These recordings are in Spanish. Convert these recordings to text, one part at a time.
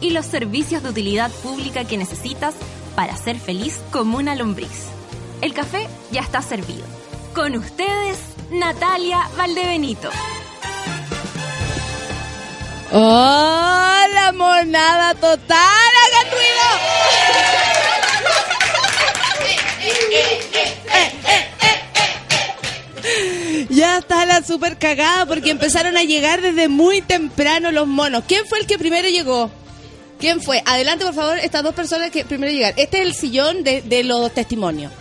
y los servicios de utilidad pública que necesitas para ser feliz como una lombriz. El café ya está servido. Con ustedes, Natalia Valdebenito. ¡Hola, monada total! ¡Hagan ruido! Ya está la super cagada porque empezaron a llegar desde muy temprano los monos. ¿Quién fue el que primero llegó? ¿Quién fue? Adelante, por favor, estas dos personas que primero llegaron. Este es el sillón de, de los testimonios.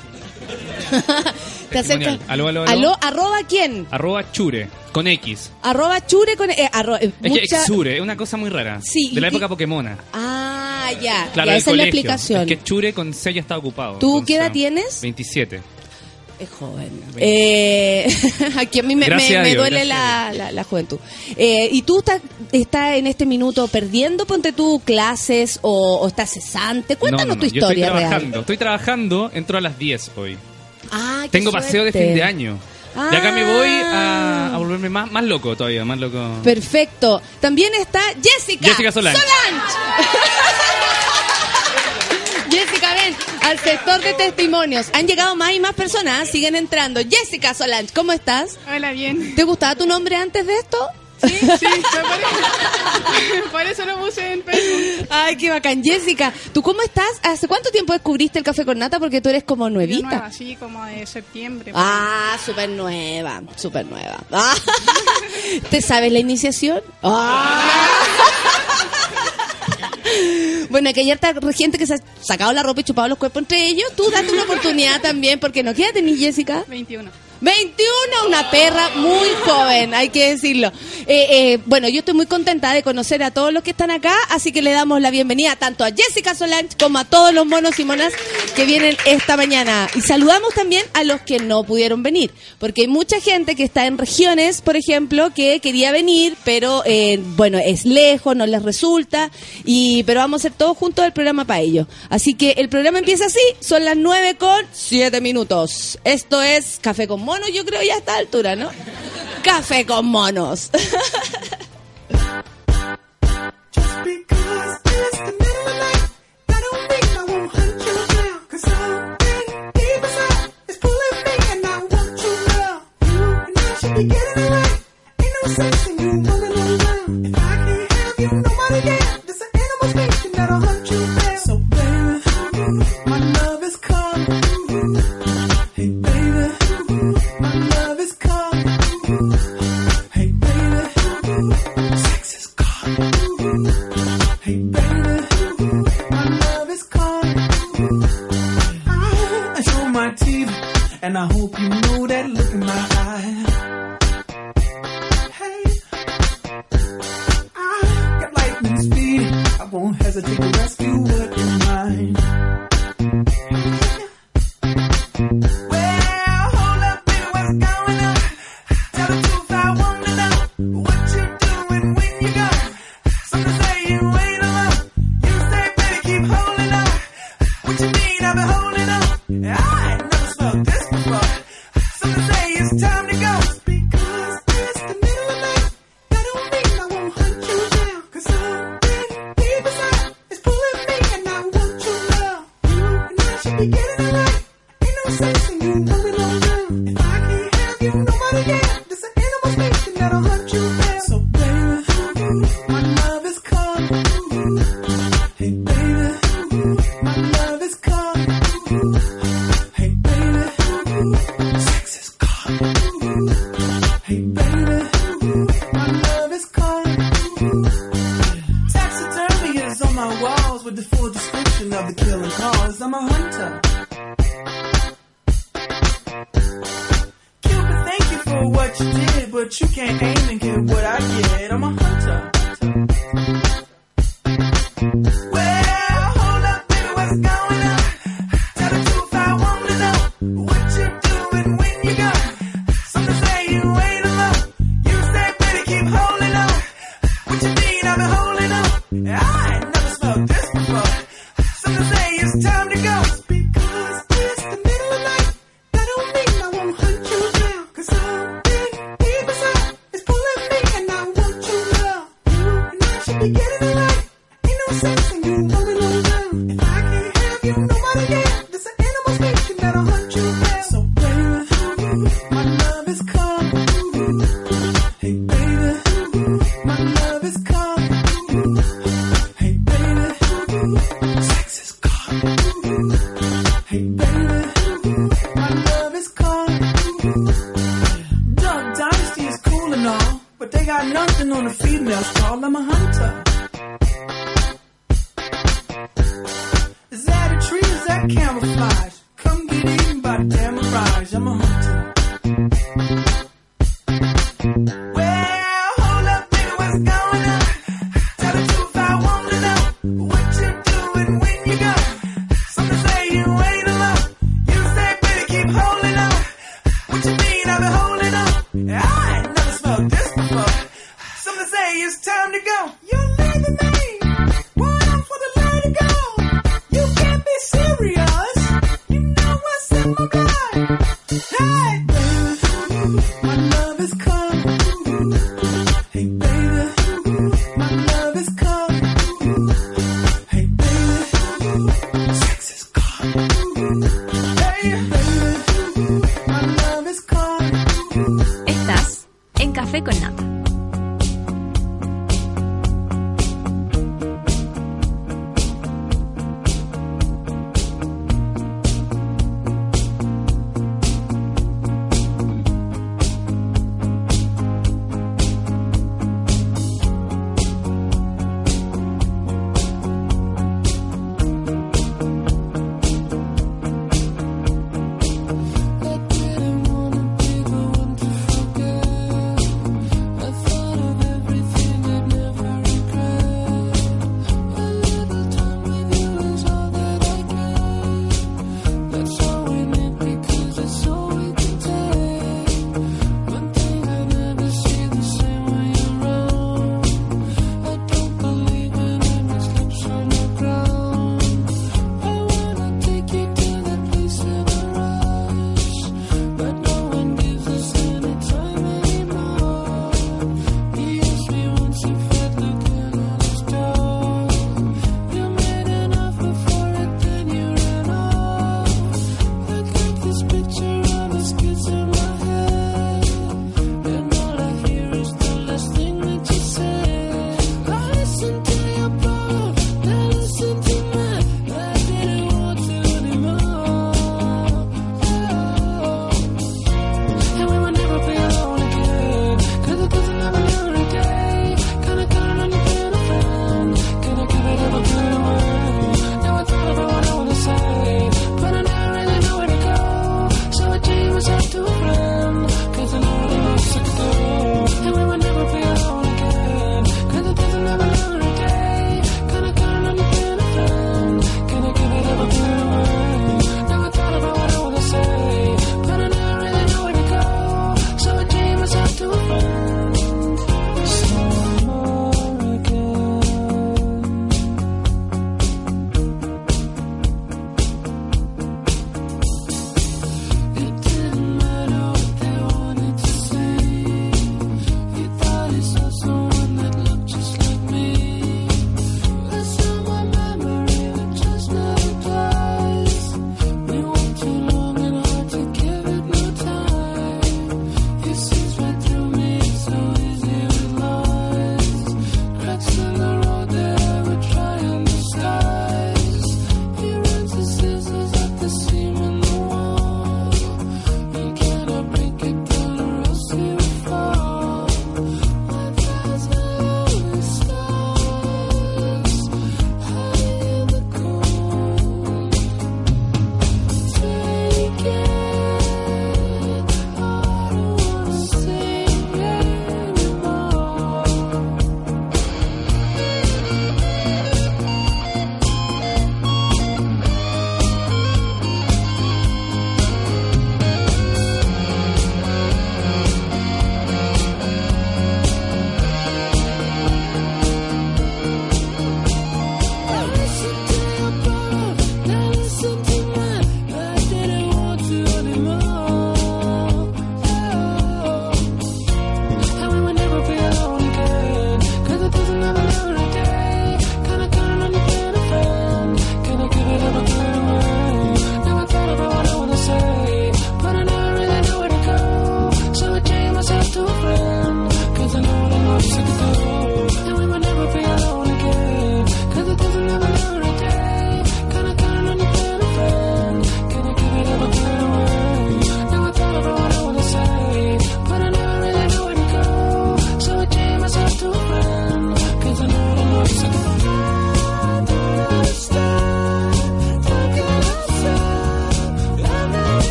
Te acercas. Aló, aló, aló. Aló, arroba quién? Arroba chure, con X. Arroba chure con... eh, arro- eh, Es que es una cosa muy rara. Sí, De la época Pokémona. Ah, ya. Claro, ya, esa es la explicación. Es que Chure con C ya está ocupado. ¿Tú qué edad tienes? 27. Es joven. Eh, aquí a mí me, duele la, la- la juventud. Eh, ¿Y tú estás, estás en este minuto perdiendo, ponte tú, clases o, o estás cesante? Cuéntanos No, no, tu no, yo estoy historia real. trabajando. Estoy trabajando, entro a las 10 hoy. Ah, qué Tengo paseo de fin de año. De acá me voy Ah. a, a volverme más, más loco todavía, más loco. Perfecto. También está Jessica. Jessica Solange. Jessica, al sector de testimonios. Han llegado más y más personas, siguen entrando. Jessica Solange, ¿cómo estás? Hola, bien. ¿Te gustaba tu nombre antes de esto? Sí, sí, me parece. Por eso lo puse en Facebook. Ay, qué bacán. Jessica, ¿tú cómo estás? ¿Hace cuánto tiempo descubriste el café con nata? Porque tú eres como nuevita. nueva, así como de septiembre. Ah, súper nueva, súper nueva. Ah, ¿Te sabes la iniciación? Ah. Bueno, que ayer está gente que se ha sacado la ropa y chupado los cuerpos entre ellos. Tú date una oportunidad también, porque no. ¿Qué edad tenés, Jessica? 21. 21, una perra muy joven, hay que decirlo. Eh, eh, bueno, yo estoy muy contenta de conocer a todos los que están acá, así que le damos la bienvenida tanto a Jessica Solange como a todos los monos y monas que vienen esta mañana. Y saludamos también a los que no pudieron venir, porque hay mucha gente que está en regiones, por ejemplo, que quería venir, pero eh, bueno, es lejos, no les resulta, y pero vamos a hacer todos juntos el programa para ellos. Así que el programa empieza así, son las 9 con 7 minutos. Esto es Café con Monos, yo creo ya a esta altura, ¿no? Café con Monos.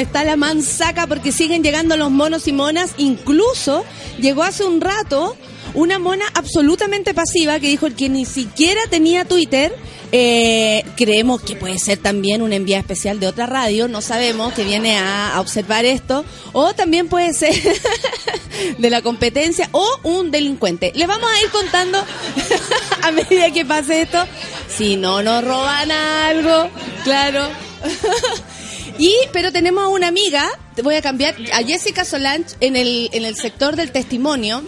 Está la mansaca porque siguen llegando los monos y monas. Incluso llegó hace un rato una mona absolutamente pasiva que dijo que ni siquiera tenía Twitter. Eh, creemos que puede ser también una envía especial de otra radio, no sabemos, que viene a, a observar esto. O también puede ser de la competencia o un delincuente. Les vamos a ir contando a medida que pase esto. Si no nos roban algo, claro. Y, pero tenemos a una amiga, te voy a cambiar, a Jessica Solange en el, en el sector del testimonio,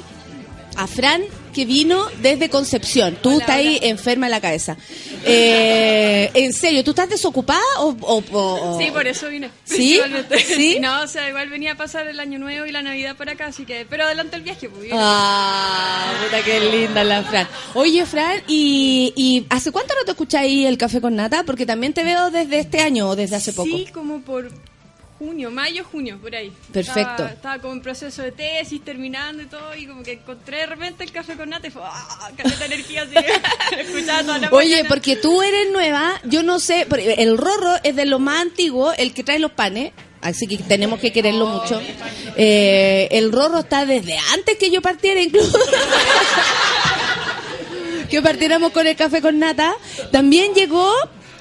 a Fran que vino desde Concepción. Tú estás ahí enferma en la cabeza. Eh, en serio, ¿tú estás desocupada o...? o- o- o- Sí, por eso vine. ¿Sí? No, o sea, igual venía a pasar el año nuevo y la Navidad por acá, así que... Pero adelante el viaje, pues. Ah, puta qué linda la Fran. Oye, Fran, ¿y, y hace cuánto no te escucháis el café con nata? Porque también te veo desde este año o desde hace poco. Sí, como por junio, mayo, junio, por ahí. Perfecto. Estaba, estaba como en proceso de tesis, terminando y todo, y como que encontré de repente el café con nata y fue, ¡ah! Caleta de energía así, escuchaba toda la Oye, mañana. porque tú eres nueva, yo no sé, el Rorro es de lo más antiguo, el que trae los panes, así que tenemos que quererlo mucho. Eh, el Rorro está desde antes que yo partiera incluso. que partiéramos con el café con nata. También llegó,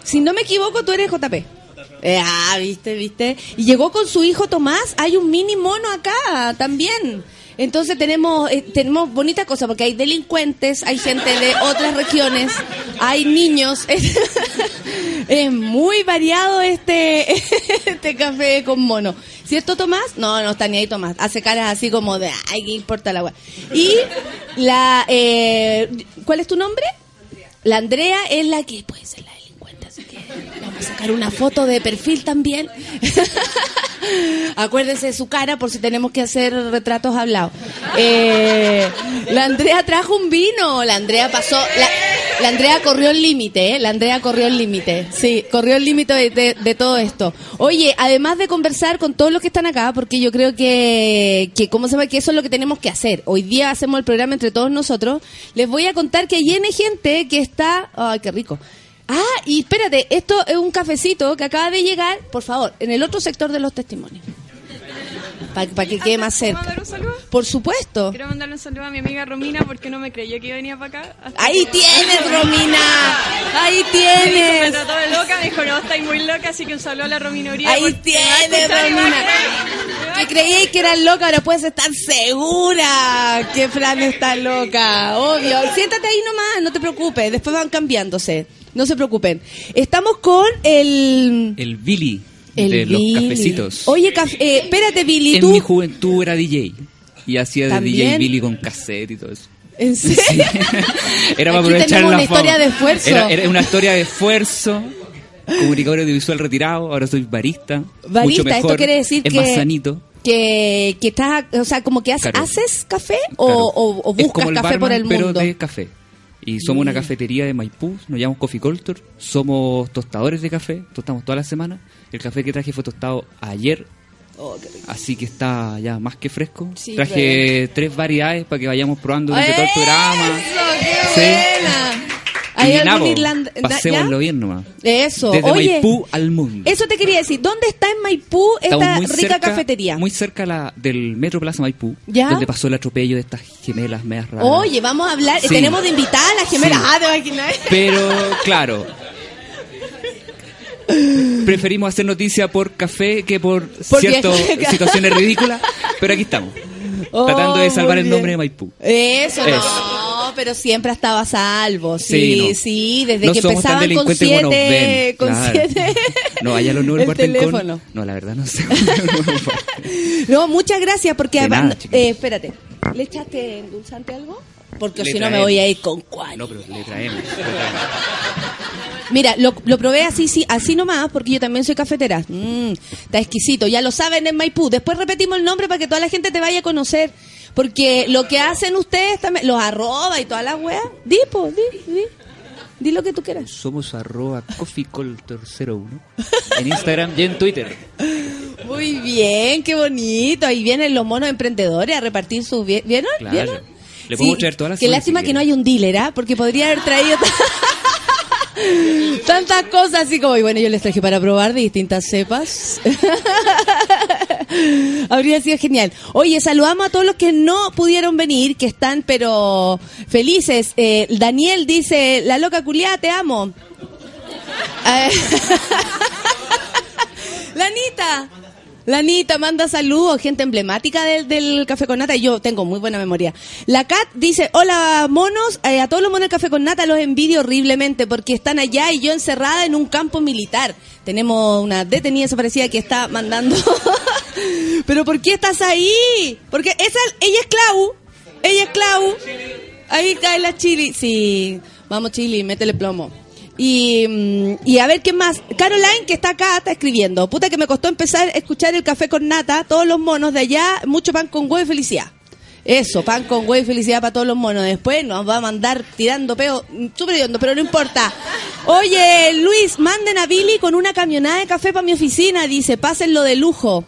si no me equivoco, tú eres JP. Eh, ah, viste, viste. Y llegó con su hijo Tomás. Hay un mini mono acá también. Entonces tenemos eh, tenemos bonitas cosas porque hay delincuentes, hay gente de otras regiones, hay niños. Es, muy variado este este café con mono. ¿Cierto Tomás? No, no está ni ahí Tomás. Hace caras así como de, ay, ¿qué importa la agua? Y la eh, ¿cuál es tu nombre? La Andrea es la que puede ser la delincuente, así que vamos sacar una foto de perfil también. Acuérdense de su cara por si tenemos que hacer retratos hablados. Eh, la Andrea trajo un vino. La Andrea pasó. La, Andrea corrió el límite, ¿eh? La Andrea corrió el límite. Sí, corrió el límite de, todo esto. Oye, además de conversar con todos los que están acá, porque yo creo que, que ¿cómo se llama? Que eso es lo que tenemos que hacer. Hoy día hacemos el programa entre todos nosotros. Les voy a contar que viene gente que está. ¡Ay, qué rico! Ah, y espérate, esto es un cafecito que acaba de llegar, por favor, en el otro sector de los testimonios. Para que quede más ¿Puedo cerca. mandar un saludo? Por supuesto. Quiero mandarle un saludo a mi amiga Romina porque no me creyó que venía para acá. Ahí que- tienes, Romina. Ahí Me tienes. trató de loca, me dijo, no, estáis muy loca, así que un saludo a la Romina Uribe. Ahí me tienes, Romina. Que creíais que eras loca, ahora puedes estar segura que Fran está loca. Obvio. Siéntate ahí nomás, no te preocupes. Después van cambiándose. No se preocupen. Estamos con el... El Billy el de los cafecitos. Oye, caf- eh, espérate, Billy, en tú... mi juventud era DJ. Y hacía de ¿También? DJ Billy con cassette y todo eso. ¿En serio? Era para Aquí aprovechar la una historia de esfuerzo. Era, era una historia de esfuerzo. Comunicador audiovisual retirado. Ahora soy barista. mucho Barista, mejor. esto quiere decir es que... más sanito. Que, que estás, o sea, como que Claro. haces café o, Claro. o- o Es buscas café barman, por el pero mundo. de café. Y somos una cafetería de Maipú, nos llamamos Coffee Culture, somos tostadores de café, tostamos toda la semana. El café que traje fue tostado ayer, Oh, así que está ya más que fresco. Sí, traje tres variedades para que vayamos probando durante todo el ¡Eso! programa. ¡Qué Sí. ¿Hay algún nada, po, irland- na- pasémoslo ya? bien nomás. Eso, Desde oye, Maipú al mundo. eso te quería decir. ¿Dónde está en Maipú esta rica cerca, cafetería? Muy cerca la, del Metro Plaza Maipú, ¿Ya? donde pasó el atropello de estas gemelas medias raras. Oye, vamos a hablar. Sí. Tenemos de invitada a la gemela. Sí. Ah, te imaginas. Pero, claro. Preferimos hacer noticia por café que por Por ciertas situaciones ridículas, pero aquí estamos. Oh, tratando de salvar el nombre de Maipú. Eso, Eso. no, pero siempre estaba a salvo. Sí, Sí, sí, no. desde No que empezaban con siete, con claro. siete. No, allá los números el parten teléfono. con... No, la verdad no sé. No, muchas gracias porque nada, eh, espérate, ¿le echaste endulzante algo? Porque si no me voy a ir con cuál. no, pero le traemos. le traemos. Mira, lo, lo probé así, sí, así nomás, porque yo también soy cafetera. Mm, está exquisito, ya lo saben en Maipú. Después repetimos el nombre para que toda la gente te vaya a conocer. Porque lo que hacen ustedes también, los arroba y todas las weas. Di, po, di, di. Di lo que tú quieras. Somos arroba coffeeculture01 en Instagram y en Twitter. Muy bien, qué bonito. Ahí vienen los monos emprendedores a repartir sus... vie- ¿Vieron? Claro. ¿Vieron? Le podemos traer todas las Qué lástima si que no hay un dealer, ¿ah? Porque podría haber traído... Tantas cosas así como, y bueno, yo les traje para probar de distintas cepas. Habría sido genial. Oye, saludamos a todos los que no pudieron venir, que están pero felices. Eh, Daniel dice, la loca culiada, te amo. Eh, Lanita. Lanita manda saludos, gente emblemática del, del Café con Nata. y Yo tengo muy buena memoria. La Kat dice, hola monos, eh, a todos los monos del Café con Nata los envidio horriblemente porque están allá y yo encerrada en un campo militar. Tenemos una detenida desaparecida que está mandando... Pero ¿por qué estás ahí? Porque esa, ella es Clau. Ella es Clau. Ahí cae la chili. Sí, vamos chili, métele plomo. Y, mm, y a ver qué más. Caroline, que está acá, está escribiendo. Puta que me costó empezar a escuchar el café con nata. Todos los monos de allá, mucho pan con huevo y felicidad. Eso, pan con huevo y felicidad para todos los monos. Después nos va a mandar tirando peo, súper pero no importa. Oye, Luis, manden a Billy con una camionada de café para mi oficina. Dice, pásenlo de lujo.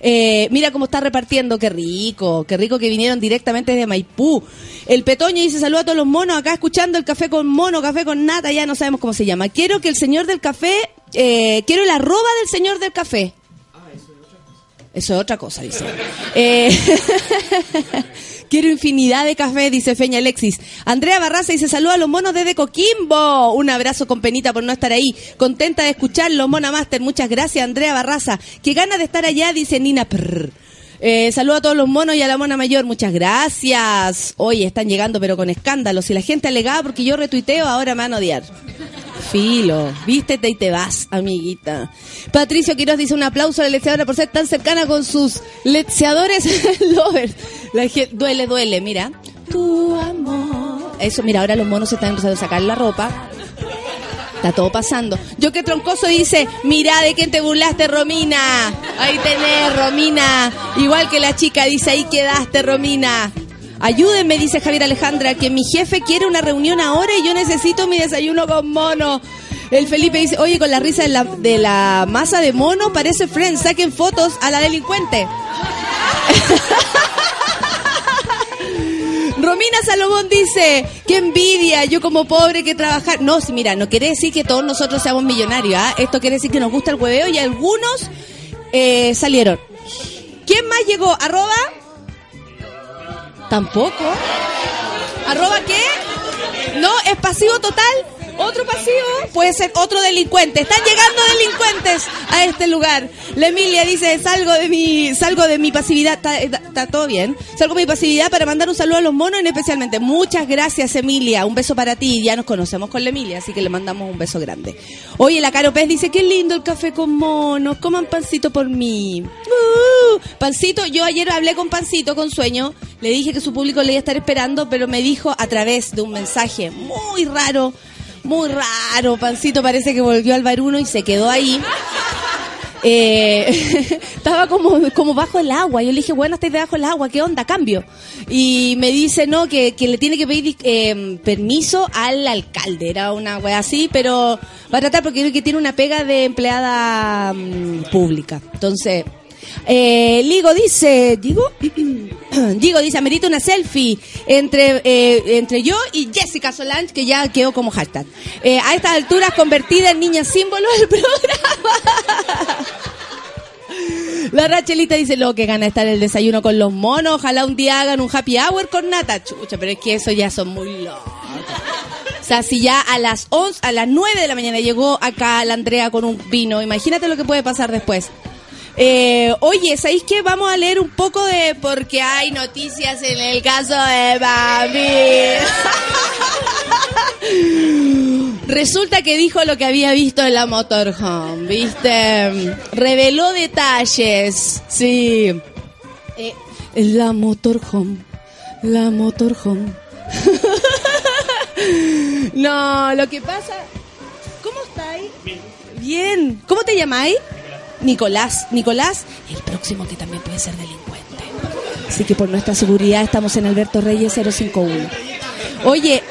Eh, mira cómo está repartiendo, qué rico, qué rico que vinieron directamente desde Maipú. El Petoño dice saluda a todos los monos acá escuchando el café con mono, café con nata, ya no sabemos cómo se llama. Quiero que el señor del café, eh, quiero el arroba del señor del café. Eso es otra cosa, dice. Eh, quiero infinidad de café, dice Feña Alexis. Andrea Barraza dice, saluda a los monos desde Coquimbo. Un abrazo con penita por no estar ahí. Contenta de escucharlo, Mona Master. Muchas gracias, Andrea Barraza. Qué ganas de estar allá, dice Nina. Prr. Eh, saludo a todos los monos y a la mona mayor, muchas gracias. Oye, están llegando pero con escándalos. Si la gente alegaba porque yo retuiteo, ahora me van a odiar. Filo, vístete y te vas, amiguita. Patricio Quiroz dice un aplauso a la lecheadora por ser tan cercana con sus lecheadores lovers. La gente, duele, duele, mira. Tu amor. Eso, mira, ahora los monos están empezando a sacar la ropa. Está todo pasando. Yo que troncoso dice, mira de quién te burlaste, Romina. Ahí tenés, Romina. Igual que la chica dice, ahí quedaste, Romina. Ayúdenme, dice Javier Alejandra, que mi jefe quiere una reunión ahora y yo necesito mi desayuno con mono. El Felipe dice, oye, con la risa de la, masa de mono parece Friends, saquen fotos a la delincuente. Romina Salomón dice, qué envidia, yo como pobre que trabajar. No, mira, no quiere decir que todos nosotros seamos millonarios, ¿ah? Esto quiere decir que nos gusta el hueveo y algunos eh, salieron. ¿Quién más llegó? ¿Arroba? Tampoco. ¿Arroba qué? No, es pasivo total. Otro pasivo puede ser otro delincuente. Están llegando delincuentes a este lugar. La Emilia dice, salgo de mi, salgo de mi pasividad. Está, todo bien. Salgo de mi pasividad para mandar un saludo a los monos en especialmente. Muchas gracias, Emilia. Un beso para ti. Ya nos conocemos con la Emilia, así que le mandamos un beso grande. Oye, la Caro Pez dice, qué lindo el café con monos. Coman pancito por mí. Uh, pancito, yo ayer hablé con Pancito, con sueño. Le dije que su público le iba a estar esperando, pero me dijo a través de un mensaje muy raro, muy raro. Pancito parece que volvió al baruno y se quedó ahí. Eh, estaba como, como bajo el agua. Yo le dije, bueno, estáis debajo del agua, ¿qué onda? Cambio. Y me dice, no, que, que le tiene que pedir eh, permiso al alcalde. Era una wea así, pero va a tratar porque creo que tiene una pega de empleada mm, pública. Entonces, eh, Ligo dice, digo, Digo dice, amerita una selfie entre, eh, entre yo y Jessica Solange, que ya quedó como hashtag. Eh, a estas alturas convertida en niña símbolo del programa. La Rachelita dice, lo que gana estar el desayuno con los monos, ojalá un día hagan un happy hour con nata. Chucha, pero es que eso ya son muy locos. O sea, si ya a las 11, a las 9 de la mañana llegó acá la Andrea con un vino, imagínate lo que puede pasar después. Eh, oye, ¿sabéis qué? Vamos a leer un poco de... Porque hay noticias en el caso de Mami. Resulta que dijo lo que había visto en la motorhome, ¿viste? Reveló detalles, sí. Eh, la motorhome, la motorhome. no, lo que pasa... ¿Cómo estáis? Bien. ¿Cómo te llamáis? Nicolás. Nicolás, el próximo que también puede ser delincuente. Así que por nuestra seguridad estamos en Alberto Reyes 051. Oye,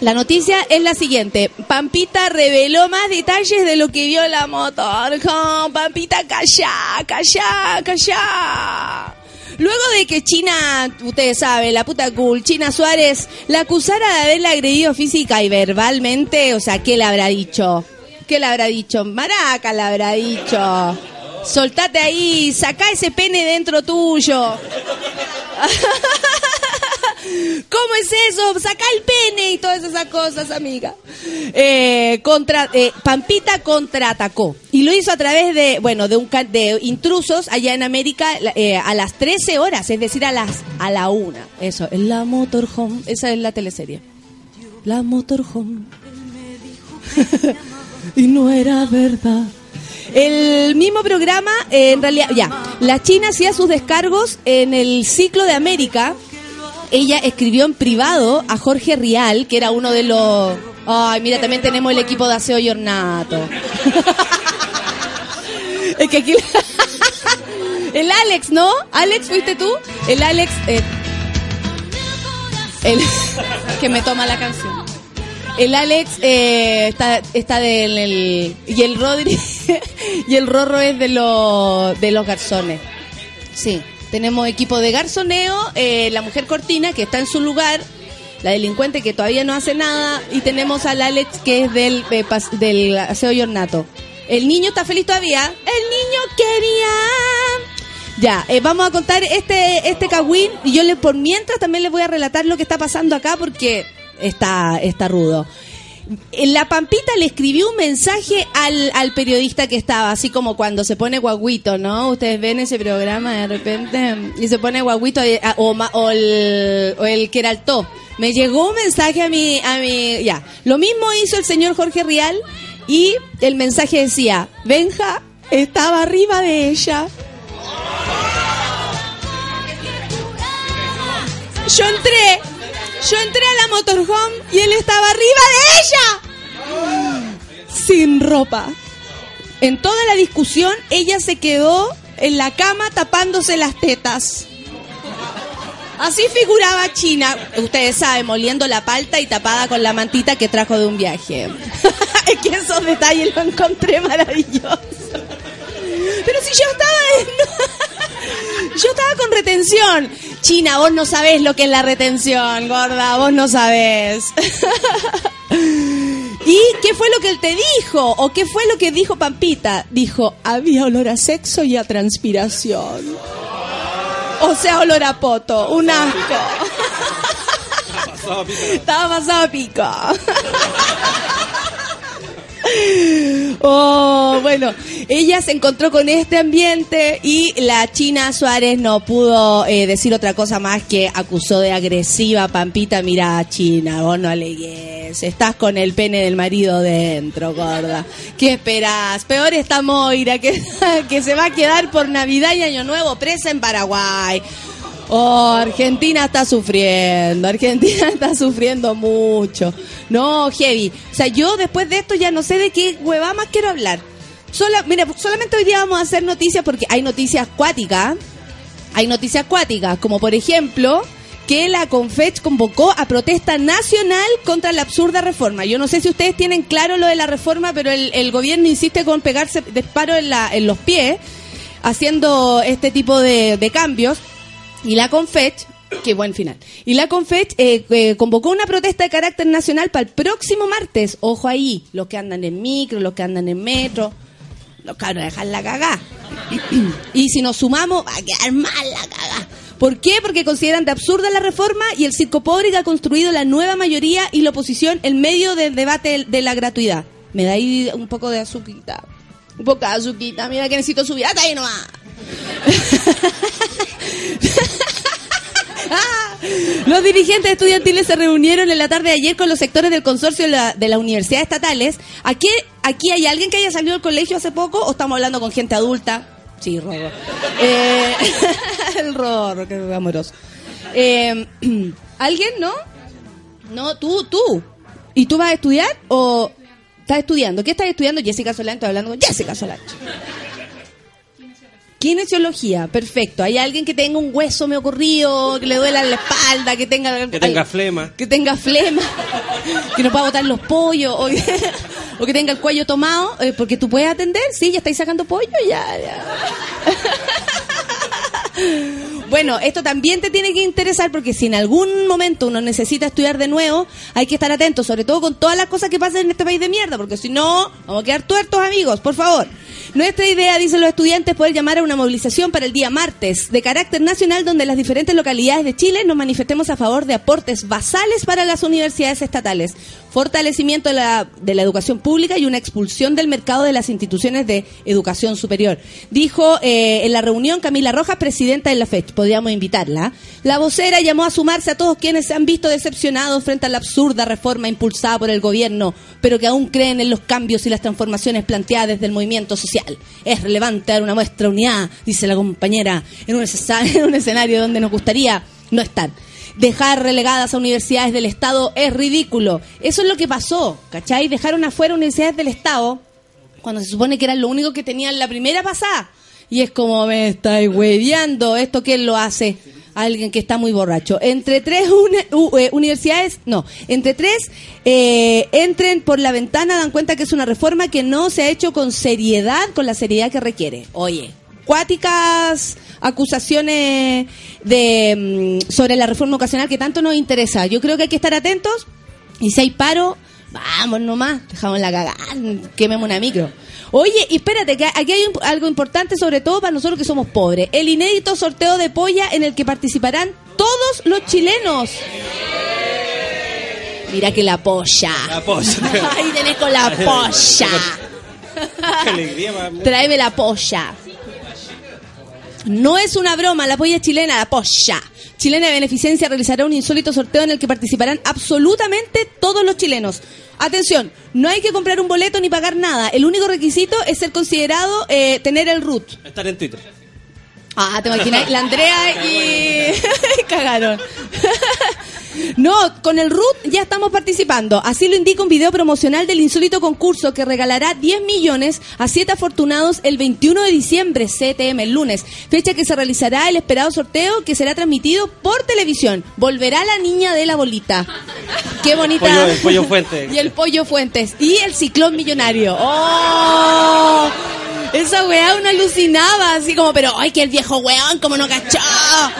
la noticia es la siguiente. Pampita reveló más detalles de lo que vio la motor. Pampita, calla, calla, calla. Luego de que China, ustedes saben, la puta cool, China Suárez, la acusara de haberle agredido física y verbalmente, o sea, ¿qué le habrá dicho? ¿Qué le habrá dicho? Maraca le habrá dicho. Soltate ahí, saca ese pene dentro tuyo. ¿Cómo es eso? Saca el pene y todas esas cosas, amiga. Eh, eh, Pampita contraatacó. Y lo hizo a través de, bueno, de un de intrusos allá en América eh, a las 13 horas, es decir, a las a la una. Eso, en la motorhome. Esa es la teleserie. La motorhome. y no era verdad. El mismo programa, eh, en realidad, ya, la China hacía sus descargos en el ciclo de América. Ella escribió en privado a Jorge Rial, que era uno de los... Ay, mira, también tenemos el equipo de aseo y ornato. es que aquí... el Alex, ¿no? Alex, ¿fuiste tú? El Alex... eh, el que me toma la canción. El Alex eh, está, está del el- y el Rodri y el Rorro es de los de los garzones. Sí, tenemos equipo de garzoneo, eh, la mujer Cortina que está en su lugar, la delincuente que todavía no hace nada y tenemos al Alex que es del eh, del aseo y ornato. El niño está feliz todavía. El niño quería ya, eh, vamos a contar este este cagüín y yo le por mientras también les voy a relatar lo que está pasando acá porque está está rudo. La Pampita le escribió un mensaje al, al periodista que estaba, así como cuando se pone guaguito, ¿no? Ustedes ven ese programa de repente y se pone guaguito ah, o, o el, o el Queraltó. Me llegó un mensaje a mi, a mi, ya. Lo mismo hizo el señor Jorge Rial y el mensaje decía, Benja estaba arriba de ella. Yo entré, yo entré a la motorhome y él estaba arriba de ella. Sin ropa. En toda la discusión, ella se quedó en la cama tapándose las tetas. Así figuraba China, ustedes saben, moliendo la palta y tapada con la mantita que trajo de un viaje. es que esos detalles lo encontré maravillosos. Pero si yo estaba en... yo estaba con retención. China, vos no sabés lo que es la retención, gorda, vos no sabés. ¿Y qué fue lo que él te dijo? ¿O qué fue lo que dijo Pampita? Dijo, había olor a sexo y a transpiración. O sea, olor a poto, un asco. Estaba pasado a pico. Oh, bueno, ella se encontró con este ambiente y la China Suárez no pudo eh, decir otra cosa más que acusó de agresiva Pampita. Mira, China, vos no alegues, estás con el pene del marido dentro, gorda. ¿Qué esperás? Peor está Moira, que, que se va a quedar por Navidad y Año Nuevo presa en Paraguay. Oh, Argentina está sufriendo, Argentina está sufriendo mucho. No, heavy. O sea, yo después de esto ya no sé de qué hueva más quiero hablar. Sola, mira, solamente hoy día vamos a hacer noticias porque hay noticias acuáticas. Hay noticias acuáticas, como por ejemplo que la Confech convocó a protesta nacional contra la absurda reforma. Yo no sé si ustedes tienen claro lo de la reforma, pero el, gobierno insiste con pegarse disparos en, la, en los pies, haciendo este tipo de cambios. Y la Confech, qué buen final. Y la Confech eh, eh, convocó una protesta de carácter nacional para el próximo martes. Ojo ahí, los que andan en micro, los que andan en metro. Los cabros dejan la cagá. y si nos sumamos, va a quedar mal la cagá. ¿Por qué? Porque consideran de absurda la reforma y el circo pobre que ha construido la nueva mayoría y la oposición en medio del debate de la gratuidad. Me da ahí un poco de azuquita. Un poco de azuquita. Mira que necesito subir. ¡Hasta ahí nomás! Los dirigentes estudiantiles se reunieron en la tarde de ayer con los sectores del consorcio de, la- de las universidades estatales. ¿Aquí, ¿Aquí hay alguien que haya salido del colegio hace poco o estamos hablando con gente adulta? Sí, Rorro. Eh, el Rorro, que amoroso. Eh, ¿Alguien, no? No, tú, tú. ¿Y tú vas a estudiar o estás estudiando? ¿Qué estás estudiando? Jessica Solán, estoy hablando con Jessica Solán. Kinesiología, perfecto. ¿Hay alguien que tenga un hueso me ocurrido, que le duela la espalda, que tenga... Que tenga ay, flema. Que tenga flema, que no pueda botar los pollos, o que, o que tenga el cuello tomado, eh, porque tú puedes atender, sí, ya estáis sacando pollo, ya, ya. Bueno, esto también te tiene que interesar porque si en algún momento uno necesita estudiar de nuevo, hay que estar atento, sobre todo con todas las cosas que pasan en este país de mierda, porque si no, vamos a quedar tuertos, amigos, por favor. Nuestra idea, dicen los estudiantes, poder llamar a una movilización para el día martes de carácter nacional donde las diferentes localidades de Chile nos manifestemos a favor de aportes basales para las universidades estatales, fortalecimiento de la, de la educación pública y una expulsión del mercado de las instituciones de educación superior. Dijo eh, en la reunión Camila Rojas, presidenta de la FECH, podríamos invitarla. La vocera llamó a sumarse a todos quienes se han visto decepcionados frente a la absurda reforma impulsada por el gobierno, pero que aún creen en los cambios y las transformaciones planteadas desde el movimiento social. Es relevante dar una muestra de unidad, dice la compañera, en un escenario donde nos gustaría no estar. Dejar relegadas a universidades del Estado es ridículo. Eso es lo que pasó, ¿cachai? Dejaron afuera universidades del Estado cuando se supone que eran lo único que tenían la primera pasada. Y es como, me estáis hueveando, ¿esto quién lo hace? Alguien que está muy borracho. Entre tres uni- u- eh, universidades, no, entre tres eh, entren por la ventana, dan cuenta que es una reforma que no se ha hecho con seriedad, con la seriedad que requiere. Oye, cuáticas acusaciones de mm, sobre la reforma ocasional que tanto nos interesa. Yo creo que hay que estar atentos y si hay paro, vamos nomás, dejamos la cagada, quememos una micro. Oye, y espérate, que aquí hay un- algo importante, sobre todo para nosotros que somos pobres. El inédito sorteo de polla en el que participarán todos los chilenos. Mira que la polla. La polla. Ahí tenés con la polla. Qué alegría, mamá. Tráeme la polla. No es una broma, la polla chilena, la polla. Chilena de Beneficencia realizará un insólito sorteo en el que participarán absolutamente todos los chilenos. Atención, no hay que comprar un boleto ni pagar nada. El único requisito es ser considerado eh, tener el root. Estar en Twitter. Ah, te imaginas, la Andrea y cagaron. No, con el RUT ya estamos participando. Así lo indica un video promocional del insólito concurso que regalará 10 millones a 7 afortunados el 21 de diciembre, CTM, el lunes. Fecha que se realizará el esperado sorteo que será transmitido por televisión. Volverá la niña de la bolita. Qué bonita. Pollo- el pollo Fuentes. Y el pollo Fuentes. Y el ciclón millonario. ¡Oh! Esa weá una alucinaba, así como, pero ay, que el viejo weón, como no cachó.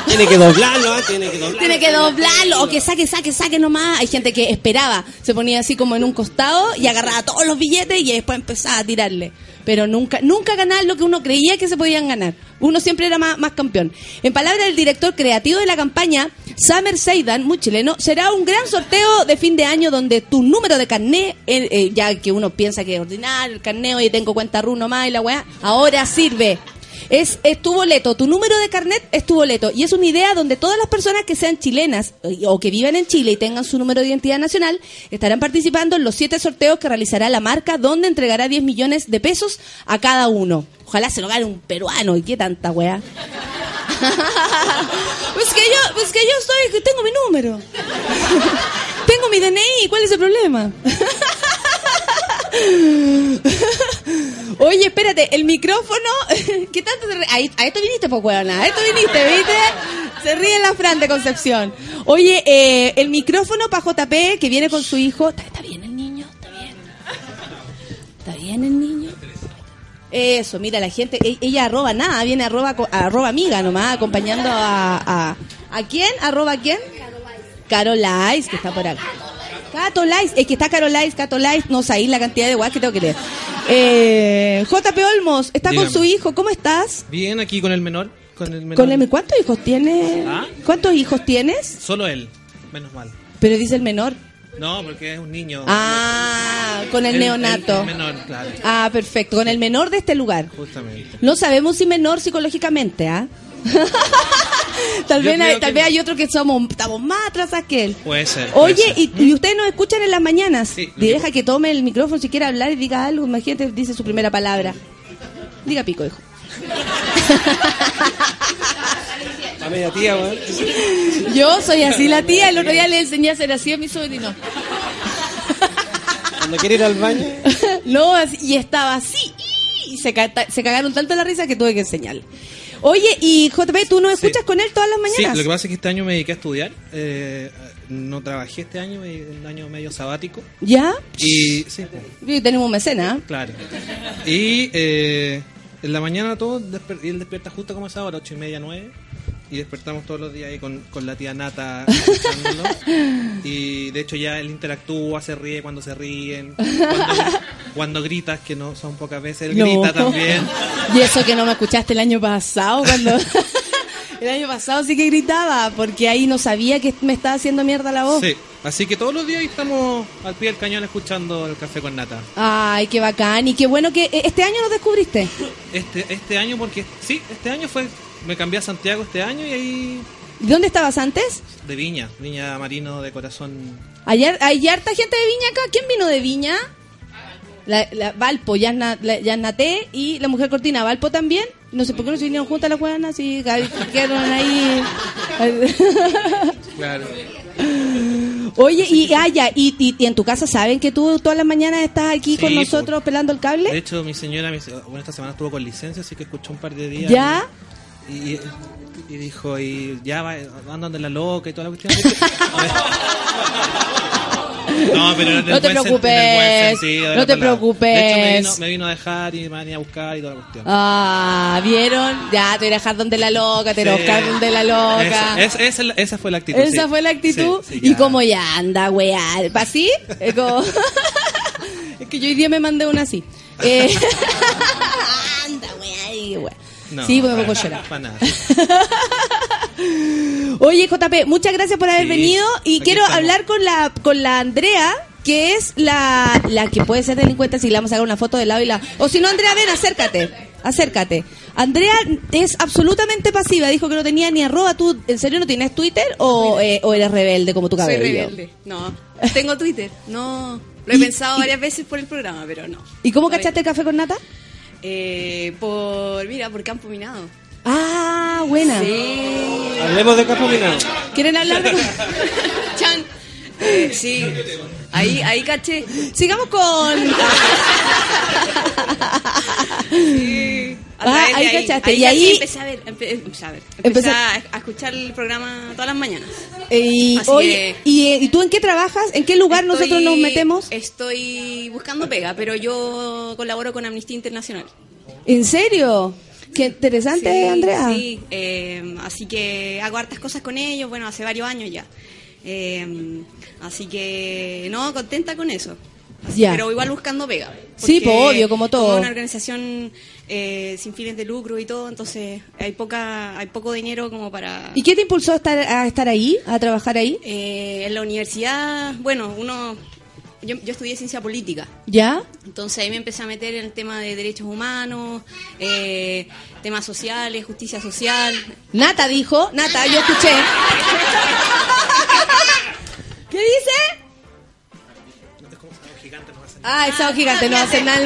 Tiene que doblarlo, ¿ah? Tiene que doblarlo. Tiene que doblarlo, o que saque, saque, saque nomás. Hay gente que esperaba, se ponía así como en un costado y agarraba todos los billetes y después empezaba a tirarle. Pero nunca, nunca ganar lo que uno creía que se podían ganar. Uno siempre era más, más campeón. En palabras del director creativo de la campaña, Summer Seidan, muy chileno, será un gran sorteo de fin de año donde tu número de carné, eh, ya que uno piensa que es ordinario, el carné, oye, tengo cuenta RU nomás y la weá, ahora sirve. Es, tu boleto, tu número de carnet es tu boleto. Y es una idea donde todas las personas que sean chilenas eh, o que vivan en Chile y tengan su número de identidad nacional estarán participando en los siete sorteos que realizará la marca, donde entregará 10 millones de pesos a cada uno. Ojalá se lo gane un peruano. ¿Y qué tanta weá? pues que yo, pues que yo soy, tengo mi número. tengo mi DNI, ¿cuál es el problema? Oye, espérate, el micrófono. ¿Qué tanto? Ahí- A, esto viniste, pues, weona. A esto viniste, ¿viste? Se ríe la Fran Concepción. Oye, eh, el micrófono para JP que viene con su hijo. ¿Está, bien el niño? ¿Está bien? ¿Está bien el niño? Eso, mira, la gente, e- ella arroba nada, viene arroba, arroba amiga nomás, acompañando a, a, ¿a quién? ¿Arroba quién? Carolais, que está por acá. Catolais, es que está Carolais, Catolais, no sé, ahí la cantidad de guas que tengo que leer. Eh, JP Olmos, está con su hijo, ¿cómo estás? Bien, aquí con el menor. Con el menor. Con el, ¿Cuántos hijos tienes? ¿Ah? ¿Cuántos hijos tienes? Solo él, menos mal. Pero dice el menor. No, porque es un niño. Ah, con el, El- neonato. el menor, claro. Ah, perfecto, con el menor de este lugar. Justamente. No sabemos si menor psicológicamente, ¿ah? tal vez, hay, tal que vez no. hay otros que somos estamos más atrasados que él. Puede ser. puede Oye, ser. y, y ustedes nos escuchan en las mañanas. Sí, que- deja que tome el micrófono si quiere hablar y diga algo. Imagínate, dice su primera palabra. Diga pico, hijo. Media tía. Yo soy así la tía. El otro día le enseñé a ser así a mi sobrino. Cuando quiere ir al baño. No, así- y estaba así. Y se, se cagaron tanto la risa que tuve que enseñarle. Oye, y JP, ¿tú Sí. escuchas con él todas las Sí, mañanas? lo que pasa es que este año me dediqué a estudiar. eh, no trabajé este año, un año medio sabático. ¿Ya? Y sí, Y tenemos un mecena. ¿eh? claro. Y eh, en la mañana todo, y él despierta justo como esa hora, ocho y media, nueve. Y despertamos todos los días ahí con, con la tía Nata y de hecho ya él interactúa, se ríe cuando se ríen, cuando, cuando gritas, que no son pocas veces, él No. grita también. Y eso que no me escuchaste el año pasado, cuando... el año pasado sí que gritaba, porque ahí no sabía que me estaba haciendo mierda la voz. Sí, así que todos los días estamos al pie del cañón escuchando el café con Nata. Ay, qué bacán. Y qué bueno que eh, este año nos descubriste. Este, este año, porque sí, este año fue, me cambié a Santiago este año y ahí ¿Y ¿Dónde estabas antes? de Viña, Viña Marino de corazón. Ayer, hay harta gente de Viña acá. ¿Quién vino de Viña? La, la Valpo, Yasna, la, y la mujer cortina. Valpo también. No sé por qué no se vinieron juntas las hueonas y quedaron ahí. Claro. Oye, y, ah, ya, y, y- y en tu casa saben que tú todas las mañanas estás aquí Sí, con pues. nosotros pelando el De cable. hecho, mi señora, mi se- bueno, esta semana estuvo con licencia, así que escuchó un par de días. ¿Ya? Y, y dijo, y ya va, andan de la loca y toda la cuestión. No, pero en el No te buen preocupes, en el buen sentido de no te palabra. preocupes. De hecho, me vino, me vino a dejar y me venía a buscar y toda la cuestión. Ah, ¿vieron? Ya, te voy a dejar donde la loca, te voy a buscar donde la loca. Esa, esa- esa- esa fue la actitud. Esa sí. fue la actitud. Sí, y como ya anda, weá. ¿Así? Es como... es que yo hoy día me mandé una así. Eh, anda, weá. y weá. No, sí, porque me para- pongo a llorar. para nada. Oye, JP, muchas gracias por haber Sí, venido y quiero estamos. hablar con la con la Andrea, que es la, la que puede ser delincuente si le vamos a sacar una foto de lado y la... O si no, Andrea, ven, acércate, acércate. Andrea es absolutamente pasiva, dijo que no tenía ni arroba. ¿Tú en serio no tienes Twitter o, eh, o eres rebelde como tu Soy cabello? rebelde. No, tengo Twitter. No, lo he pensado varias veces por el programa, pero no. ¿Y cómo Todavía. cachaste el café con nata? Eh, por, mira, por Campo Minado. Ah, buena. Hablemos de Campo Minado. ¿Quieren hablar de... Chan. Eh, sí, ahí, ahí caché. Sigamos con... Sí. Ah, de ahí cachaste. Y ahí- empecé a ver, empe- empecé a ver, empecé Empecé- a, a escuchar el programa todas las mañanas. Y, ¿y, eh, ¿y tú en qué trabajas? ¿En qué lugar nosotros nos metemos? Estoy buscando pega, pero yo colaboro con Amnistía Internacional. ¿En serio? Qué interesante, Sí, Andrea. Sí, eh, así que hago hartas cosas con ellos, bueno, hace varios años ya. Eh, así que, no, contenta con eso. Así, Ya. Pero igual buscando pega. Sí, pues, obvio, como todo. una organización eh, sin fines de lucro y todo, entonces hay poca hay poco dinero como para... ¿Y qué te impulsó a estar, a estar ahí, a trabajar ahí? Eh, en la universidad, bueno, uno... Yo, yo estudié ciencia política. ¿Ya? Entonces ahí me empecé a meter en el tema de derechos humanos, eh, temas sociales, justicia social. Nata dijo, Nata, yo escuché. ¿Qué dice? Ah, el sábado gigante, no va a hacer nada.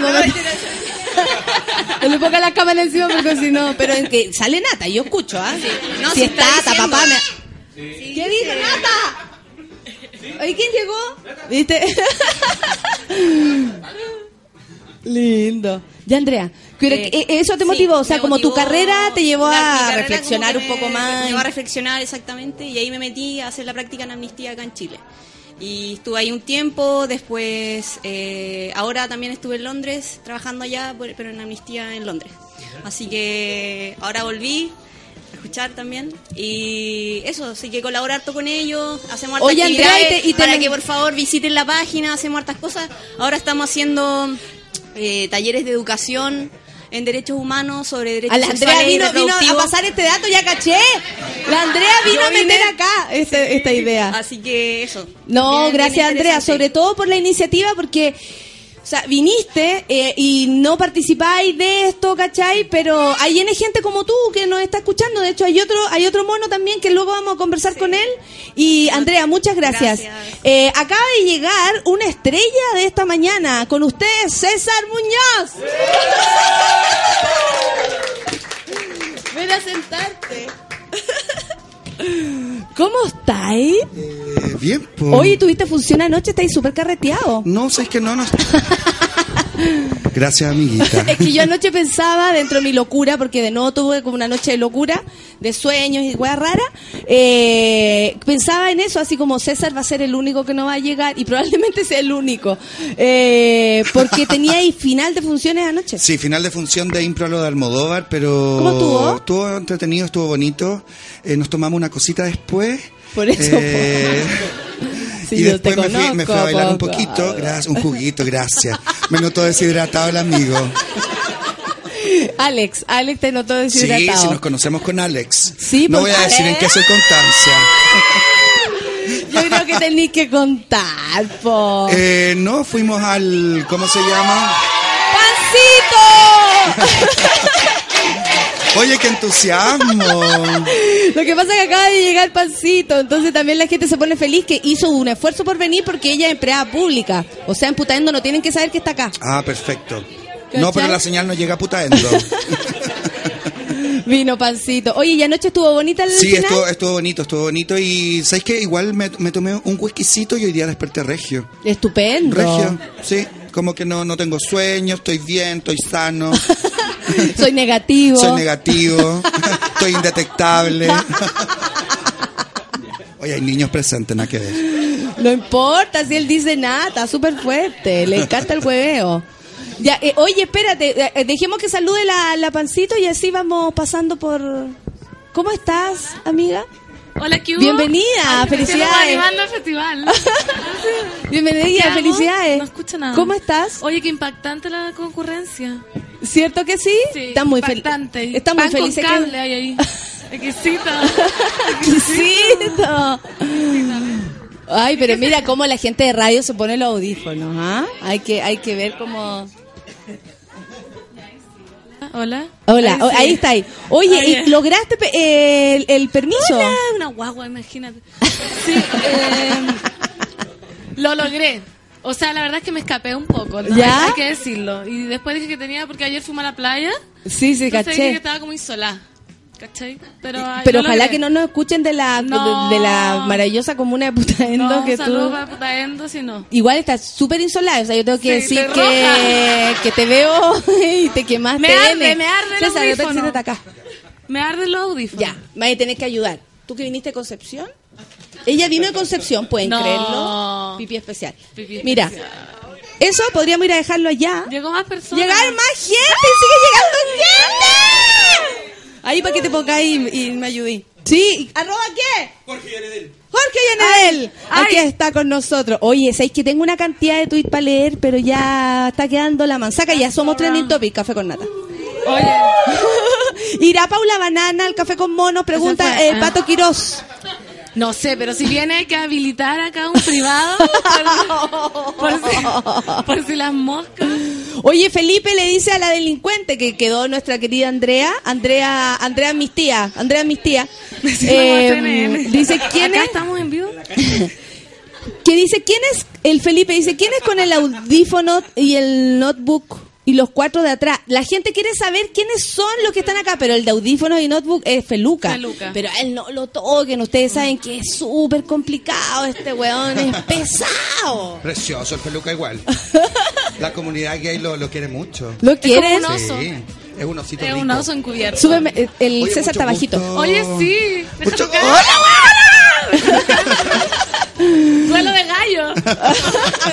No le ponga la cámara encima porque si no, pero en que sale Nata, yo escucho, ¿ah? No, si sí es está Tata, diciendo. papá, me... ¿Qué dice Nata? ¿Oye, quién llegó? ¿Viste? Lindo. Ya, Andrea, Eh, que- eso te sí, motivó, o sea, como tu carrera te llevó a carrera reflexionar un poco más. Me llevó a reflexionar exactamente y ahí me metí a hacer la práctica en amnistía acá en Chile. Y estuve ahí un tiempo, después, eh, ahora también estuve en Londres trabajando allá, pero en amnistía en Londres. Así que ahora volví a escuchar también y eso, así que colaborar harto con ellos, hacemos hartas Oye, Andrea, y actividades te- y te- para que por favor visiten la página, hacemos hartas cosas. Ahora estamos haciendo eh, talleres de educación en derechos humanos sobre derechos A la Andrea vino, vino a pasar este dato, ya caché. La Andrea vino a meter vine- acá este- esta idea. Así que eso. No, Bien, bien gracias Andrea, sobre todo por la iniciativa, porque, o sea, viniste eh, y no participáis de esto, ¿cachai? Pero hay N gente como tú que nos está escuchando. De hecho, hay otro, hay otro mono también que luego vamos a conversar con él. Y Andrea, muchas gracias. Gracias. Eh, acaba de llegar una estrella de esta mañana. Con ustedes, César Muñoz. Ven a sentarte. ¿Cómo estáis? Eh, bien, pues. Oye, tuviste función anoche, estáis súper carreteado. No, sé, es que no, no. Gracias, amiguita. Es que yo anoche pensaba, dentro de mi locura, porque de nuevo tuve como una noche de locura, de sueños y weas raras, eh, pensaba en eso, así como César va a ser el único que no va a llegar, y probablemente sea el único, eh, porque tenía ahí final de funciones anoche. Sí, final de función de Impro a lo de Almodóvar, pero... ¿Cómo estuvo? Estuvo entretenido, estuvo bonito. Eh, nos tomamos una cosita después. Por eso, Eh, Sí, y yo te después me fui, me fui a bailar un po, poquito, claro. gracias, un juguito, gracias. Me notó deshidratado el amigo. Alex, Alex te notó Sí, deshidratado. si nos conocemos con Alex. Sí, no pues, voy a decir en qué circunstancia. Yo creo que tenéis que contar, po. Eh, no, fuimos al, ¿cómo se llama? ¡Pancito! Oye, qué entusiasmo. Lo que pasa es que acaba de llegar Pancito, entonces también la gente se pone feliz que hizo un esfuerzo por venir porque ella es empleada pública. O sea, en Putaendo no tienen que saber que está acá. Ah, perfecto. ¿Cachai? No, pero la señal no llega a putaendo. Vino Pancito. Oye, ¿y anoche estuvo bonita el Sí, final? estuvo, estuvo bonito, estuvo bonito. Y ¿sabes qué? Igual me, me tomé un whiskycito y hoy día desperté regio. Estupendo. Regio, sí. Como que no, no tengo sueño, estoy bien, estoy sano, Soy negativo. soy negativo, estoy indetectable. Oye, hay niños presentes, nada que ver. No importa si él dice nada, está súper fuerte. Le encanta el hueveo. Ya, eh, oye, espérate, eh, eh, dejemos que salude la, la Pancito y así vamos pasando por... ¿Cómo estás, amiga? Hola, ¿qué hubo? Bienvenida, Ay, felicidades. al festival. ¿Qué Bienvenida, felicidades. No escucho nada. ¿Cómo estás? Oye, qué impactante la concurrencia. ¿Cierto que sí? Sí, Está muy feliz. impactante. Está muy pan feliz. con cable hay ahí. Exquisito. Exquisito. Ay, pero mira cómo la gente de radio se pone los audífonos, ¿ah? Hay que, hay que ver cómo... Hola. Hola, oh, sí. ahí está ahí. Oye. ¿y ¿lograste pe- eh, el, el permiso? Hola, una guagua, imagínate. Sí, eh, lo logré. O sea, la verdad es que me escapé un poco, ¿no? ¿Ya? Hay que decirlo. Y después dije que tenía, porque ayer fuimos a la playa. Sí, sí, entonces dije que caché. estaba como insolada. ¿Cachai? Pero, ay, Pero lo ojalá que no nos escuchen de la, No. de, de la maravillosa comuna de Putaendo No, que tú... para Putaendo, si no. Igual estás súper insolada, o sea, yo tengo que Sí, decir que, que te veo y te quemaste. Me arde, me arde el César, yo te audífono. siéntate acá. Me arden los audífonos. Ya, me vas a tener que ayudar. ¿Tú que viniste de Concepción? Ella vino de Concepción, pueden No. creerlo. Pipí especial. Pipí Mira, especial. eso podríamos ir a dejarlo allá. Llegó más personas. Llegar más gente, sigue llegando gente. Ahí para que te pongáis y, y me ayudéis. Sí, ¿arroba qué? Jorge Yanedel. Jorge Yanedel. Aquí está con nosotros. Oye, sabéis que tengo una cantidad de tweets para leer, pero ya está quedando la manzaca. Ya somos trending topic, café con nata. Oye, Irá Paula Banana al café con monos, pregunta el ah. Pato Quirós. no sé, pero si viene hay que habilitar acá un privado por, por si, por si las moscas. Oye, Felipe le dice a la delincuente que quedó nuestra querida Andrea, Andrea, Andrea mis tía, Andrea mis tía, eh, dice quién Acá es, estamos en vivo. que dice quién es, el Felipe dice quién es con el audífono y el notebook y los cuatro de atrás. La gente quiere saber quiénes son los que están acá, pero el de audífono y notebook es Feluca. Feluca. Pero a él no lo toquen, ustedes saben que es súper complicado, este weón es pesado. Precioso el peluca igual. La comunidad gay lo, lo quiere mucho. ¿Lo quieren? como un oso. Sí, es un osito Es rico. un oso encubierto. Súbeme, el- el Oye, César está bajito. Oye, sí. Mucho- tocar. Duelo de gallo.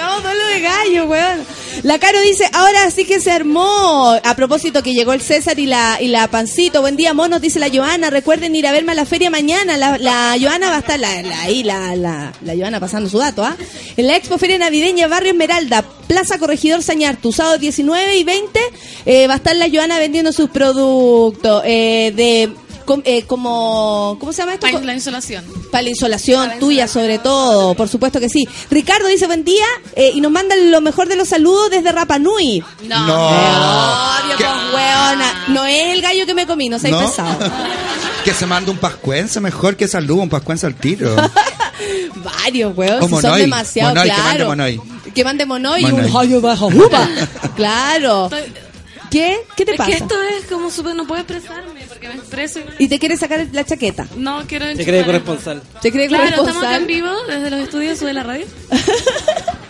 No, duelo de gallo, weón. La Caro dice, ahora sí que se armó. A propósito que llegó el César y la, y la Pancito. Buen día, monos, dice la Joana. Recuerden ir a verme a la feria mañana. La, la Joana va a estar la, la- ahí, la, la, la Joana pasando su dato, ¿ah? En la Expo Feria Navideña, Barrio Esmeralda, Plaza Corregidor Sañartu, sábado 19 y 20, eh, va a estar la Joana vendiendo sus productos eh, de... com- eh, como, ¿cómo se llama esto? Para la insolación. Para la insolación tuya, sobre todo, por supuesto que sí. Ricardo dice buen día eh, y nos manda lo mejor de los saludos desde Rapa Nui. No. No. Obvio, ¿Qué? pues, weona. No es el gallo que me comí, no seas ¿No? pesado. Que se manda un pascuense mejor que saludo, un pascuense al tiro. Varios, weón. Si son demasiado, Monoy, que claro. mande Monoy. Que mande Monoy y un gallo bajo. Claro. Estoy- ¿Qué? ¿Qué te es pasa? que esto es como súper. No puedo expresarme porque me expreso y Y te quieres sacar la chaqueta. no quiero enchufar. cree corresponsal. ¿Te crees Claro, estamos acá corresponsal? en vivo desde los estudios de la radio.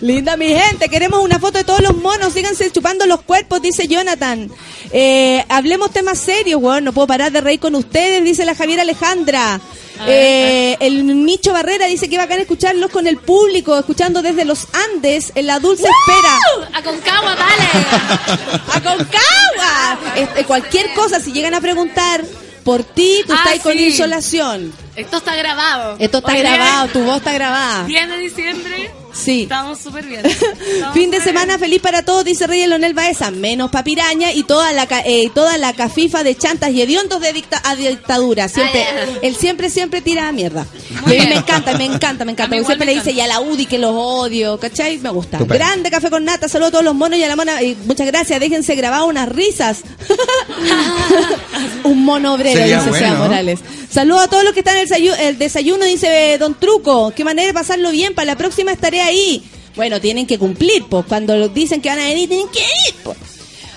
Linda mi gente, queremos una foto de todos los monos, síganse chupando los cuerpos, dice Jonathan. Eh, hablemos temas serios, weón, no puedo parar de reír con ustedes, dice la Javiera Alejandra. Eh, el Nicho Barrera dice que bacán escucharlos con el público, escuchando desde los Andes en la dulce espera. ¡A Concagua, dale! ¡A Concagua! Este, cualquier cosa, si llegan a preguntar por ti, tú Ah, estás con sí. insolación. Esto está grabado. Esto está grabado, tu voz está grabada. 10 de diciembre. Sí. Estamos súper bien. Estamos Fin de semana feliz para todos, dice Rey Leonel Baeza, menos papiraña y toda la eh, toda la cafifa de chantas y hediondos de dicta a dictadura. Siempre, Ah, él siempre, siempre tira mierda. Muy Me, bien. me encanta, me encanta, me A encanta. Porque siempre le dice, y a la UDI que los odio, ¿cachai? Me gusta. Grande café con nata, saludos a todos los monos y a la mona. y muchas gracias, déjense grabar unas risas. Un mono obrero, Sería dice Sea bueno. Morales. Saludos a todos los que están en el, sayu- el desayuno, dice Don Truco. Qué manera de pasarlo bien, para la próxima estaré ahí. Bueno, tienen que cumplir, pues. Cuando dicen que van a venir, tienen que ir, pues.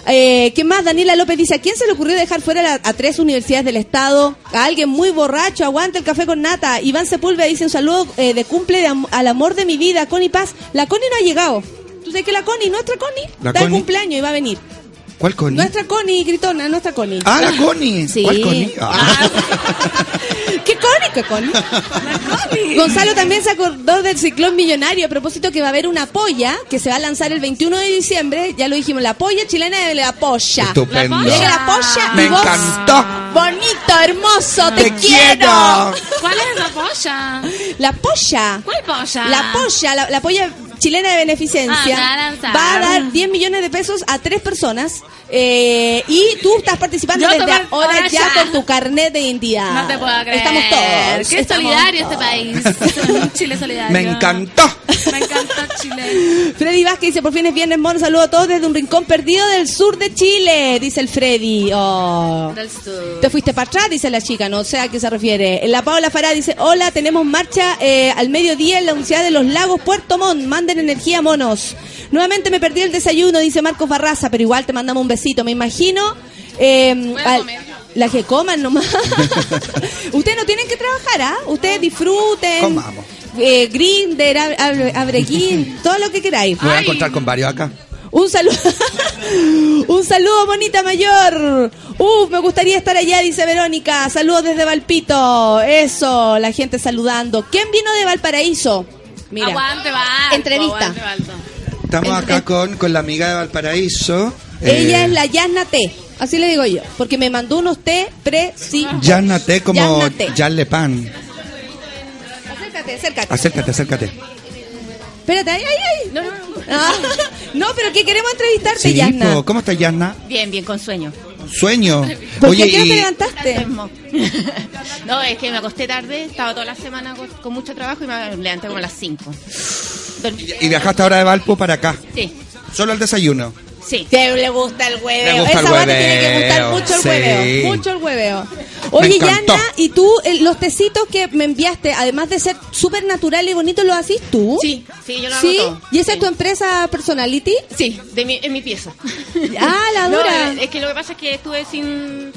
Eh, ¿Qué más? Daniela López dice, ¿a quién se le ocurrió dejar fuera la- a tres universidades del Estado? A alguien muy borracho, aguanta el café con nata. Iván Sepúlveda dice un saludo eh, de cumple de am- al amor de mi vida, Connie Paz. La Connie no ha llegado. ¿Tú sabes que la Connie, nuestra Connie, La está de cumpleaños y va a venir? ¿Cuál Connie? Nuestra Connie, gritona, nuestra Connie. Ah, la Connie. Sí. ¿Cuál Connie? Ah. ¿Qué Connie? ¿Qué Connie? Gonzalo también se acordó del ciclón millonario a propósito que va a haber una polla que se va a lanzar el 21 de diciembre. Ya lo dijimos, la polla chilena de la polla. Estupendo. Llega la polla Me y vos, encantó. Bonito, hermoso, te, Te quiero. quiero. ¿Cuál es esa polla? La polla. ¿Cuál polla? La polla, la, la polla chilena de beneficencia Ah, va a dar 10 millones de pesos a tres personas eh, y tú estás participando Yo desde ahora ahora ya ya. con tu carnet de identidad. No te puedo creer. Estamos todos. Qué estamos solidario todos. este país. Chile solidario. Me encantó. Me encanta Chile. Freddy Vázquez dice, por fin es viernes, mono, saludo a todos desde un rincón perdido del sur de Chile, dice el Freddy. Oh. Del sur. Te fuiste para atrás, dice la chica, no sé a qué se refiere. La Paola Fará dice, hola, tenemos marcha eh, al mediodía en la Universidad de los Lagos, Puerto Montt, manden energía, monos. Nuevamente me perdí el desayuno, dice Marcos Barraza, pero igual te mandamos un besito, me imagino. eh, al- la que coman nomás. Ustedes no tienen que trabajar, ¿ah? Ustedes disfruten. Comamos. Eh, Grinder, ab- ab- Abrequín, todo lo que queráis. Me voy a encontrar con varios acá. Un saludo, un saludo, bonita mayor. Uf, me gustaría estar allá, dice Verónica. Saludos desde Valpito. Eso, la gente saludando. ¿Quién vino de Valparaíso? Mira, Aguante, Entrevista. aguante. Estamos acá con, con la amiga de Valparaíso. ella eh, es la Yasna T. Así le digo yo, porque me mandó unos té presi. Yanna T como. Jan Lepan. Acércate, acércate. Acércate, acércate. Espérate, ay, ay, ay. No, no, no. Ah, no, pero que queremos entrevistarte, Sí, Yasna. ¿cómo estás, Yanna? Bien, bien, con sueño. Sueño. ¿Por Oye, qué ¿A qué hora te y levantaste? no, es que me acosté tarde, estaba toda la semana con, con mucho trabajo y me levanté como a las 5. y viajaste ahora de Valpo para acá. Sí, Solo el desayuno. Sí. Que le gusta el hueveo. Gusta Esa el tiene que gustar mucho el sí. hueveo. Mucho el hueveo. Oye. Yana, ¿y tú eh, los tecitos que me enviaste, además de ser súper natural y bonito, lo haces tú? Sí, sí, yo lo hago ¿Sí? todo. ¿Y esa Sí. es tu empresa Personality? Sí, de mi, en mi pieza. Ah, la No, dura. es que lo que pasa es que estuve sin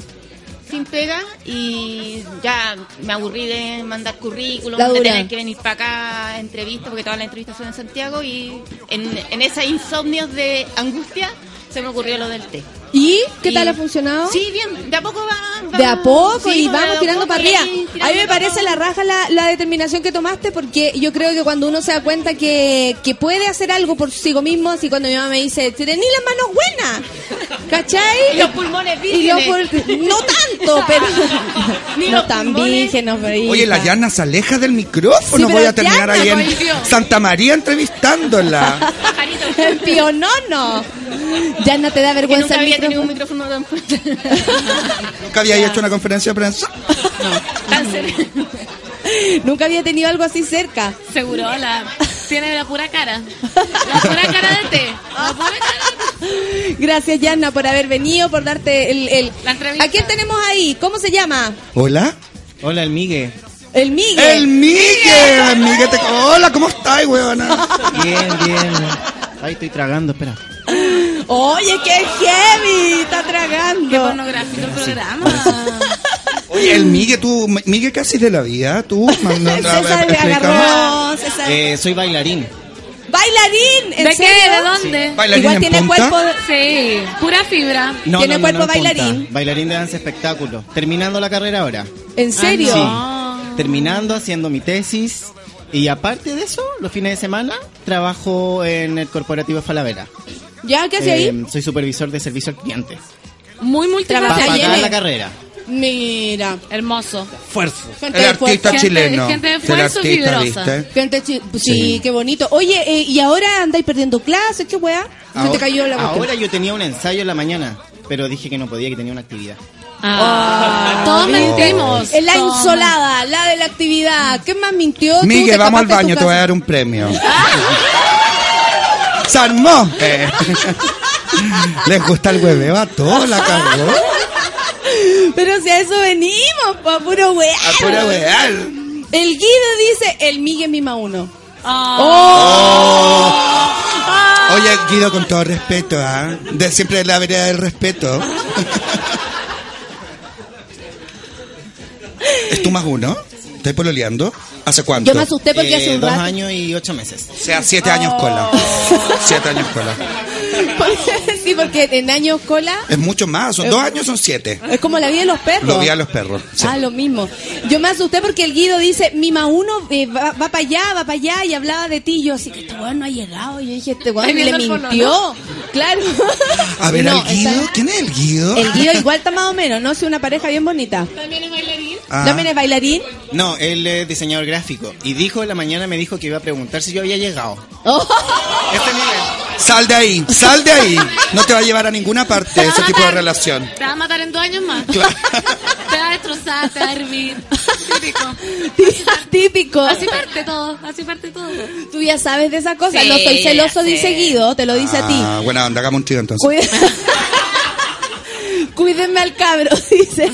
sin pega y ya me aburrí de mandar currículum, de tener que venir para acá a entrevistas, porque todas las entrevistas son en Santiago y en, en esa insomnios de angustia se me ocurrió lo del té. ¿Y qué Y- tal ha funcionado? Sí, bien, de a poco va. va- De a poco sí, y va vamos tirando para arriba. ahí A mí me parece la raja la, la determinación que tomaste porque yo creo que cuando uno se da cuenta que, que puede hacer algo por sí mismo, así cuando mi mamá me dice, tenés las manos buenas, ¿cachai? Y los pulmones Y los vírgenes. pul- no tanto, pero Ni no los tan vírgenes, Oye, la. Yanna se aleja del micrófono. Sí, Voy a terminar ahí en. Santa María entrevistándola. El pionono. Ya no te da vergüenza el tenido un micrófono. tan fuerte. ¿Nunca había hecho una conferencia de prensa? Cáncer. Nunca había tenido algo así cerca. Seguro, la, tiene la pura cara. La pura cara de té. La pura cara. Gracias, Yanna, por haber venido, por darte el... el... La entrevista. ¿A quién tenemos ahí? ¿Cómo se llama? ¿Hola? Hola, el Migue. El Miguel. ¡El Miguel! Miguel te- Hola, ¿cómo estás, weona? Bien, bien. Ahí estoy tragando, espera. Oye, qué heavy, está Qué tragando. pornográfico el programa. Oye, el Miguel, tú, Miguel, ¿qué haces de la vida? Tú, manda- César agarró, César. Eh, soy bailarín. ¡Bailarín! ¿En ¿De qué? serio? ¿De dónde? ¿Bailarín Igual en tiene punta? cuerpo Sí, pura fibra. No, Tiene no, no, cuerpo bailarín. punta. Bailarín de danza espectáculo. Terminando la carrera ahora. ¿En serio? Sí. Terminando, haciendo mi tesis. Y aparte de eso, los fines de semana, trabajo en el corporativo Falavera. ¿Ya? ¿Qué hace Eh, ahí? Soy supervisor de servicio al cliente. Muy en la carrera. Mira. Hermoso. Esfuerzo. Gente El de artista fuerza. chileno. gente de El esfuerzo artista, fibrosa. ¿viste? Gente chi- pues sí, Sí. qué bonito. Oye, eh, ¿y ahora andáis perdiendo clases? ¿Qué weá? Se te cayó la cuestión. ahora yo tenía un ensayo en la mañana, pero dije que no podía, que tenía una actividad. Ah, todos mentimos. La Todos insolada, la de la actividad. ¿Qué más mintió? Miguel, vamos al baño, te voy a dar un premio. ¡Se armó! Eh. Les gusta el hueveo a todos, la cagó. Pero si a eso venimos, pa' puro weá. A weá. El Guido dice, el Miguel mima uno. Oh. Oye, Guido, con todo respeto, ¿ah? De siempre de la vereda del respeto. ¿Es tú más uno? ¿Estás pololeando? ¿Hace cuánto? Yo me asusté porque Eh, hace un dos rato. años y ocho meses. O sea, siete años cola. Siete años cola. Sí, porque en años cola Es mucho más, son dos años, son siete. es como la vida de los perros. Lo vi a los perros. sí. Ah, lo mismo. Yo me asusté porque el Guido dice, Mima uno eh, va, para allá, va para allá, y hablaba de ti. Yo, así que este weón no ha llegado. Y yo dije, este weón le mintió. Claro. A ver, No, al Guido. está- ¿Quién es el Guido? El Guido igual está más o menos, ¿no? Es una pareja bien bonita. ¿También es bailarín? Ah. También es bailarín. No, él es diseñador gráfico. Y dijo en la mañana, me dijo que iba a preguntar si yo había llegado. Oh. Este nivel. Sal de ahí, sal de ahí. No te va a llevar a ninguna parte ese tipo de relación. Te va a matar en dos años más. Claro. Te va a destrozar, te va a hervir. Típico. Típico. Así parte todo, así parte todo. Tú ya sabes de esa cosa. Sí, no soy celoso, ya sé. dice Guido, te lo dice a ti. Ah, buena onda, hagamos un trío entonces. Cuí- Cuídenme al cabro, dice.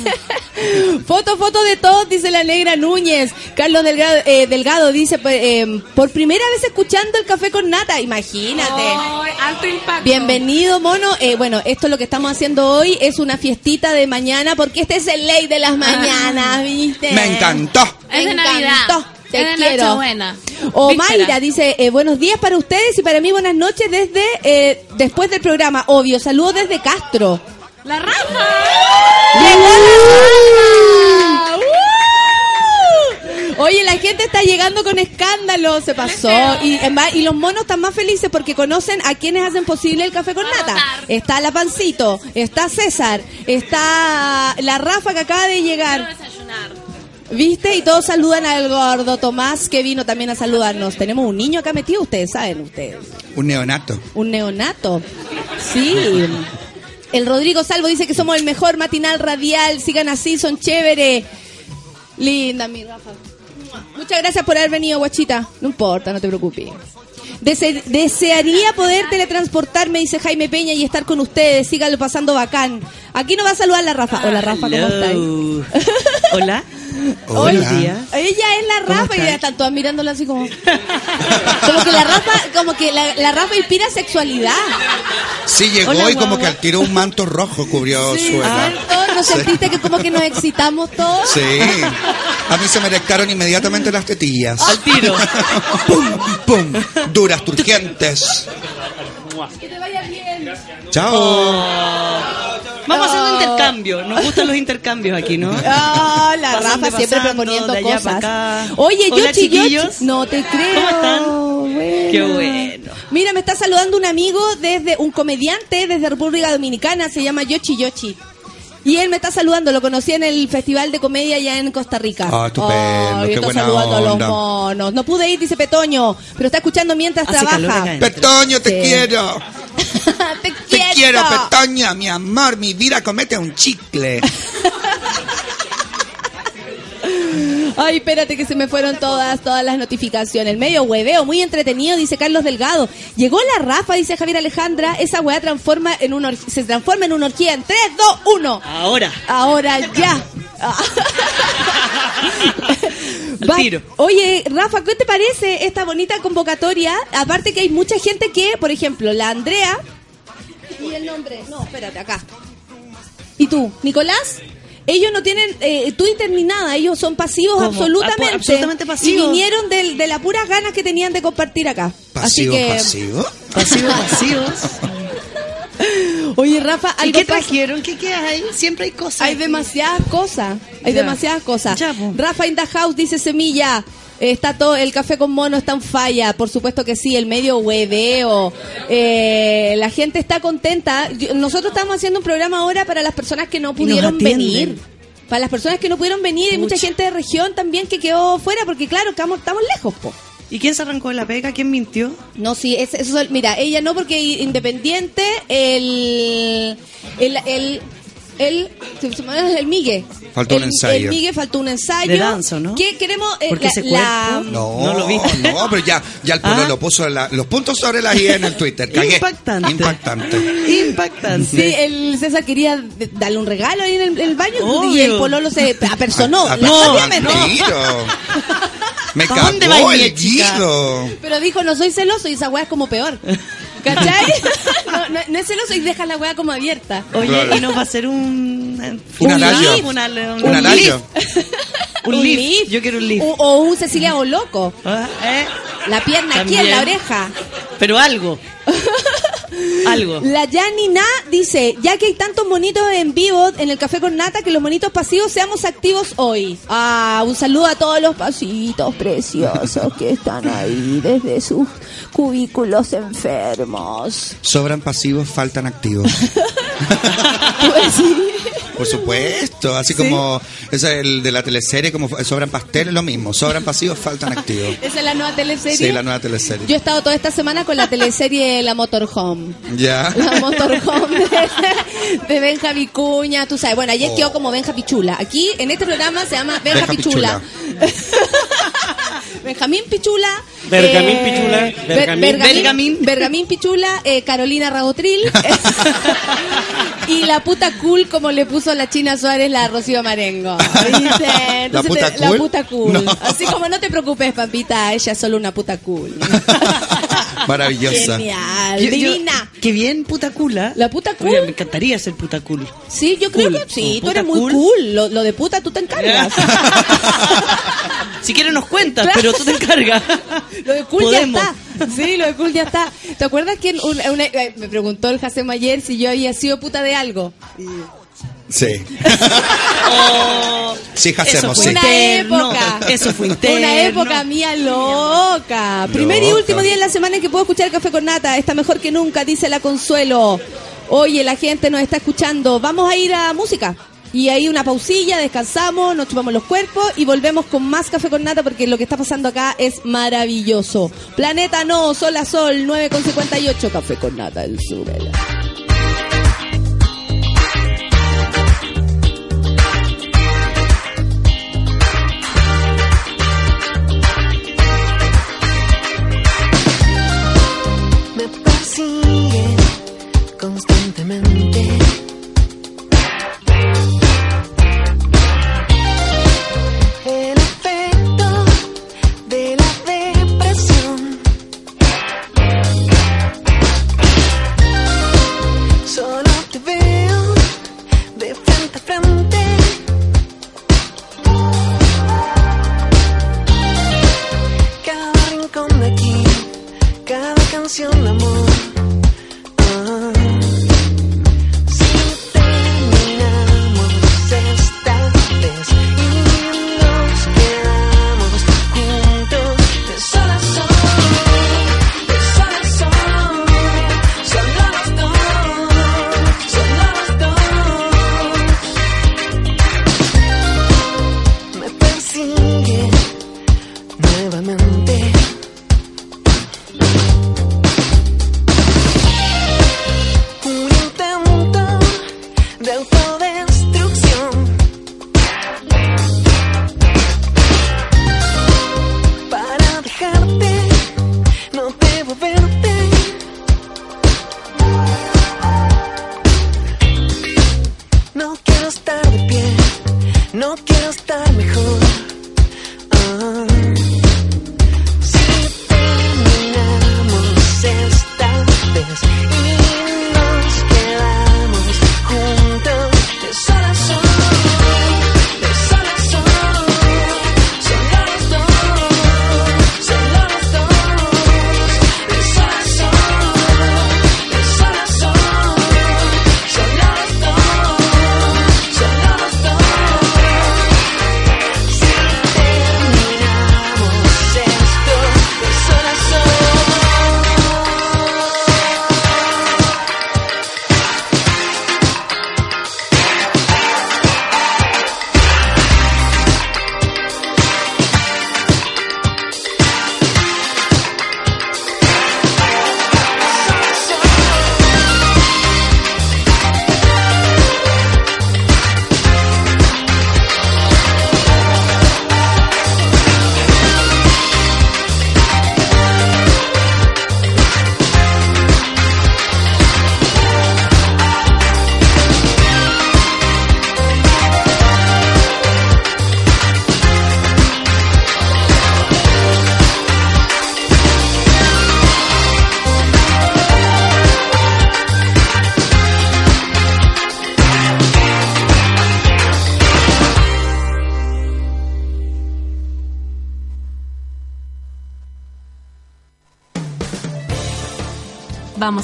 foto, foto de todos, dice la negra Núñez. Carlos Delgado, eh, Delgado dice, pues, eh, por primera vez escuchando el café con nata, imagínate. Ay, alto impacto. Bienvenido, mono. Eh, bueno, esto lo que estamos haciendo hoy es una fiestita de mañana, porque este es el ley de las mañanas, ¿viste? Me encantó. Es de Me Navidad. encantó. Te es quiero. O Víspera. Mayra dice, eh, buenos días para ustedes y para mí buenas noches desde eh, después del programa. Obvio, saludos desde Castro. La Rafa. ¡Llegó la Rafa! ¡Uh! Oye, la gente está llegando con escándalo, se pasó. Y los monos están más felices porque conocen a quienes hacen posible el café con nata. Está la Pancito, está César, está la Rafa que acaba de llegar. ¿Viste? Y todos saludan al gordo Tomás que vino también a saludarnos. Tenemos un niño acá metido, ustedes saben, ustedes. Un neonato. Un neonato. Sí. El Rodrigo Salvo dice que somos el mejor matinal radial. Sigan así, son chévere. Linda, mi Rafa. Muchas gracias por haber venido, guachita. No importa, no te preocupes. Dese- desearía poder teletransportarme, dice Jaime Peña, y estar con ustedes. Síganlo pasando bacán. Aquí nos va a saludar la Rafa. Hola, Rafa, ¿cómo estás? Hola. Días. Ella es la ¿Cómo Rafa y ya están todas mirándola así como. Como que la Rafa, como que la, la Rafa inspira sexualidad. Sí, llegó Hola, y como guagua. que al tiro un manto rojo cubrió su edad. ¿No sentiste que como que nos excitamos todos? Sí. A mí se me erectaron inmediatamente las tetillas. Al tiro. ¡Pum! ¡Pum! Duras, turgentes. Que te vaya bien. Chao. Vamos a hacer un intercambio. Nos gustan los intercambios aquí, ¿no? Ah, la Pasando Rafa siempre proponiendo de allá cosas. para acá. Oye, Hola, Yochi, chiquillos. No te creo. ¿Cómo están? Bueno. Qué bueno. Mira, me está saludando un amigo desde un comediante desde República Dominicana, se llama Yochi Yochi. Y él me está saludando, lo conocí en el Festival de Comedia allá en Costa Rica. Ah, estupendo, Ay, qué está buena saludando a los monos. No pude ir, dice Petoño, pero está escuchando mientras Hace trabaja. Petoño, te Sí. quiero. Te quiero, Petoño, mi amor. Mi vida comete un chicle. Ay, espérate que se me fueron todas, todas las notificaciones. Medio hueveo, muy entretenido, dice Carlos Delgado. Llegó la Rafa, dice Javier Alejandra. Esa weá transforma en una se transforma en una orgía en 3, 2, 1. Ahora. Ahora ya. Va- tiro. Oye, Rafa, ¿qué te parece esta bonita convocatoria? Aparte que hay mucha gente que, por ejemplo, la Andrea. ¿Y el nombre? No, espérate, acá. ¿Y tú, Nicolás? ellos no tienen eh, Twitter ni nada, ellos son pasivos ¿Cómo? absolutamente. Ah, absolutamente pasivos. Y vinieron del- de, las puras ganas que tenían de compartir acá. Pasivo, Así que, pasivo. Pasivos, pasivos. oye Rafa, ¿Y qué trajeron? ¿Qué, qué hay? Siempre hay cosas. Hay demasiadas cosas, hay Ya. demasiadas cosas. Ya, po. Rafa in the house dice Semilla, está todo, el café con mono está en falla, por supuesto que sí, el medio hueveo, eh, la gente está contenta. Yo- Nosotros estamos haciendo un programa ahora para las personas que no pudieron venir. Para las personas que no pudieron venir, hay mucha gente de región también que quedó fuera, porque claro, estamos, estamos lejos, po. ¿Y quién se arrancó de la pega? ¿Quién mintió? No, sí, es- eso, es- mira, ella no porque independiente, el, el, el, el, el Migue. Faltó un El- ensayo. El Migue faltó un ensayo. De danza, ¿no? ¿Qué queremos? eh, Porque la- ese la- No, No lo vi. No, pero ya, ya el pueblo Ah. lo puso la- los puntos sobre las I en el Twitter. Cagué. Impactante. Impactante. Impactante. Sí, el César quería darle un regalo ahí en el, baño y el pololo se apersonó. A- a- No. Me ¿Pa' dónde cagó el? Guido. Pero dijo, no soy celoso y esa weá es como peor. ¿Cachai? no, no, no es celoso y deja la weá como abierta. Oye, Claro. y nos va a hacer un... Un un una- un, Un. Un, lift. Yo quiero un lift. O, o un Cecilia o loco. Ah, ¿eh? La pierna aquí en También. la oreja. Pero algo. algo. La Janina dice, ya que hay tantos monitos en vivo en el café con nata, que los monitos pasivos seamos activos hoy. Ah, un saludo a todos los pasitos preciosos que están ahí desde sus cubículos enfermos. Sobran pasivos, faltan activos. Por supuesto, así como es el de la teleserie, como sobran pasteles, lo mismo. Sobran pasivos, faltan activos. Esa es la nueva teleserie. Sí, la nueva teleserie. Yo he estado toda esta semana con la teleserie La Motorhome. Ya. La Motorhome de, de Benja Vicuña, tú sabes. Bueno, ayer Oh. quedó como Benja Pichula. Aquí, en este programa, se llama Benja, Benja Pichula. Benjamín Pichula. Bergamín Pichula, Ber- Bergamín. Bergamín, Bergamín. Bergamín Pichula, eh, Carolina Rabotril. y la puta cool, como le puso la China Suárez la Rocío Marengo. Entonces puta te- La cool? puta cool. No. Así como no te preocupes, papita, ella es solo una puta cool. Maravillosa. Genial, Yo- yo- divina. Qué bien, puta cula. La puta cool. Oye, me encantaría ser puta cool. Sí, yo creo que sí, tú eres muy cool. cool. Lo, lo de puta tú te encargas. Si quieres nos cuentas, Claro. pero tú te encargas. Lo de cool Podemos. ya está. Sí, lo de cool ya está. ¿Te acuerdas que en una- una- eh, me preguntó el Jacem ayer si yo había sido puta de algo? Sí. Oh, Sí, eso hacemos, fue sí. Una época. Eso fue interno. Una época mía loca. Primer y último día en la semana en que puedo escuchar Café con Nata. Está mejor que nunca, dice la Consuelo. Oye, la gente nos está escuchando. Vamos a ir a música. Y ahí una pausilla, descansamos, nos chupamos los cuerpos y volvemos con más Café con Nata porque lo que está pasando acá es maravilloso. Planeta no, Sol a Sol, 9,58. Café con Nata, el súbela. women.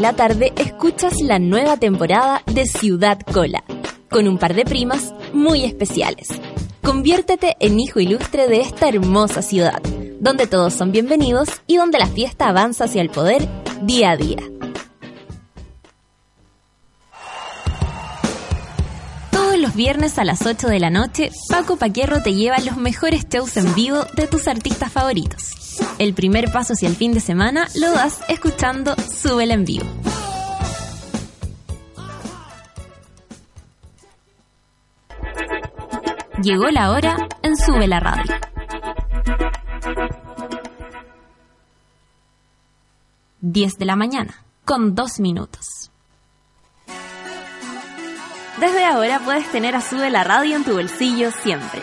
La tarde escuchas la nueva temporada de Ciudad Cola, con un par de primas muy especiales. Conviértete en hijo ilustre de esta hermosa ciudad, donde todos son bienvenidos y donde la fiesta avanza hacia el poder día a día. Todos los viernes a las 8 de la noche, Paco Paquierro te lleva los mejores shows en vivo de tus artistas favoritos. El primer paso hacia el fin de semana lo das escuchando Súbela en vivo. Llegó la hora en Sube la Radio. Diez de la mañana, con dos minutos. Desde ahora puedes tener a Sube la Radio en tu bolsillo siempre.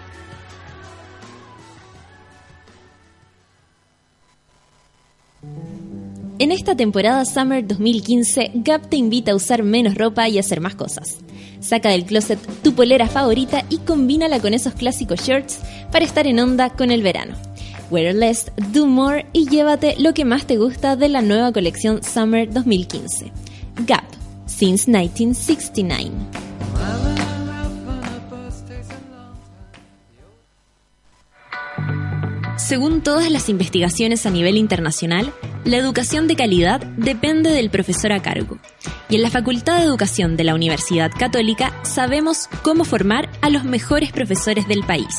En esta temporada Summer 2015, Gap te invita a usar menos ropa y hacer más cosas. Saca del closet tu polera favorita y combínala con esos clásicos shirts para estar en onda con el verano. Wear less, do more y llévate lo que más te gusta de la nueva colección Summer 2015. Gap, since 1969. Según todas las investigaciones a nivel internacional, la educación de calidad depende del profesor a cargo. Y en la Facultad de Educación de la Universidad Católica sabemos cómo formar a los mejores profesores del país.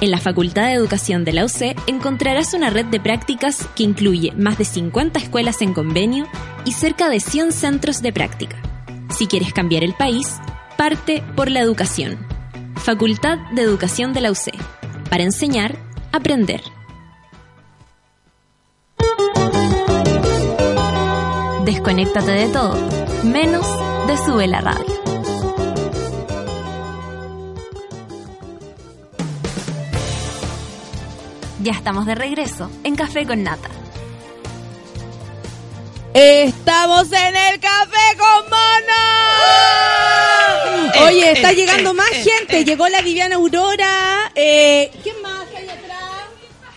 En la Facultad de Educación de la UC encontrarás una red de prácticas que incluye más de 50 escuelas en convenio y cerca de 100 centros de práctica. Si quieres cambiar el país, parte por la educación. Facultad de Educación de la UC. Para enseñar, aprender. Desconéctate de todo, menos de Sube la Radio. Ya estamos de regreso en Café con Nata. Estamos en el café con mono. Oye, está llegando más gente. Llegó la Viviana Aurora. Eh, ¿Quién más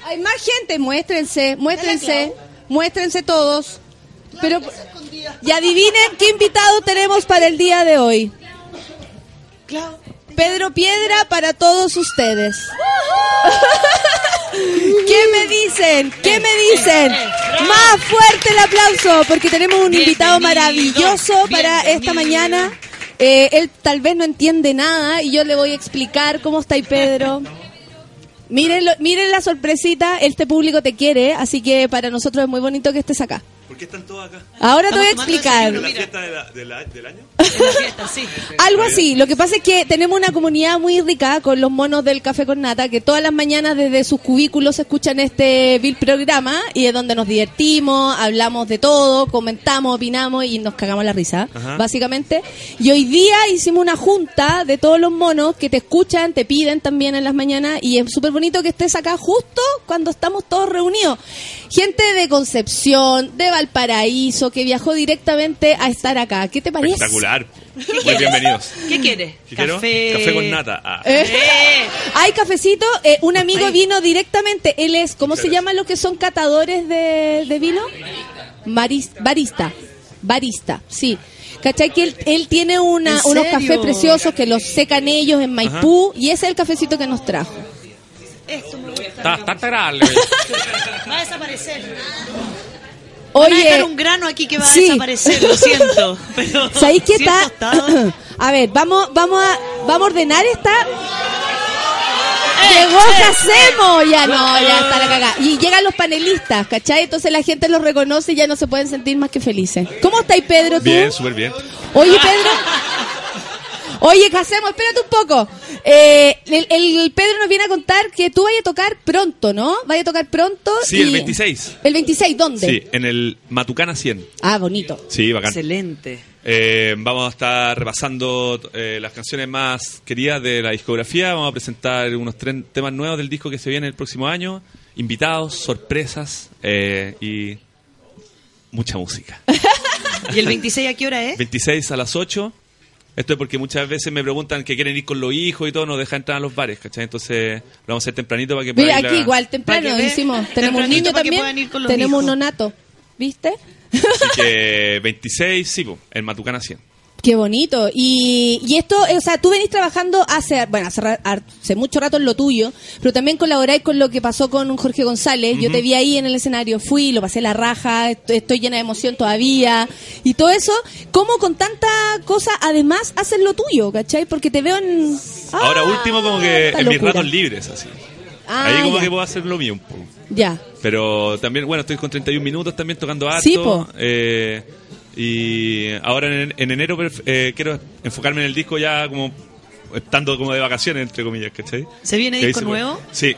hay más gente. Muéstrense, muéstrense, muéstrense todos. Pero y adivinen qué invitado tenemos para el día de hoy. Pedro Piedra para todos ustedes. ¿Qué me dicen? ¿Qué me dicen? Más fuerte el aplauso porque tenemos un invitado maravilloso para esta mañana. Eh, él tal vez no entiende nada y yo le voy a explicar cómo está ahí Pedro. Miren, lo- miren la sorpresita, este público te quiere, así que para nosotros es muy bonito que estés acá. ¿Por qué están todos acá? Ahora te voy a explicar. ¿En la fiesta de la- de la- del año? Algo así. Lo que pasa es que tenemos una comunidad muy rica con los monos del Café con Nata que todas las mañanas desde sus cubículos escuchan este vil programa y es donde nos divertimos, hablamos de todo, comentamos, opinamos y nos cagamos la risa, Ajá. básicamente. Y hoy día hicimos una junta de todos los monos que te escuchan, te piden también en las mañanas y es súper bonito que estés acá justo cuando estamos todos reunidos. Gente de Concepción, de Valparaíso, que viajó directamente a estar acá. ¿Qué te parece? Espectacular. Muy bienvenidos. ¿Qué quiere? ¿Qué quiero? Café. Café con nata. Ah. Eh, Hay cafecito. eh, un amigo vino directamente. Él es, ¿cómo se llaman los que son catadores de, de vino? Maris- barista. Barista, sí. ¿Cachai? Que él, él tiene una, ¿En unos cafés preciosos que los secan ellos en Maipú y ese es el cafecito que nos trajo. Esto me gusta. Está, está grande. Va a desaparecer. Oye, Van a dejar un grano aquí que va a sí. desaparecer, lo siento. Pero ¿Sabéis qué está? A ver, vamos, vamos a, vamos a ordenar esta. Llegó Jacemo. Ya no, ya está la cagada. Y llegan los panelistas, ¿cachai? Entonces la gente los reconoce y ya no se pueden sentir más que felices. ¿Cómo estáis, Pedro, tú? Bien, súper bien. Oye, Pedro. Oye, Jacemo, espérate un poco. Eh, el, el Pedro nos viene a contar que tú vayas a tocar pronto, ¿no? Vaya a tocar pronto. Sí, el y- 26. ¿El 26 dónde? Sí, en el Matucana 100. Ah, bonito. Sí, bacán. Excelente. Eh, vamos a estar repasando eh, las canciones más queridas de la discografía. Vamos a presentar unos tres temas nuevos del disco que se viene el próximo año. Invitados, sorpresas eh, y mucha música. ¿Y el 26 a qué hora es? 26 a las 8. Esto es porque muchas veces me preguntan que quieren ir con los hijos y todo, nos dejan entrar a los bares, ¿cachai? Entonces lo vamos a hacer tempranito para que Mira, puedan ir aquí a- igual, temprano Para que hicimos. Tenemos un tempranito niño para que también. puedan ir con los Tenemos hijos. un nonato. ¿Viste? Así que 26, sí, po, en Matucana 100. Qué bonito. Y, y esto, eh, o sea, tú venís trabajando hace, bueno, hace, hace mucho rato en lo tuyo, pero también colaboráis con lo que pasó con Jorge González. Yo te vi ahí en el escenario, fui, lo pasé la raja, est- estoy llena de emoción todavía. Y todo eso, ¿cómo con tanta cosa además haces lo tuyo, cachai? Porque te veo en... Ahora Ah, último como que en mis ratos libres, así. Ah, Ahí como ya. que puedo hacer lo mío un poco. Ya. Pero también, bueno, estoy con 31 minutos también tocando harto. Sí, po. eh, y ahora en, en enero eh, quiero enfocarme en el disco ya como estando como de vacaciones, entre comillas, ¿cachai? ¿Se viene Que disco se puede- nuevo? Sí.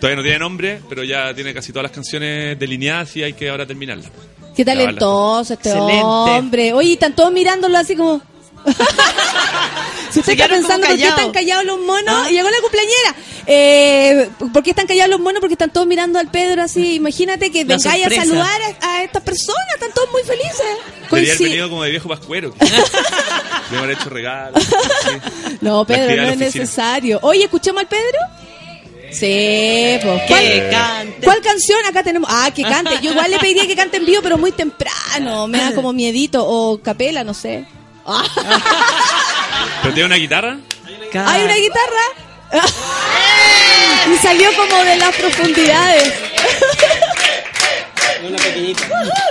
Todavía no tiene nombre, pero ya tiene casi todas las canciones delineadas y hay que ahora terminarlas. Qué Grabarlas. talentoso este Excelente. hombre. Oye, están todos mirándolo así como... si usted está pensando por qué están callados los monos, Ah. y llegó la cumpleañera. Eh, ¿Por qué están callados los monos? Porque están todos mirando al Pedro así. Imagínate que La vengáis a saludar a, a estas personas. Están todos muy felices. Debería haber venido como de viejo pascuero. Debe haber hecho regalos. sí. No, Pedro, no de es necesario. Oye, ¿escuchamos al Pedro? Sí, pues. Que ¿Cuál, cante. ¿Cuál canción acá tenemos? Ah, que cante. Yo igual le pediría que cante en vivo, pero muy temprano. Me da como miedito. O capela, no sé. ¿Pero tiene una guitarra? ¿Hay una guitarra? y salió como de las profundidades. Una pequeñita.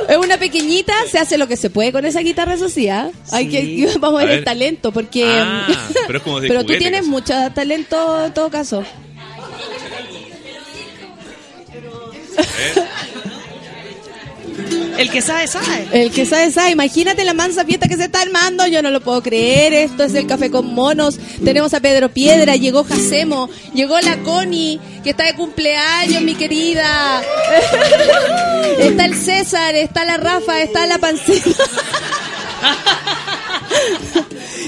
Es una pequeñita, se hace lo que se puede con esa guitarra, eso sí, ¿ah? Hay que, vamos a A ver el talento, porque... Ah, pero es como de pero tú tienes casi. mucho talento en todo caso. El que sabe, sabe. El que sabe, sabe. Imagínate la mansa fiesta que se está armando. Yo no lo puedo creer. Esto es el café con monos. Tenemos a Pedro Piedra. Llegó Jacemo. Llegó la Connie, que está de cumpleaños, mi querida. está el César. Está la Rafa. Está la Pancita.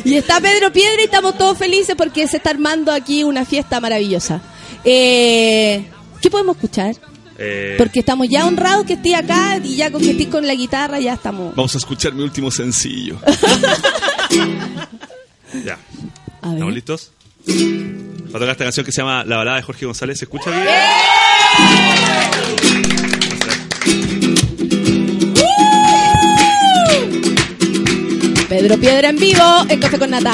y está Pedro Piedra y estamos todos felices porque se está armando aquí una fiesta maravillosa. Eh, ¿Qué podemos escuchar? Eh, Porque estamos ya honrados que estés acá y ya con que estés con la guitarra ya estamos. Vamos a escuchar mi último sencillo. ya. A ver. ¿Estamos listos? Va a tocar esta canción que se llama La balada de Jorge González. ¿Se escucha bien? Pedro Piedra en vivo en Café con Nata.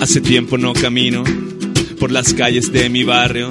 Hace tiempo no camino por las calles de mi barrio.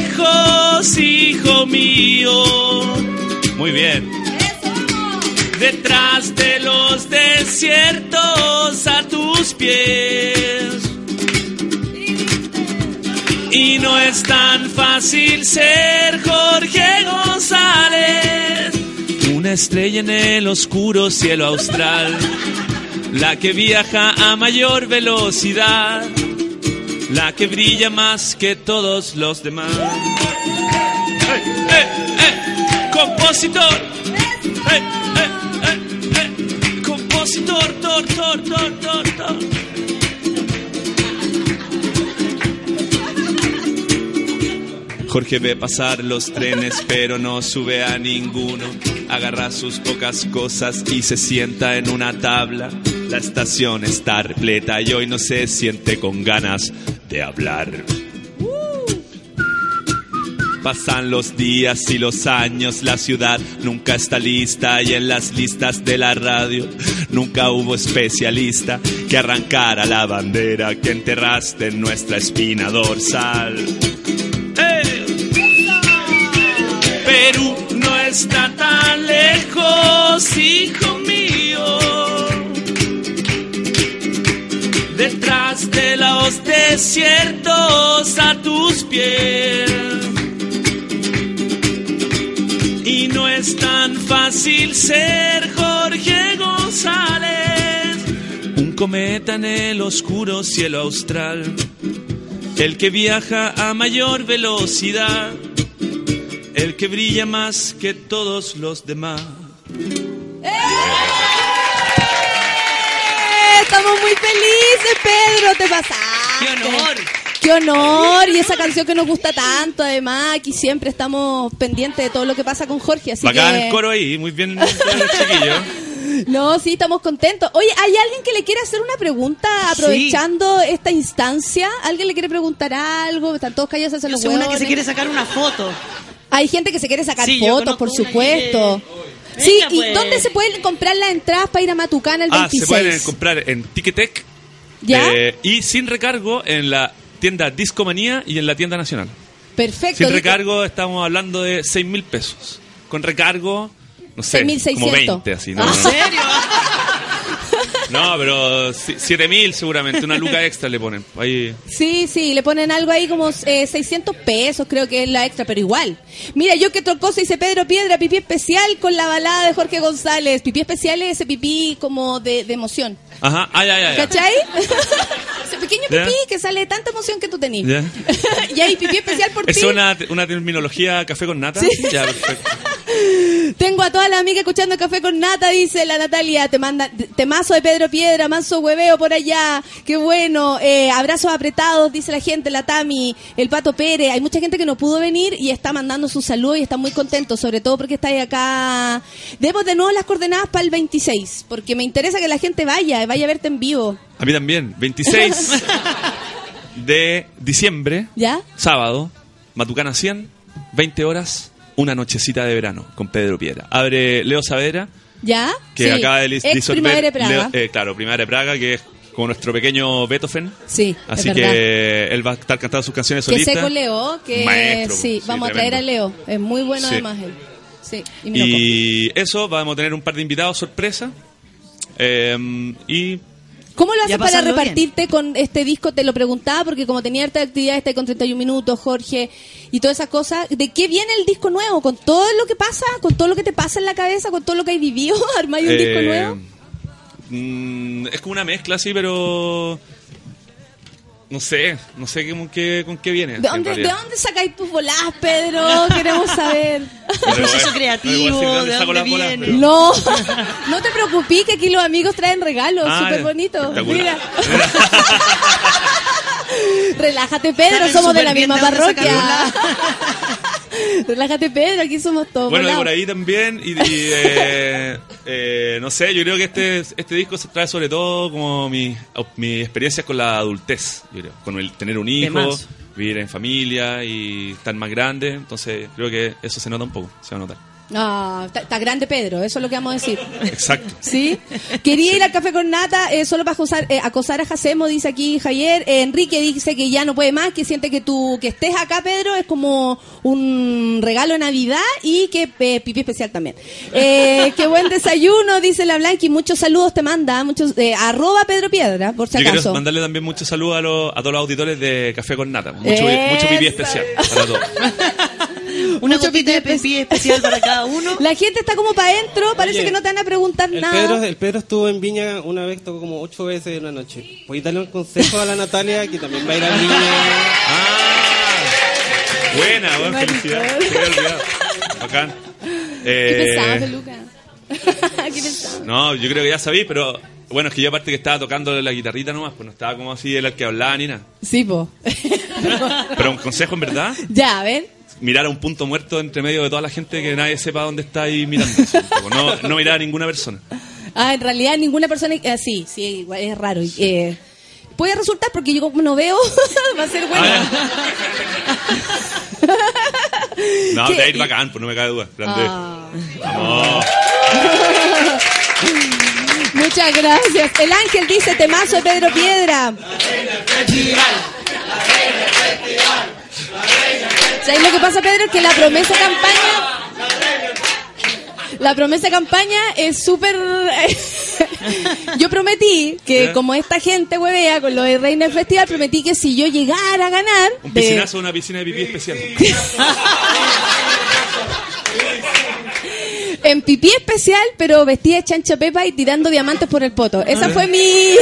lejos, hijo mío. Muy bien. Detrás de los desiertos a tus pies. Y no es tan fácil ser Jorge González. Una estrella en el oscuro cielo austral. La que viaja a mayor velocidad. La que brilla más que todos los demás. ¡Eh, eh, eh! ¡Compositor! ¡Eh, eh! ¡Compositor, tor, tor, tor, tor, tor! Jorge ve pasar los trenes, pero no sube a ninguno. Agarra sus pocas cosas y se sienta en una tabla. La estación está repleta y hoy no se siente con ganas de hablar. Pasan los días y los años, la ciudad nunca está lista y en las listas de la radio nunca hubo especialista que arrancara la bandera que enterraste en nuestra espina dorsal. ¡Eh! Perú no está tan lejos, hijo los desiertos a tus pies. Y no es tan fácil ser Jorge González. Un cometa en el oscuro cielo austral. El que viaja a mayor velocidad. El que brilla más que todos los demás. ¡Eh! Estamos muy felices, Pedro, te pasaste. ¡Qué honor! ¡Qué honor! Y esa canción que nos gusta tanto, además, aquí siempre estamos pendientes de todo lo que pasa con Jorge, así Bacán que... el coro ahí, muy bien, muy bien. No, sí, estamos contentos. Oye, ¿hay alguien que le quiere hacer una pregunta aprovechando esta instancia? ¿Alguien le quiere preguntar algo? Están todos callados hacia los sé una que se quiere sacar una foto. Hay gente que se quiere sacar Sí, fotos, por que supuesto. Sí, Venga, ¿y pues. dónde se pueden comprar las entradas para ir a Matucana el Ah, 26? se pueden comprar en Ticketek ¿Ya? eh, y sin recargo en la tienda Discomanía y en la tienda nacional. Perfecto. Sin Dice- recargo estamos hablando de 6 mil pesos. Con recargo, no sé, 6.600. como 20 así. ¿no? ¿En serio? No, pero 7 mil seguramente, una luca extra le ponen. Ahí. Sí, sí, le ponen algo ahí como eh, 600 pesos, creo que es la extra, pero igual. Mira, yo que otra cosa hice Pedro Piedra, pipí especial con la balada de Jorge González. Pipí especial es ese pipí como de, de emoción. Ajá, ay, ay, ay. ¿Cachai? ese pequeño pipí que sale de tanta emoción que tú tenías. Ya. y hay pipí especial por ti. ¿Es una, una terminología café con nata? Sí. Ya, perfecto. Tengo a todas las amigas escuchando Café con Nata, dice la Natalia. Te manda temazo de Pedro Piedra, manso hueveo por allá. Qué bueno. Eh, abrazos apretados, dice la gente, la Tami, el Pato Pérez. Hay mucha gente que no pudo venir y está mandando su salud y está muy contento, sobre todo porque está ahí acá. Demos de nuevo las coordenadas para el 26, porque me interesa que la gente vaya, vaya a verte en vivo. A mí también. 26 de diciembre, ¿Ya? sábado, Matucana 100, 20 horas, una nochecita de verano con Pedro Piedra. Abre Leo Saavedra, ¿Ya? que Sí. acaba de lis- Ex disolver. Primavera de Praga. Leo- eh, claro, Primavera de Praga, que es como nuestro pequeño Beethoven. Sí, Así es que él va a estar cantando sus canciones Que solistas. seco Leo, que Maestro, sí, sí, vamos a traer a Leo. Es muy bueno Sí. además él. Sí, y eso, vamos a tener un par de invitados sorpresa. Eh, y ¿Cómo lo haces para repartirte con este disco? Te lo preguntaba porque como tenía harta actividad, está ahí con 31 minutos, Jorge, y todas esas cosas. ¿De qué viene el disco nuevo? ¿Con todo lo que pasa? ¿Con todo lo que te pasa en la cabeza? ¿Con todo lo que hay vivido? ¿Armáis un disco Eh, nuevo? mm, es como una mezcla así, pero no sé, no sé qué- con qué, con qué viene. ¿De dónde, ¿De dónde sacáis tus bolas, Pedro? Queremos saber. Proceso creativo, no ¿de dónde bolas, viene? pero- No, no te preocupes que aquí los amigos traen regalos, Ah, súper bonitos. Mira. Relájate, Pedro, Salen somos de la misma ¿de dónde parroquia. Relájate, Pedro, aquí somos todos. Bueno, y por ahí también, y, y, eh, eh, no sé, yo creo que este, este disco se trae sobre todo como mi, mi experiencia con la adultez, yo creo, con el tener un hijo, vivir en familia y estar más grande, entonces creo que eso se nota un poco, se va a notar. No, está grande Pedro, eso es lo que vamos a decir. Exacto. ¿Sí? Quería ir al café con nata eh, solo para acosar, eh, acosar a Jacemo, dice aquí Javier. Eh, Enrique dice que ya no puede más, que siente que tú que estés acá, Pedro, es como un regalo de Navidad y que eh, pipí especial también. Eh, qué buen desayuno, dice la Blanqui. Muchos saludos te manda, muchos eh, arroba Pedro Piedra, por si Yo quiero acaso. mandarle también muchos saludos a, los, a todos los auditores de Café con Nata. Mucho, mucho pipí especial para todos. Una Mucho gotita de pipí especial para cada uno. La gente está como para adentro, parece Oye, que no te van a preguntar El nada. Pedro, el Pedro estuvo en Viña una vez, tocó como ocho veces en una noche. ¿Puedes darle un consejo a la Natalia que también va a ir a Viña? Buena, buena, felicidad. Olvidado. Bacán. ¿Qué Eh, pensabas, Peluca? ¿Qué pensabas? No, yo creo que ya sabí, pero bueno, es que yo aparte que estaba tocando la guitarrita nomás, pues no estaba como así el que hablaba ni nada. Sí, po. Pero un consejo en verdad, Ya, a ver. Mirar a un punto muerto entre medio de toda la gente que nadie sepa dónde está ahí mirando. No, no mirar a ninguna persona. Ah, en realidad ninguna persona... eh, sí, sí, igual es raro. Eh, puede resultar porque yo como no veo, va a ser bueno. No, que- te va a ir bacán, pues no me cabe duda. Grande. Ah. Vamos. Muchas gracias. El ángel dice temazo de Pedro Piedra. ¿Sabes lo que pasa, Pedro? Es que la promesa campaña. La promesa campaña es súper. yo prometí que, como esta gente huevea con lo de Reina del Festival, prometí que si yo llegara a ganar. Un de- piscinazo, una piscina de pipí especial. en pipí especial, pero vestida de chancha pepa y tirando diamantes por el poto. Esa Ah. fue mi,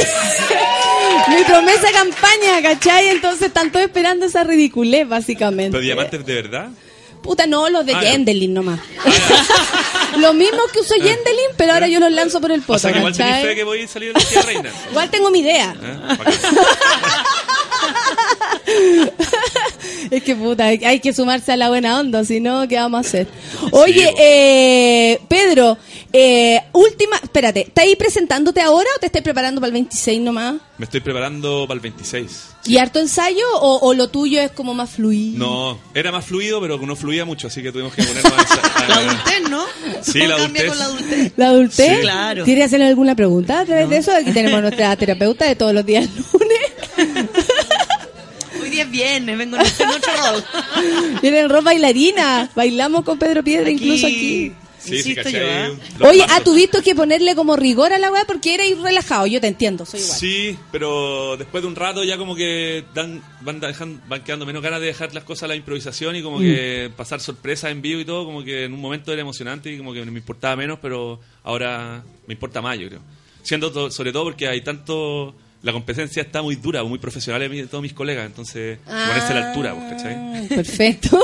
mi promesa de campaña, ¿cachai? Entonces están todos esperando esa ridiculez, básicamente. ¿Pero diamantes de verdad? Puta, no, los de Ah. Yendelin nomás. Los mismos que usó Yendelin, pero ahora yo los lanzo por el poto, o sea que igual fe que voy a salir de la reina. Igual tengo mi idea. ¿Eh? Es que puta, hay, que sumarse a la buena onda, si no, ¿qué vamos a hacer? Oye, eh, Pedro, eh, última, espérate, ¿estás ahí presentándote ahora o te estás preparando para el 26 nomás? Me estoy preparando para el 26. ¿Y harto ensayo o, o lo tuyo es como más fluido? No, era más fluido, pero no fluía mucho, así que tuvimos que ponernos a La a- adultez, ¿no? Sí, la adultez. con la adultez. ¿La adultez? Sí. Claro. ¿Quieres hacerle alguna pregunta a través de eso? Aquí tenemos nuestra terapeuta de todos los días lunes. Hoy es viernes, vengo en otro rol. Viene en ropa bailarina. Bailamos con Pedro Piedra incluso aquí. Sí, sí, yo, ¿eh? Oye, ah, tuviste que ponerle como rigor a la weá porque eres relajado. Yo te entiendo, soy igual. Sí, pero después de un rato ya como que dan, van, dejando, van quedando menos ganas de dejar las cosas a la improvisación y como Mm. que pasar sorpresas en vivo y todo, como que en un momento era emocionante y como que me importaba menos, pero ahora me importa más, yo creo. Siendo to- sobre todo porque hay tanto... La competencia está muy dura, muy profesional de, todos mis colegas, entonces ponerse a la altura, pues, ¿cachai? Ah, Perfecto.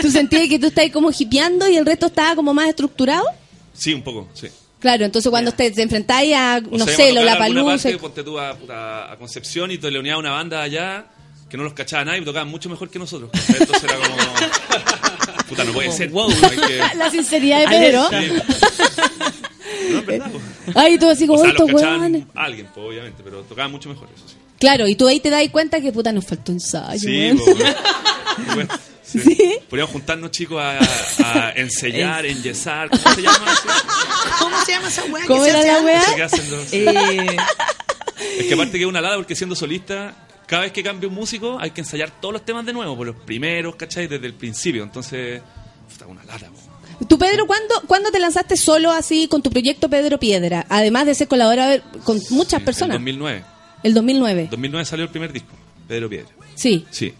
¿Tú sentías que tú estás ahí como hipeando y el resto estaba como más estructurado? Sí, un poco, sí. Claro, entonces cuando te, te enfrentáis a, O no sea, sé, a lo la palusa. ponte tú a, puta, a Concepción y te leoneaba una banda allá que no los cachaba nadie y tocaban mucho mejor que nosotros. ¿cachai? Entonces era como... Puta, no puede ser. wow. hay que- La sinceridad de Pedro. Sí. No, es verdad. po. Ay, tú así O como sea, estos a alguien, pues, obviamente, pero tocaban mucho mejor, eso sí. Claro, y tú ahí te das cuenta que puta nos faltó ensayo. Sí, po, weón. sí. Podríamos juntarnos, chicos, a, a ensayar, enyesar, ¿cómo se llama? eso? ¿Cómo se llama esa weá? ¿Cómo era la weá? Eh, Es que aparte que es una lada porque siendo solista, cada vez que cambia un músico hay que ensayar todos los temas de nuevo, por los primeros, ¿cachai? Desde el principio. Entonces, puta, una lata. po. Tú, Pedro, ¿cuándo, ¿cuándo te lanzaste solo así con tu proyecto Pedro Piedra? Además de ser colaborador con muchas personas. 2009. El 2009. 2009 salió el primer disco, Pedro Piedra. Sí. Sí.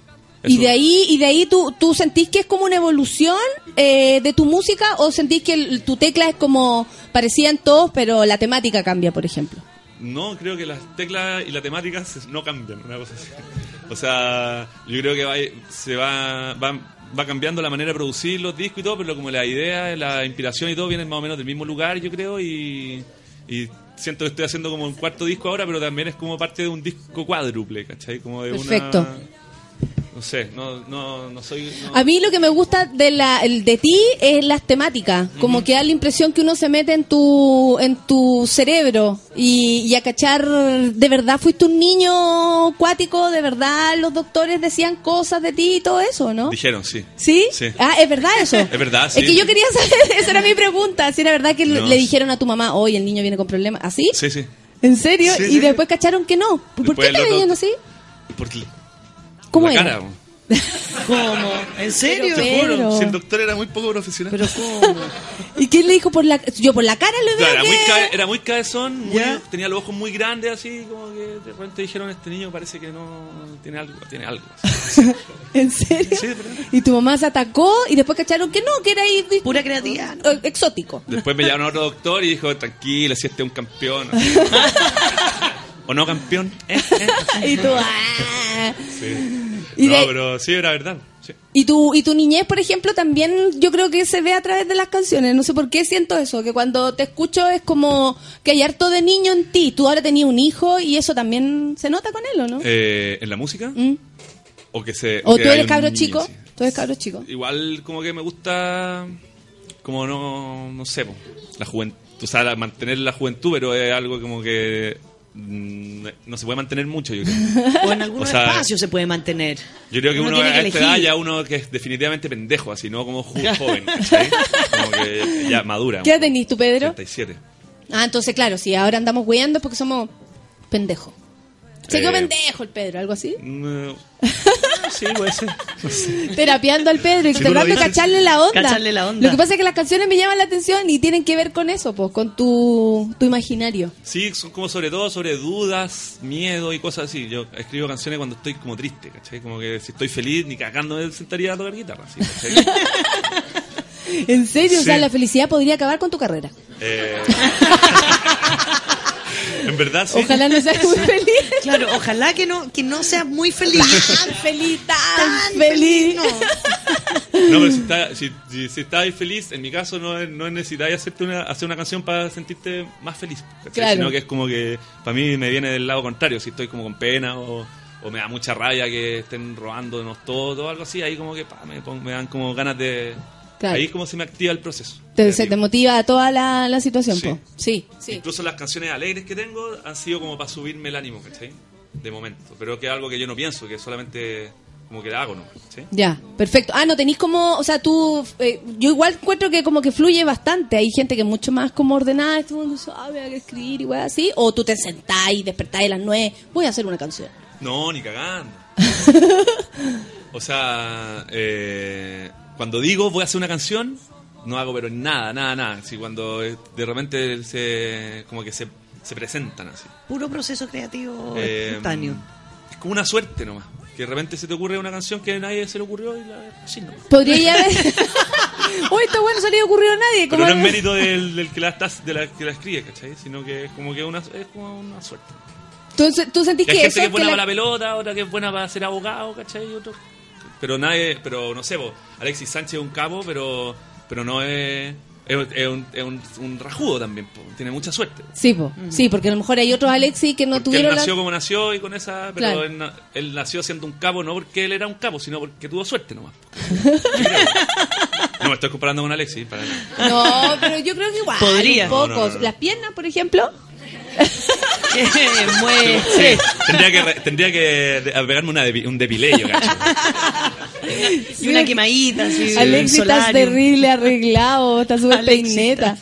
Y de ahí, y de ahí tú, tú sentís que es como una evolución eh, de tu música o sentís que el- tu tecla es como parecían todos, pero la temática cambia, por ejemplo. No, creo que las teclas y la temática no cambian, una cosa así. O sea, yo creo que va, se va, va, va cambiando la manera de producir los discos y todo, pero como la idea, la inspiración y todo vienen más o menos del mismo lugar, yo creo, y, siento que estoy haciendo como un cuarto disco ahora, pero también es como parte de un disco cuádruple, ¿cachai? Como de Perfecto. una... No sé, no, no, no soy... no- A mí lo que me gusta de, la, de ti es las temáticas, como que da la impresión que uno se mete en tu, en tu cerebro y, y a cachar, de verdad fuiste un niño acuático, de verdad los doctores decían cosas de ti y todo eso, ¿no? Dijeron, sí. ¿Sí? Sí. Ah, es verdad eso. Es verdad, sí. Es que yo quería saber, esa era mi pregunta, si era verdad que le- No. le dijeron a tu mamá, oye, el niño viene con problemas, ¿así? Sí, sí. ¿En serio? Sí, y sí. después cacharon que no. ¿Por Después qué te veían así? Porque ¿Cómo la era? cara. ¿Cómo? ¿En serio? Te juro, Pero- si el doctor era muy poco profesional. ¿Pero cómo? ¿Y quién le dijo por la Yo por la cara le veo Claro, era, muy que- cabe- era muy cabezón, muy- ¿Ya? tenía los ojos muy grandes, así como que de repente dijeron: Este niño parece que no tiene algo. Tiene algo. ¿En serio? Sí. Y tu mamá se atacó y después cacharon que no, que era ahí Pura creatividad. eh, exótico. Después me llamaron a otro doctor y dijo: Tranquila, si este es un campeón. ¿O no campeón? Eh, eh. y tú, ah. Sí. Y no, de- pero sí, era verdad. sí. Y tu, y tu niñez, por ejemplo, también yo creo que se ve a través de las canciones. No sé por qué siento eso, que cuando te escucho es como que hay harto de niño en ti. Tú ahora tenías un hijo y eso también se nota con él, ¿o no? Eh, ¿En la música? Mm. ¿O que se.? ¿O que tú eres cabro chico? sí. ¿Tú eres cabro chico? Igual como que me gusta, como no, no sé, po, la juventud, o sea, la- mantener la juventud, pero es algo como que no se puede mantener mucho, yo creo. O en algunos O sea, espacios se puede mantener. Yo creo que Uno uno, a que esta edad ya uno que es definitivamente pendejo, así, no como joven, ¿cachai? Como que ya madura. ¿Qué edad tenés tú, Pedro? 37. Ah, entonces, claro, si ahora andamos huyendo es porque somos pendejos. Se quedó Eh, pendejo el Pedro, algo así. Mm, sí, puede ser. No sé. Terapeando al Pedro y Si tratando de cacharle la onda. Cacharle la onda. Lo que pasa es que las canciones me llaman la atención y tienen que ver con eso, pues, con tu, tu imaginario. Sí, son como sobre todo sobre dudas, miedo y cosas así. Yo escribo canciones cuando estoy como triste, ¿cachai? Como que si estoy feliz, ni cagando me sentaría a tocar guitarra, ¿sí? ¿cachai? ¿En serio? O sea, Sí. la felicidad podría acabar con tu carrera. Eh, en verdad, sí. Ojalá no seas muy feliz. Claro, ojalá que no, que no seas muy feliz. Tan feliz, tan, feliz. No, pero si, está, si, si, feliz, en mi caso no, es- no necesitáis hacerte una, hacer una canción para sentirte más feliz. Claro. Sino que es como que para mí me viene del lado contrario. Si estoy como con pena o, o me da mucha rabia que estén robándonos todo o algo así, ahí como que pa, me, pon- me dan como ganas de... Claro. Ahí como se me activa el proceso. Te, se te motiva toda la, la situación, Sí. po. Sí, sí. Incluso las canciones alegres que tengo han sido como para subirme el ánimo, ¿cachai? De momento. Pero que es algo que yo no pienso, que solamente como que hago, ¿no? ¿Sí? Ya, perfecto. Ah, no tenéis como, o sea, tú, eh, yo igual encuentro que como que fluye bastante. Hay gente que es mucho más como ordenada, es como que sabe que escribir y así. O tú te sentáis y despertáis a las nueve, voy a hacer una canción. No, ni cagando. o sea, eh, cuando digo voy a hacer una canción, no hago pero nada, nada, nada. Si cuando eh, de repente se, como que se, se presentan así. Puro proceso creativo Eh, espontáneo. Es como una suerte nomás. Que de repente se te ocurre una canción que a nadie se le ocurrió y la así nomás. Podría ya haber... Uy, está bueno, no le ocurrió a nadie. Pero como- no es mérito del, del que la estás, de la que la escribe, ¿cachai? Sino que es como que una, es como una suerte. ¿Tú, tú sentís Y hay que gente eso que es buena que para la- la pelota, otra que es buena para ser abogado, ¿cachai? Y otro. Pero nadie, pero no sé, vos, Alexis Sánchez es un capo, pero, pero no es. Es, es un, es un, un rajudo también, po, tiene mucha suerte. Sí, po. sí, porque a lo mejor hay otros Alexis que no Que él tuvieron la... nació como nació y con esa. Pero Claro. él, él nació siendo un capo no porque él era un capo, sino porque tuvo suerte nomás. No me estoy comparando con Alexis, para nada. No, pero yo creo que igual. Podría. Un poco. No, no, no, no. Las piernas, por ejemplo. Sí, tendría que, re- tendría que de- pegarme una un depilé, yo cacho. Y una quemadita, así. Alexis, estás solarium. terrible arreglado, está súper Alexis peineta.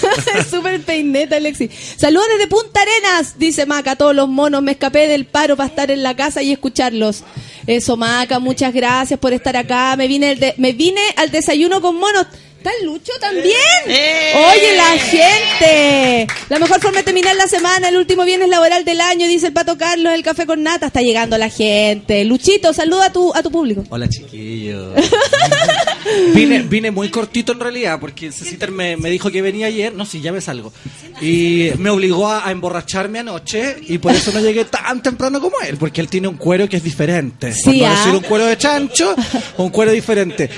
súper peineta, Alexis. Saludos desde Punta Arenas, dice Maca, todos los monos, me escapé del paro para estar en la casa y escucharlos. Eso, Maca, muchas gracias por estar acá. Me vine, el de- me vine al desayuno con monos. ¿Está el Lucho también? ¡Eh! Oye, la gente. La mejor forma de terminar la semana, el último viernes laboral del año, dice el Pato Carlos, el café con nata. Está llegando la gente. Luchito, saluda a tu, a tu público. Hola chiquillos. vine, vine muy cortito en realidad, porque Cecitar me, me dijo que venía ayer, no, sí, ya me salgo. Y me obligó a, a emborracharme anoche y por eso no llegué tan temprano como él, porque él tiene un cuero que es diferente. Sí, por no ¿ah? decir un cuero de chancho, un cuero diferente.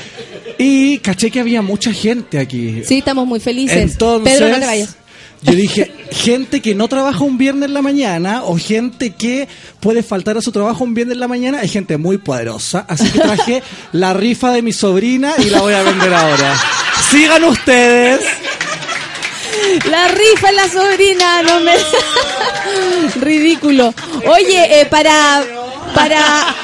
Y caché que había mucha gente aquí. Sí, estamos muy felices. Entonces, Pedro, no te vayas. Yo dije, gente que no trabaja un viernes en la mañana o gente que puede faltar a su trabajo un viernes en la mañana, hay gente muy poderosa. Así que traje la rifa de mi sobrina y la voy a vender ahora. Sigan ustedes. La rifa en la sobrina, no me... Ridículo. Oye, eh, para... Para...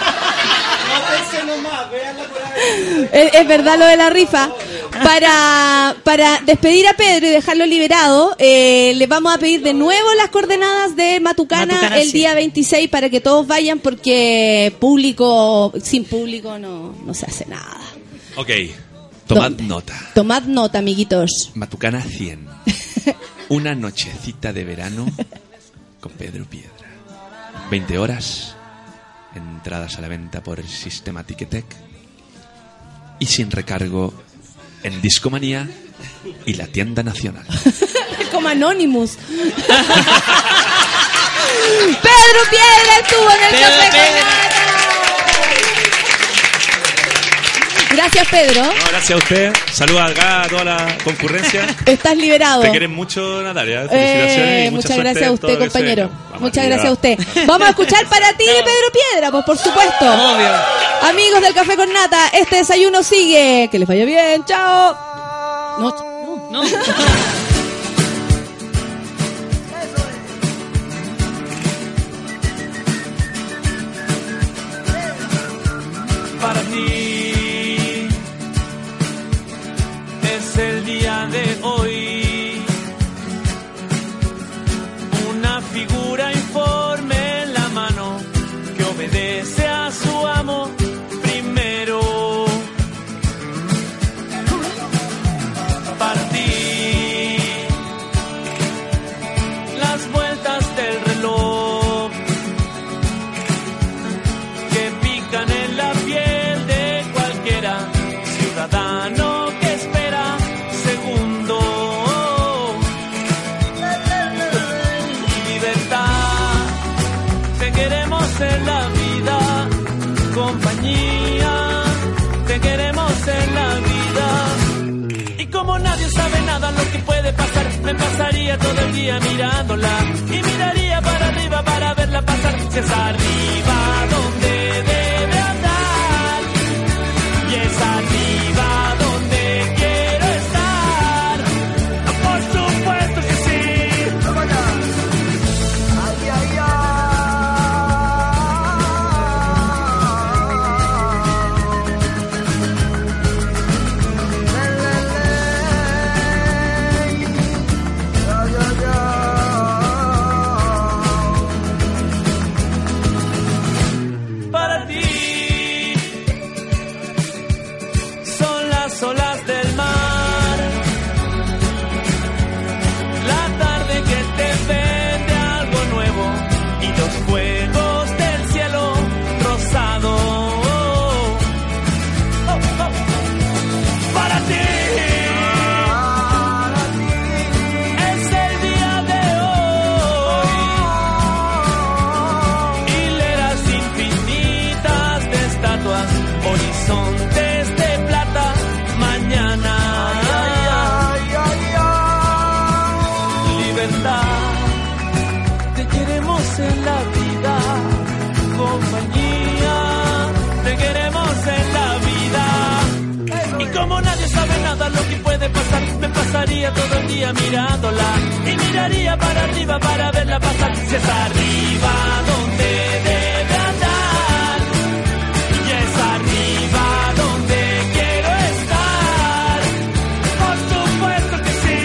Es, es verdad lo de la rifa. Para, para despedir a Pedro y dejarlo liberado, eh, le vamos a pedir de nuevo las coordenadas de Matucana, Matucana, el sí. día 26 para que todos vayan porque público, sin público no, no se hace nada. Ok, tomad nota. Tomad nota, amiguitos. Matucana 100. Una nochecita de verano con Pedro Piedra. 20 horas. Entradas a la venta por el sistema Ticketek. Y sin recargo en Discomanía y la tienda nacional. Como Anonymous. Pedro Piedra estuvo en el Pedro Gracias, Pedro. No, gracias a usted. Saludos acá a toda la concurrencia. Estás liberado. Te quieren mucho, Natalia. Felicitaciones Eh, y mucha muchas gracias a usted, compañero. Muchas gracias a usted. Vamos a escuchar para ti, Pedro Piedra, pues por supuesto. Amigos del Café con Nata, este desayuno sigue. Que les vaya bien. Chao. No, No. todo el día mirándola y miraría para arriba para verla pasar. Si es arriba pasaría todo el día mirándola y miraría para arriba para verla pasar. Si es arriba donde debe andar y es arriba donde quiero estar. Por supuesto que sí.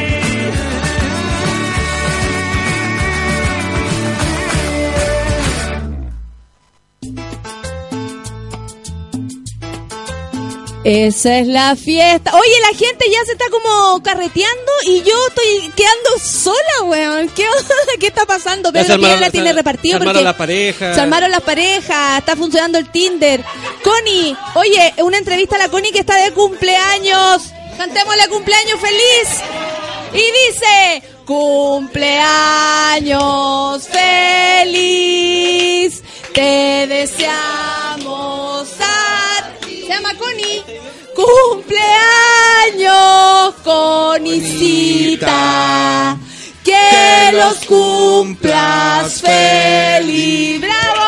Esa es la fiesta. Oye, la gente ya se está como carreteando y yo estoy quedando sola, weón. ¿Qué? ¿Qué está pasando? Pedro armaron- Piedra la tiene se- repartido se armaron las parejas. se armaron las parejas, está funcionando el Tinder. Connie, oye, una entrevista a la Connie que está de cumpleaños. Cantémosle cumpleaños feliz. Y dice, cumpleaños feliz, te deseamos Cumpleaños, Conicita. Que los cumplas feliz. ¡Bravo!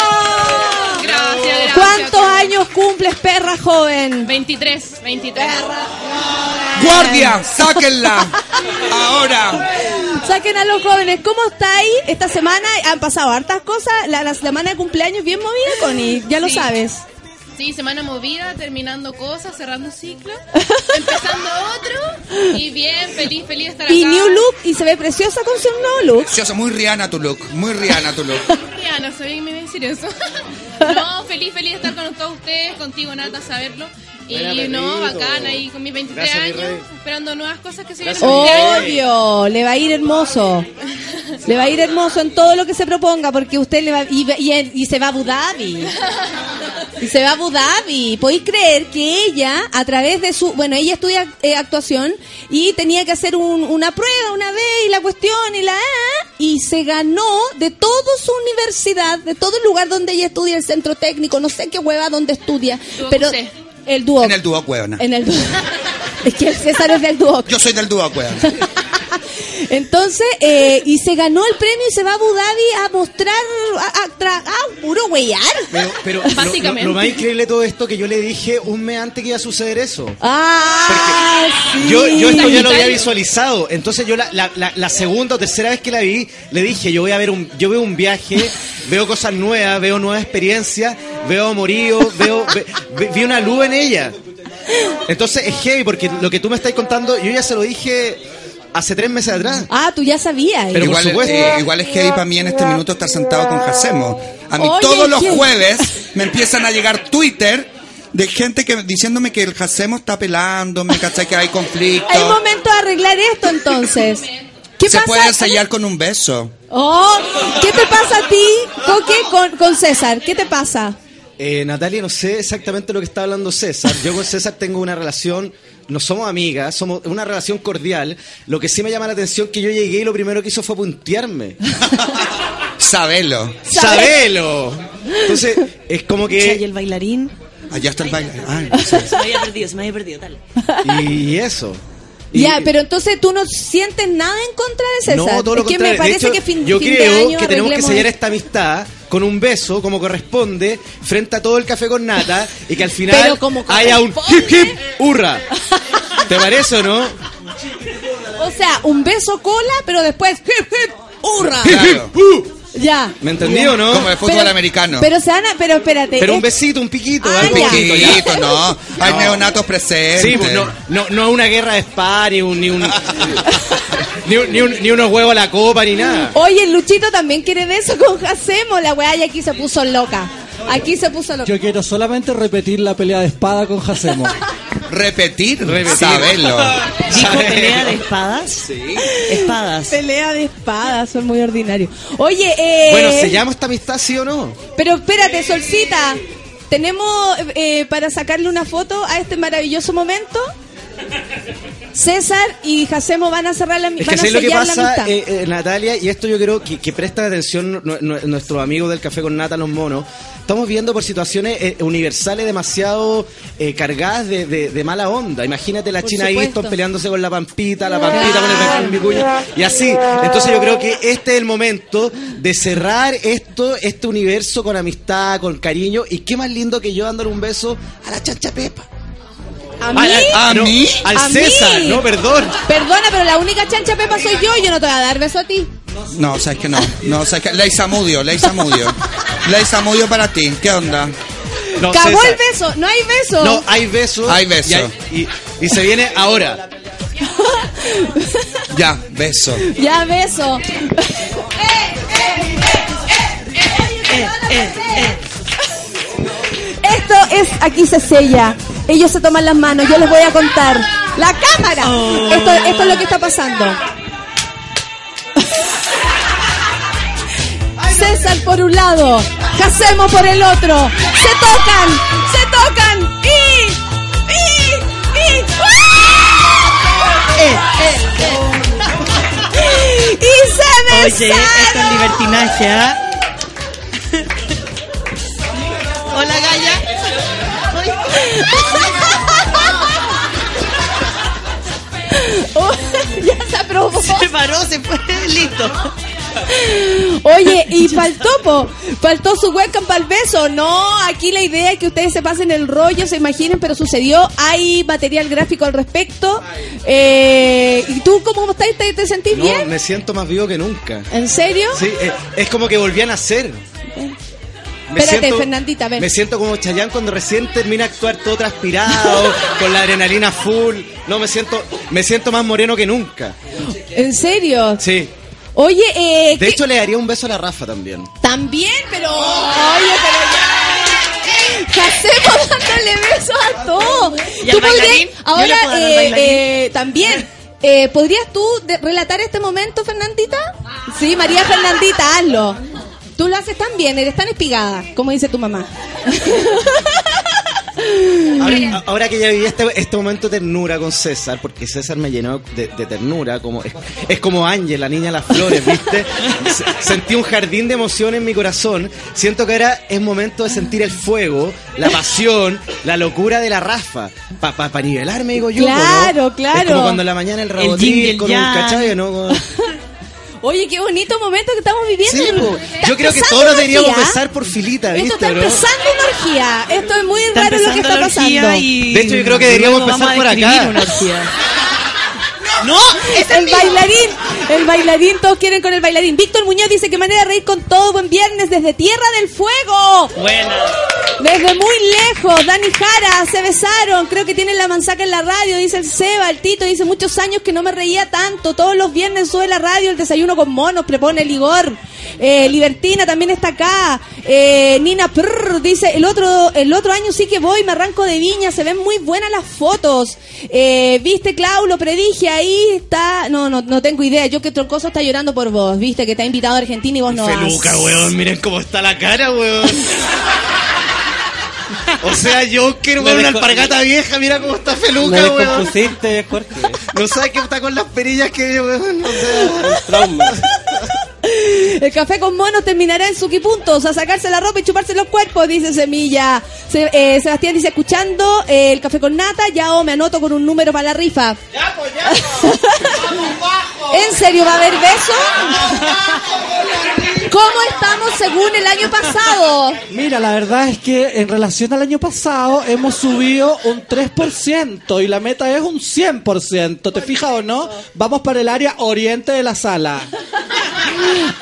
Gracias, gracias. ¿Cuántos años cumples, perra joven? 23, 23. ¡Guardia! ¡Sáquenla! ¡Ahora! Saquen a los jóvenes. ¿Cómo estáis esta semana? Han pasado hartas cosas. La, la semana de cumpleaños bien movida, Connie. Ya lo Sí. sabes. Sí, semana movida, terminando cosas, cerrando ciclos, empezando otro y bien, feliz, feliz de estar acá. Y new look. Y se ve preciosa con su nuevo look. Precioso, muy Rihanna tu look. Muy Rihanna tu look. No sabía que me iba a decir eso. no, feliz, feliz de estar con todos ustedes, contigo, Nata, saberlo. Y Buena, no, bacán, ahí con mis 23 Gracias, mi años, esperando nuevas cosas que se vienen. Obvio, le va a ir hermoso. Le va a ir hermoso en todo lo que se proponga, porque usted le va y, y- y se va a Abu Dhabi. Y se va a Abu Dhabi. ¿Podéis creer que ella, a través de su. Bueno, ella estudia eh, actuación y tenía que hacer un- una prueba una vez y la cuestión y la. Y se ganó de toda su universidad, de todo el lugar donde ella estudia, el centro técnico, no sé qué hueva donde estudia. Pero. El dúo. En el dúo Cuevana. En el dúo. Es que el César es del dúo. Yo soy del dúo Cuevana. Entonces, eh, y se ganó el premio y se va a Abu Dhabi a mostrar, a, a tra- a puro huellar. Pero, pero lo- Básicamente. Lo, lo más increíble de todo esto que yo le dije un mes antes que iba a suceder eso. Ah, sí. Yo, yo esto ya lo había visualizado. Entonces yo la, la- la- la segunda o tercera vez que la vi, le dije, yo voy a ver un, yo veo un viaje, veo cosas nuevas, veo nuevas experiencias, veo amorío, veo, ve- ve- vi una luz en ella. Entonces es heavy porque lo que tú me estás contando, yo ya se lo dije hace tres meses atrás. Ah, tú ya sabías. Pero por igual, supuesto. eh, igual es heavy para mí en este minuto estar sentado con Jacemo. A mí Oye, todos los ¿qué? jueves me empiezan a llegar Twitter de gente que diciéndome que el Jacemo está pelándome, ¿cachai? Que hay conflicto. Hay momento de arreglar esto entonces. ¿Qué Se pasa? puede ensayar con un beso. Oh, ¿qué te pasa a ti, Coque, con, con César? ¿Qué te pasa? Eh, Natalia, no sé exactamente lo que está hablando César. Yo con César tengo una relación, no somos amigas, somos una relación cordial. Lo que sí me llama la atención es que yo llegué y lo primero que hizo fue puntearme. Sabelo. ¡Sabelo! Entonces, es como que... ¿Y el bailarín? Allá está el. Ah, no sé. Se me había perdido, se me había perdido, dale. Y eso. Ya, pero entonces tú no sientes nada en contra de César. No, todo lo es que contrario. me parece de hecho, que fin, yo fin de creo año que tenemos que sellar esta amistad con un beso, como corresponde, frente a todo el café con nata, y que al final como haya un hip hip hurra. ¿Te parece o no? O sea, un beso cola, pero después hip hip hurra. Hip, hip, uh. Ya. ¿Me entendí o no? Como el fútbol Pero- americano. Pero se van a- pero espérate. Pero un es- besito, un piquito, Ah, algo ya. poquito, ya. No. Hay neonatos presentes. Sí, pues no, no, no una guerra de spa, ni un, ni un, ni, un- ni un- ni unos huevos a la copa, ni nada. Oye, el Luchito también quiere beso con Jacemo. La weá y aquí se puso loca. Aquí se puso loca. Yo quiero solamente repetir la pelea de espada con Jacemo. Repetir, Repetir. saberlo. ¿Dijo pelea de espadas? Sí. Espadas. Pelea de espadas, son muy ordinarios. Oye, eh. Bueno, ¿se llama esta amistad sí o no? Pero espérate, Solcita. ¿Tenemos eh, para sacarle una foto a este maravilloso momento? César y Jacemo van a cerrar la Es que a lo que pasa, eh, eh, Natalia, y esto yo creo que, que prestan atención nu- nu- nuestros amigos del Café con Nata, los monos. Estamos viendo por situaciones eh, universales demasiado eh, cargadas de, de- de mala onda. Imagínate la Por China. Easton peleándose con la Pampita, la Pampita con el Benjamín Vicuña, y así. Entonces yo creo que este es el momento de cerrar esto, este universo con amistad, con cariño, y qué más lindo que yo dándole un beso a la chancha Pepa. ¿A mí? ¿A No, mí? Al ¿A César, mí? no, perdón. Perdona, pero la única chancha pepa soy yo y yo no te voy a dar beso a ti. No, sabes que no. No, sabes que. Leisa Mudio, Leisa Mudio. Leisa Mudio para ti. ¿Qué onda? No, Cagó César. el beso, no hay beso. No, hay besos. Hay beso. Y, hay- y- y se viene ahora. Ya, beso. Ya beso. Esto es aquí se sella. Ellos se toman las manos, yo les voy a contar. La cámara. Esto, esto es lo que está pasando. César por un lado, Jacemo por el otro. Se tocan, se tocan y y y y se Oye, besaron. esto es libertinaje, ¿ah? Hola, Gaya. se paró, se fue, listo. Oye, y faltó, po, faltó su webcam para el beso. No, aquí la idea es que ustedes se pasen el rollo, se imaginen, pero sucedió. Hay material gráfico al respecto. Eh, ¿Y tú cómo estás? ¿Te, te sentís No, bien? me siento más vivo que nunca. ¿En serio? Sí, eh, es como que volví a nacer. Me Espérate, Fernandita, ven. Me siento como Chayanne cuando recién termina de actuar todo transpirado, con la adrenalina full. No, me siento, me siento más moreno que nunca. ¿En serio? Sí. Oye, eh, De ¿qué- hecho, le daría un beso a la Rafa también. también, pero... Oye, pero ya... Hacemos dándole besos a todos. ¿Y bailarín? ¿Yo Ahora, eh, eh, también... eh, ¿Podrías tú relatar este momento, Fernandita? Sí, María Fernandita, hazlo. Tú lo haces tan bien, eres tan espigada, como dice tu mamá. Ahora, ahora que ya viví este, este momento de ternura con César, porque César me llenó de, de ternura, como es, es como Ángel, la niña de las flores, ¿viste? Se- Sentí un jardín de emoción en mi corazón. Siento que ahora es momento de sentir el fuego, la pasión, la locura de la Rafa. Para pa, pa nivelarme, digo yo. ¿no? Claro, claro. Es como cuando en la mañana el el con un yang. cachai, ¿no? Con- Oye, qué bonito momento que estamos viviendo. Sí, po. Está yo creo que todos nos deberíamos besar por filita, Esto ¿viste, está bro? empezando una orgía. Esto es muy Está raro lo que está pasando. y De hecho, yo creo que deberíamos empezar por acá. una orgía. ¡No! ¡Es El bailarín, el bailarín, todos quieren con el bailarín. Víctor Muñoz dice que manera de reír con todo, buen viernes desde Tierra del Fuego. Buena. Desde muy lejos, Dani Jara, se besaron, creo que tienen la manzaca en la radio, dice el Seba, el Tito, dice muchos años que no me reía tanto, todos los viernes sube la radio, el desayuno con monos, propone el Igor, Eh, Libertina también está acá, Eh, Nina Prr, dice, el otro, el otro año sí que voy, me arranco de viña, se ven muy buenas las fotos, Eh, viste Clau, lo predije, ahí está, no, no, no tengo idea, yo que Troncoso está llorando por vos, viste que te ha invitado a Argentina y vos no vas. Feluca, weón, miren cómo está la cara, weón. O sea, Me con una alpargata vieja, mira cómo está Me Feluca, weón. descompusiste, Jorge. No sabes qué está con las perillas que, weón, no sé. Trauma. El café con monos terminará en suquipuntos, a sacarse la ropa y chuparse los cuerpos, dice Semilla. Se- eh, Sebastián dice, escuchando eh, el café con nata, ya o me anoto con un número para la rifa. ¿En serio va a haber beso? ¿Cómo estamos según el año pasado? Mira, la verdad es que en relación al año pasado hemos subido un 3% y la meta es un 100%. ¿Te fijas o no? Vamos para el área oriente de la sala.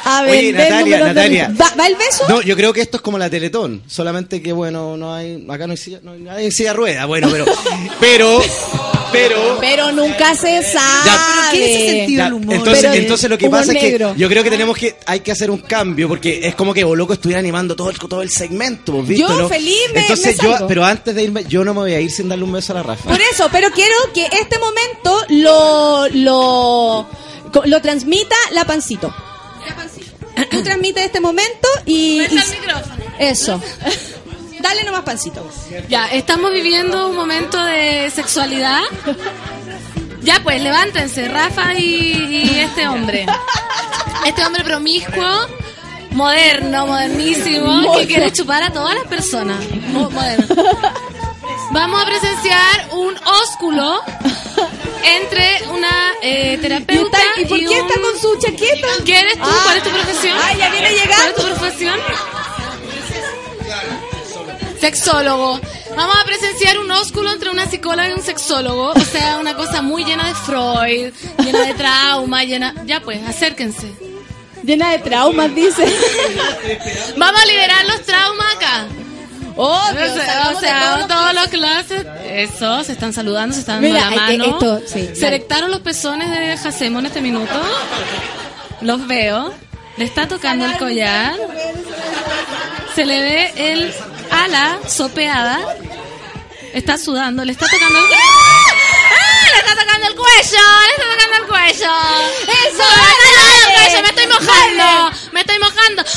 A Oye, ver, Natalia, Natalia. ¿Va, va el beso? No, yo creo que esto es como la Teletón, solamente que bueno, no hay, acá no hay silla, no hay, nadie en silla rueda, bueno, pero, pero, pero, Pero nunca se sabe. Ya, Entonces, Pero entonces lo que humor pasa es que yo creo que tenemos que hay que hacer un cambio porque es como que Boloco estuviera animando todo el todo el segmento, ¿vos ¿visto, Yo no? feliz me- Entonces me yo, salgo. pero antes de irme, yo no me voy a ir sin darle un beso a la Rafa. Por eso, pero quiero que este momento lo lo lo transmita la pancito. Tú transmites este momento y, y- el micrófono. eso. Dale nomás pancito. Ya, estamos viviendo un momento de sexualidad. Ya pues, levántense, Rafa y, y este hombre. Este hombre promiscuo, moderno, modernísimo, que quiere chupar a todas las personas. Mo- moderno. Vamos a presenciar un ósculo entre una eh, terapeuta ¿Y por qué un- está con su chaqueta? ¿Quién eres tú? Ah. ¿Cuál es tu profesión? Ah, ya viene ¿Cuál es llegando. tu profesión? Sexólogo. Vamos a presenciar un ósculo entre una psicóloga y un sexólogo. O sea, una cosa muy llena de Freud, llena de trauma, llena... Ya pues, acérquense. Llena de traumas, dice. Vamos a liberar los traumas acá. Oh, o sea, todos los clases. Eso, se están saludando, se están dando Mira, la eh, eh, mano. esto, sí, se erectaron los pezones de Jacemo en este minuto. Los veo. Le está tocando el collar. Se le ve el ala sopeada. Está sudando, le está tocando el ¡Ah! Le está tocando el cuello, le está tocando el cuello. Eso, me está tocando el cuello, me estoy mojando, me estoy mojando. ¡No!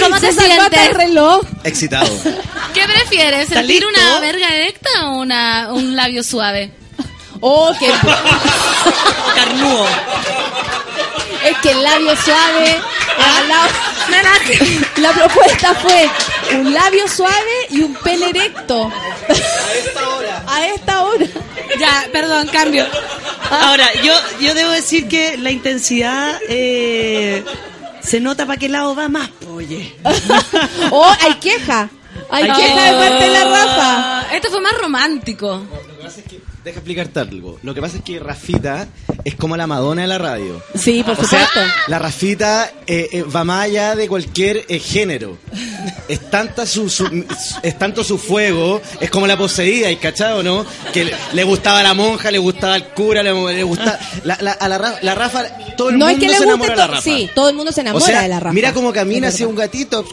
¿Cómo te sientes? el reloj. Excitado. ¿Qué prefieres? ¿Estás ¿Sentir listo? una verga erecta o una, un labio suave? Oh, qué Carnudo. Es que el labio suave. al lado- La propuesta fue un labio suave y un pene erecto. A esta hora. A esta hora. Ya, perdón, cambio. Ahora, yo, yo debo decir que la intensidad eh, se nota para qué lado va más, oye. Oh, hay queja. Hay queja de parte de la Rafa. Esto fue más romántico. Deja explicarte algo. Lo que pasa es que Rafita es como la Madonna de la radio. Sí, por O sea, supuesto. la Rafita eh, eh, va más allá de cualquier eh, género. Es tanta su, su- es tanto su fuego, es como la poseída, ¿y cachado, no? Que le, le gustaba la monja, le gustaba el cura, le, le gustaba la, la- a la, la Rafa, todo el no es mundo que le se guste enamora de la Rafa. Sí, todo el mundo se enamora o sea, de la Rafa. mira cómo camina Es hacia un gatito.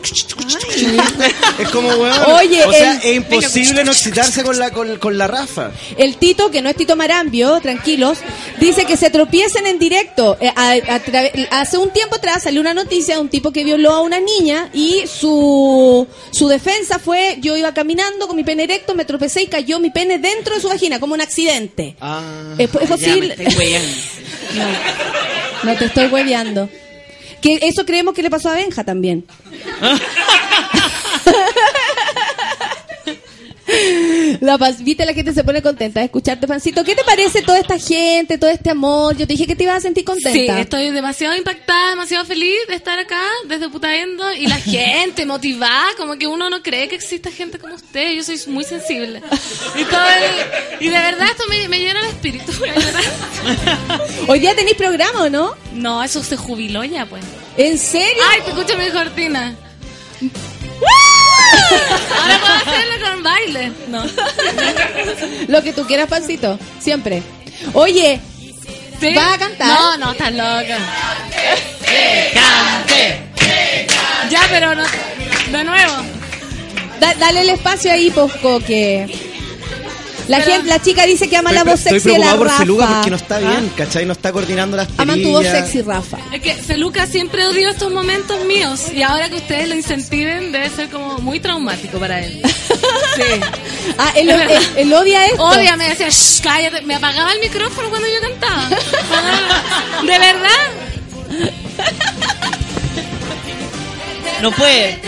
es como, weón. Oye, o sea, el- es imposible no excitarse con la, con, con la Rafa. El Tito, que no es Tito Marambio, tranquilos, dice que se tropiecen en directo. Eh, a- a trave- hace un tiempo atrás salió una noticia de un tipo que violó a una niña y su, su defensa fue, yo iba caminando con mi pene erecto, me tropecé y cayó mi pene dentro de su vagina, como un accidente. Ah, ¿Es, es posible? no, no te estoy hueveando. Que eso creemos que le pasó a Benja también. La paz, viste la gente se pone contenta de escucharte, Pancito. ¿Qué te parece toda esta gente, todo este amor? Yo te dije que te ibas a sentir contenta. Sí, estoy demasiado impactada, demasiado feliz de estar acá desde Putaendo y la gente motivada, como que uno no cree que exista gente como usted. Yo soy muy sensible. Y, todo el- y de verdad esto me, me llena el espíritu. Hoy día tenéis programa, ¿o no? No, eso se jubiló ya, pues. ¿En serio? Ay, te escucho mi cortina. Ahora puedo hacerlo con baile. No. Lo que tú quieras, Pancito. Siempre. Oye, ¿Sí? ¿vas a cantar? No, no, estás loca. cante! Ya, pero no. De nuevo. Da- dale el espacio ahí, Posco, que... La gente, la chica dice que ama la voz sexy de la por Rafa. porque no está bien, ¿cachai? No está coordinando las perillas. Aman tu voz sexy, Rafa. Es que Feluca siempre odió estos momentos míos y ahora que ustedes lo incentiven debe ser como muy traumático para él. Sí. Ah, él, él- él odia esto. Odia, me decía, "Shh, cállate. Me apagaba el micrófono cuando yo cantaba. ¿De verdad? No puede.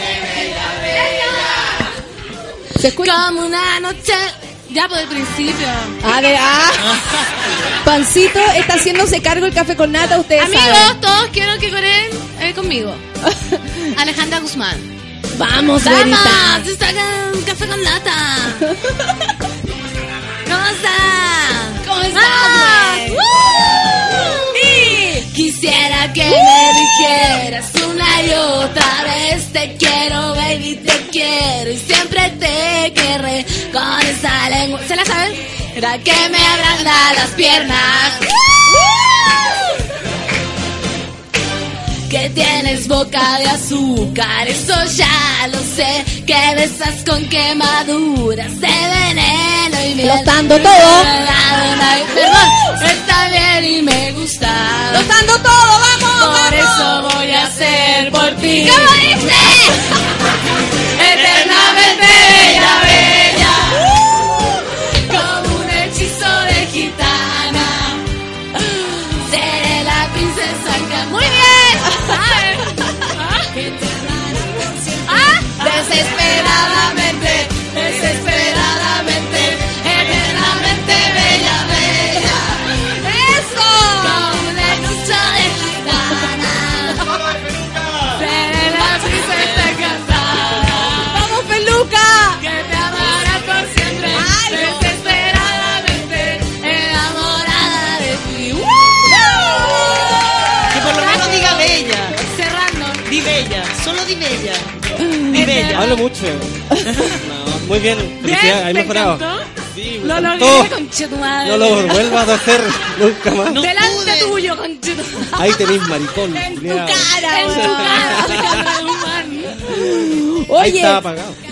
Se escucha. Como una noche. Ya por el principio. Ah, de, ah. Pancito está haciéndose cargo el café con nata, ustedes Amigos, saben. todos quiero que coreen eh, conmigo. Alejandra Guzmán. Vamos, se sacan café con nata. ¿Cómo estás? ¿Cómo estás, que me dijeras una y otra vez te quiero, baby, te quiero y siempre te querré con esa lengua. ¿Se la saben? Era que me agranda las piernas. Que tienes boca de azúcar, eso ya lo sé. Que besas con quemaduras de veneno y está dando todo. Perdón, está bien y me gusta. Lo está dando todo, vamos, Por eso voy a hacer por ti. ¿Cómo dice? Hablo mucho. No, muy bien, felicidades, hay ¿Te mejorado. Sí, Lo logré, conche tu madre. No lo vuelvas a hacer nunca más. Delante tuyo, conche tu Ahí tenéis maricón. cara, en tu cara, Alejandra Guzmán. Ahí Oye,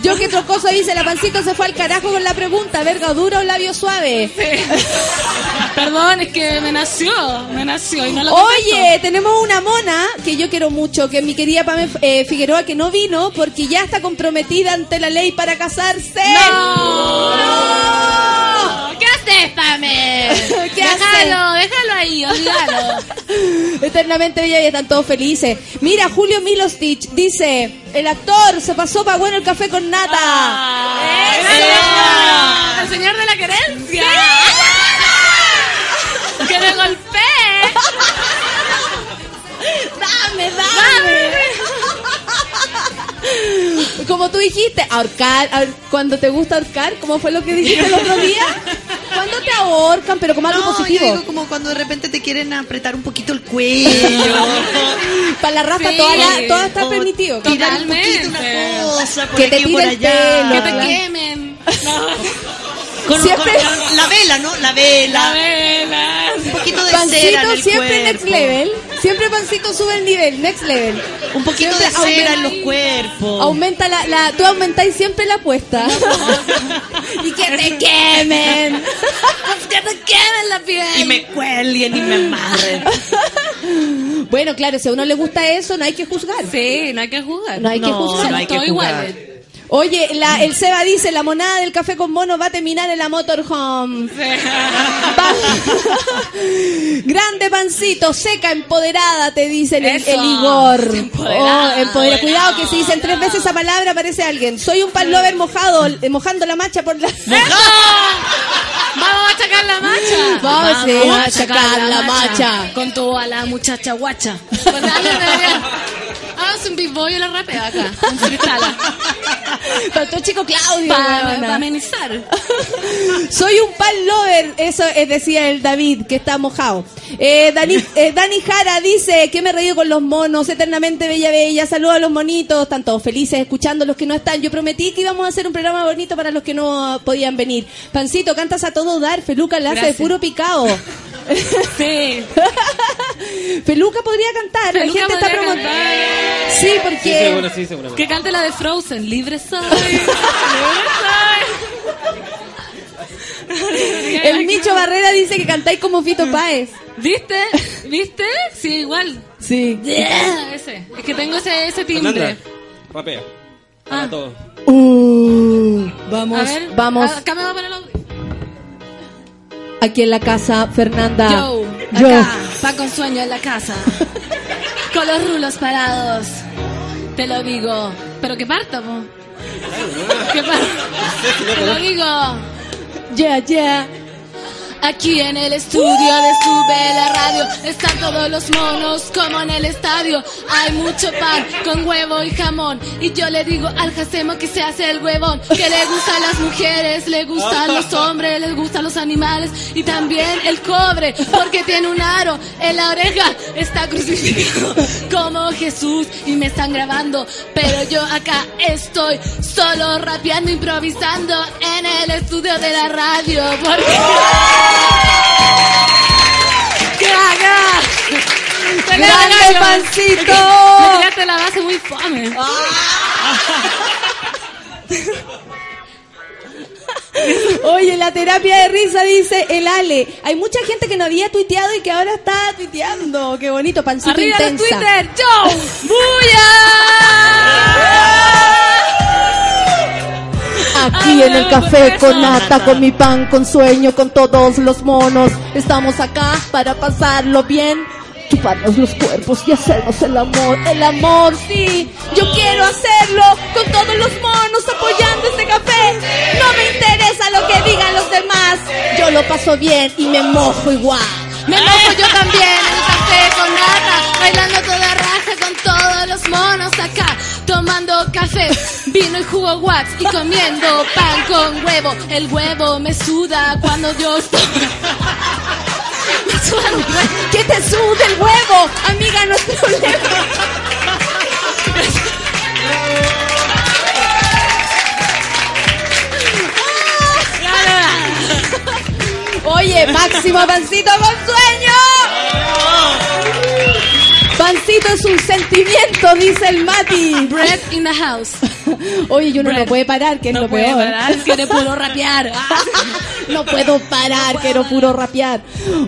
yo que trocoso dice, la pancito se fue al carajo con la pregunta, verga dura o labio suave. Perdón, es que me nació, me nació y no lo Oye, tenemos una mona que yo quiero mucho, que es mi querida Pame eh, Figueroa, que no vino porque ya está comprometida ante la ley para casarse. ¡No! ¿Qué haces, Pame? ¿Qué déjalo, déjalo ahí, olvídalo. Eternamente bella y están todos felices. Mira, Julio Milostich dice, el actor se pasó para bueno el café con nata. ¡Eso! ¡El señor de la querencia! ¡Que me golpee! Dame, dame. Como tú dijiste, ahorcar, ahor- cuando te gusta ahorcar, ¿cómo fue lo que dijiste el otro día? ¿Cuándo te ahorcan? Pero como algo No, positivo. yo digo como cuando de repente te quieren apretar un poquito el cuello. Para la Rafa Sí. toda, la- toda está O permitido. Tirar un poquito Totalmente. una cosa por Que te aquí por tire el allá. pelo. ¡Que te Claro. quemen! Con, Siempre- con la vela, ¿no? La vela. La vela. Un poquito de cera en Pancito el siempre cuerpo. next level. Siempre Pancito sube el nivel, next level. Un poquito de cera en aumenta- los cuerpos. Aumenta la, la, tú aumentáis siempre la apuesta. y que te quemen. ¡Que te quemen la piel! Y me cuelguen y me amarren. Bueno, claro, si a uno le gusta eso, no hay que juzgar. Sí, no hay que jugar. No hay que No, juzgar. no hay que Todo jugar. igual. Oye, la, el Seba dice, la monada del café con mono va a terminar en la motorhome. Grande pancito, seca, empoderada, te dice el, Igor. empoderada. Oh, empodera- Cuidado que si dicen tres veces esa palabra aparece alguien. Soy un pan lover mojado, eh, mojando la macha por la... ¡Vamos a sacar la macha! Vamos, a sacar la macha. Con tu a la muchacha guacha. Con alguien debería- La rapea acá. Faltó chico Claudio. Para amenizar. Soy un pan lover, eso es, decía el David, que está mojado. Eh, Dani, eh, Dani Jara dice que me reído con los monos, eternamente bella bella, saludos a los monitos, están todos felices escuchando los que no están. Yo prometí que íbamos a hacer un programa bonito para los que no podían venir. Pancito, cantas a todo dar, Feluca la hace de puro picado. Sí. Feluca podría cantar, la gente está promoviendo. cantar. Sí, Sí, porque... seguro, sí, seguramente. Que cante la de Frozen. Libre soy. Libre soy. El Micho Barrera dice que cantáis como Fito Páez. ¿Viste? ¿Viste? Sí, igual. Sí. Yeah, ese. Es que tengo ese, ese timbre. Para Ah. todo. Uh, vamos, A ver, vamos. Acá me va a poner el Aquí en la casa, Fernanda. Yo, Yo. acá, pa' con sueño en la casa. Con los rulos parados. Te lo digo. Pero que parta, po. Que parta. Te lo digo. Yeah, yeah. Aquí en el estudio de Sube la Radio están todos los monos como en el estadio. Hay mucho pan con huevo y jamón. Y yo le digo al Jacemo que se hace el huevón. Que le gustan las mujeres, le gustan los hombres, les gustan los animales. Y también el cobre, porque tiene un aro en la oreja. Está crucificado como Jesús y me están grabando. Pero yo acá estoy solo rapeando, improvisando en el estudio de la radio. Porque... ¡Grande pancito! Me tiraste la base muy fome. Oye, la terapia de risa dice el Ale. Hay mucha gente que no había tuiteado y que ahora está tuiteando. Qué bonito, pancito ¡Arriba los intensa. Twitter! ¡Yo! Aquí en el café con nata, con mi pan, con sueño, con todos los monos. Estamos acá para pasarlo bien. Chuparnos los cuerpos y hacernos el amor. El amor, sí. Yo quiero hacerlo con todos los monos apoyando este café. No me interesa lo que digan los demás. Yo lo paso bien y me mojo igual. Me mojo yo también con nata, bailando toda raja con todos los monos acá, tomando café, vino y jugo wax y comiendo pan con huevo. El huevo me suda cuando el huevo. ¿Qué te sude el huevo? Amiga, no es problema. Oye, máximo pancito con sueño. Pancito es un sentimiento, dice el Mati. Bread in the house. Oye, yo no lo puede parar, que es No lo puede peor. parar, quiere puro rapear. No puedo parar, quiero puro rapear.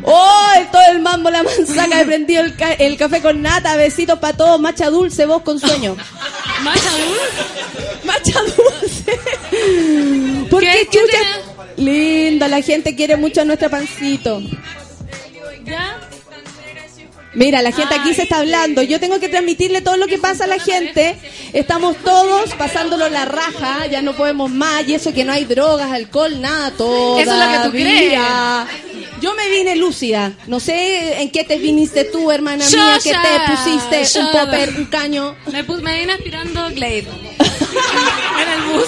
¡Oh! Todo el mambo, la manzaca, he prendido el, ca- el café con nata, besitos para todos, macha dulce, voz con sueño. ¿Macha dulce? Macha dulce. ¿Por qué, chucha? Linda, la gente quiere mucho a nuestro pancito. ¿Ya? Mira, la gente aquí se está hablando. Yo tengo que transmitirle todo lo que pasa a la gente. Estamos todos pasándolo la raja, ya no podemos más. Y eso que no hay drogas, alcohol, nada, todo. Eso es lo que tú crees. Yo me vine lúcida. No sé en qué te viniste tú, hermana Yo mía, que te pusiste un popper, un caño. Me, pus- me vine aspirando Glade. en el bus.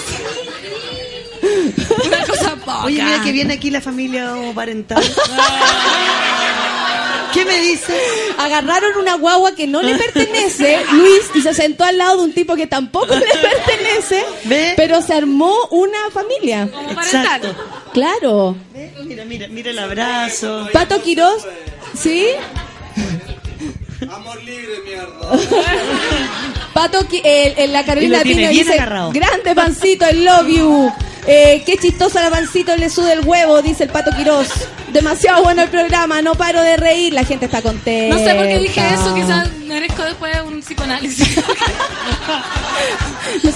Una cosa poca. Oye, mira que viene aquí la familia parental. ¿Qué me dice? Agarraron una guagua que no le pertenece, Luis, y se sentó al lado de un tipo que tampoco le pertenece, pero se armó una familia. Exacto. Claro. Mira, mira, mira el abrazo. Pato Quirós, ¿sí? Amor libre, mierda. Pato, el- la Carolina Y lo tiene Pino bien dice, agarrado. grande pancito, I love you. Eh, qué chistosa la pancito, le sude el huevo, dice el Pato Quirós. Demasiado bueno el programa, no paro de reír, la gente está contenta. No sé por qué dije eso, quizás merezco después un psicoanálisis.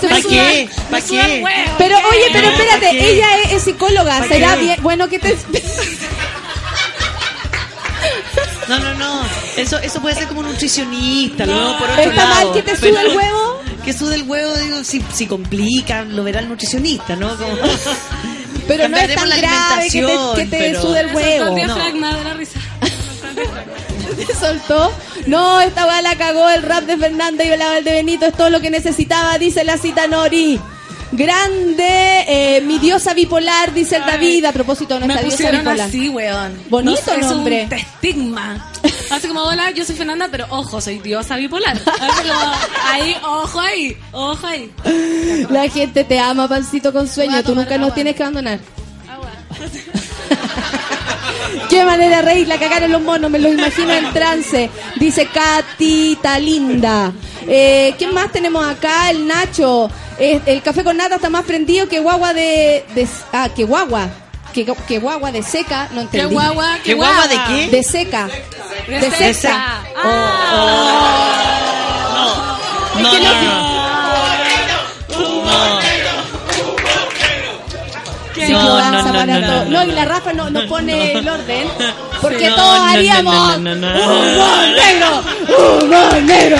¿Para qué? ¿Para qué? huevo. Pero oye, pero No, ¿para espérate, ella es, es psicóloga, ¿Para será qué? bien, bueno que te... No, no, no. Eso, eso puede ser como nutricionista, luego por otro ¿Está mal que te Pero- sude el huevo? Que sude el huevo, digo, si, si complica, lo verá el nutricionista, ¿no? Como- Pero no es tan grave que te, que te pero- sude el Me soltó huevo. el No. diafragma de la risa. ¿Te soltó? No, esta weá la cagó el rap de Fernanda y el de Benito, es todo lo que necesitaba, dice la cita Nori. Grande, eh, mi diosa bipolar, dice el David, a propósito de Me nuestra diosa bipolar. así, weón. Bonito No sé, nombre. Es un estigma. Así como, hola, yo soy Fernanda, pero ojo, soy diosa bipolar. Así como, ahí, ojo ahí, ojo ahí. La gente te ama, pancito con sueño, tú nunca nos tienes que abandonar. Qué manera reír, la cagaron los monos, me lo imagino en trance. Dice Catita Linda. Eh, ¿Quién más tenemos acá? El Nacho. Eh, el café con nata está más prendido que guagua de, de- Ah, que guagua. ¿Qué, qué guagua de seca? No entendí. ¿Qué guagua? ¿Qué guagua de qué? De seca. De De seca. seca. No, no, no. No, no, no, para no, todo. no, No, no. y la Rafa no, no pone el orden. Porque No, todos no, no, haríamos no, no, no, no. humor negro, humor negro.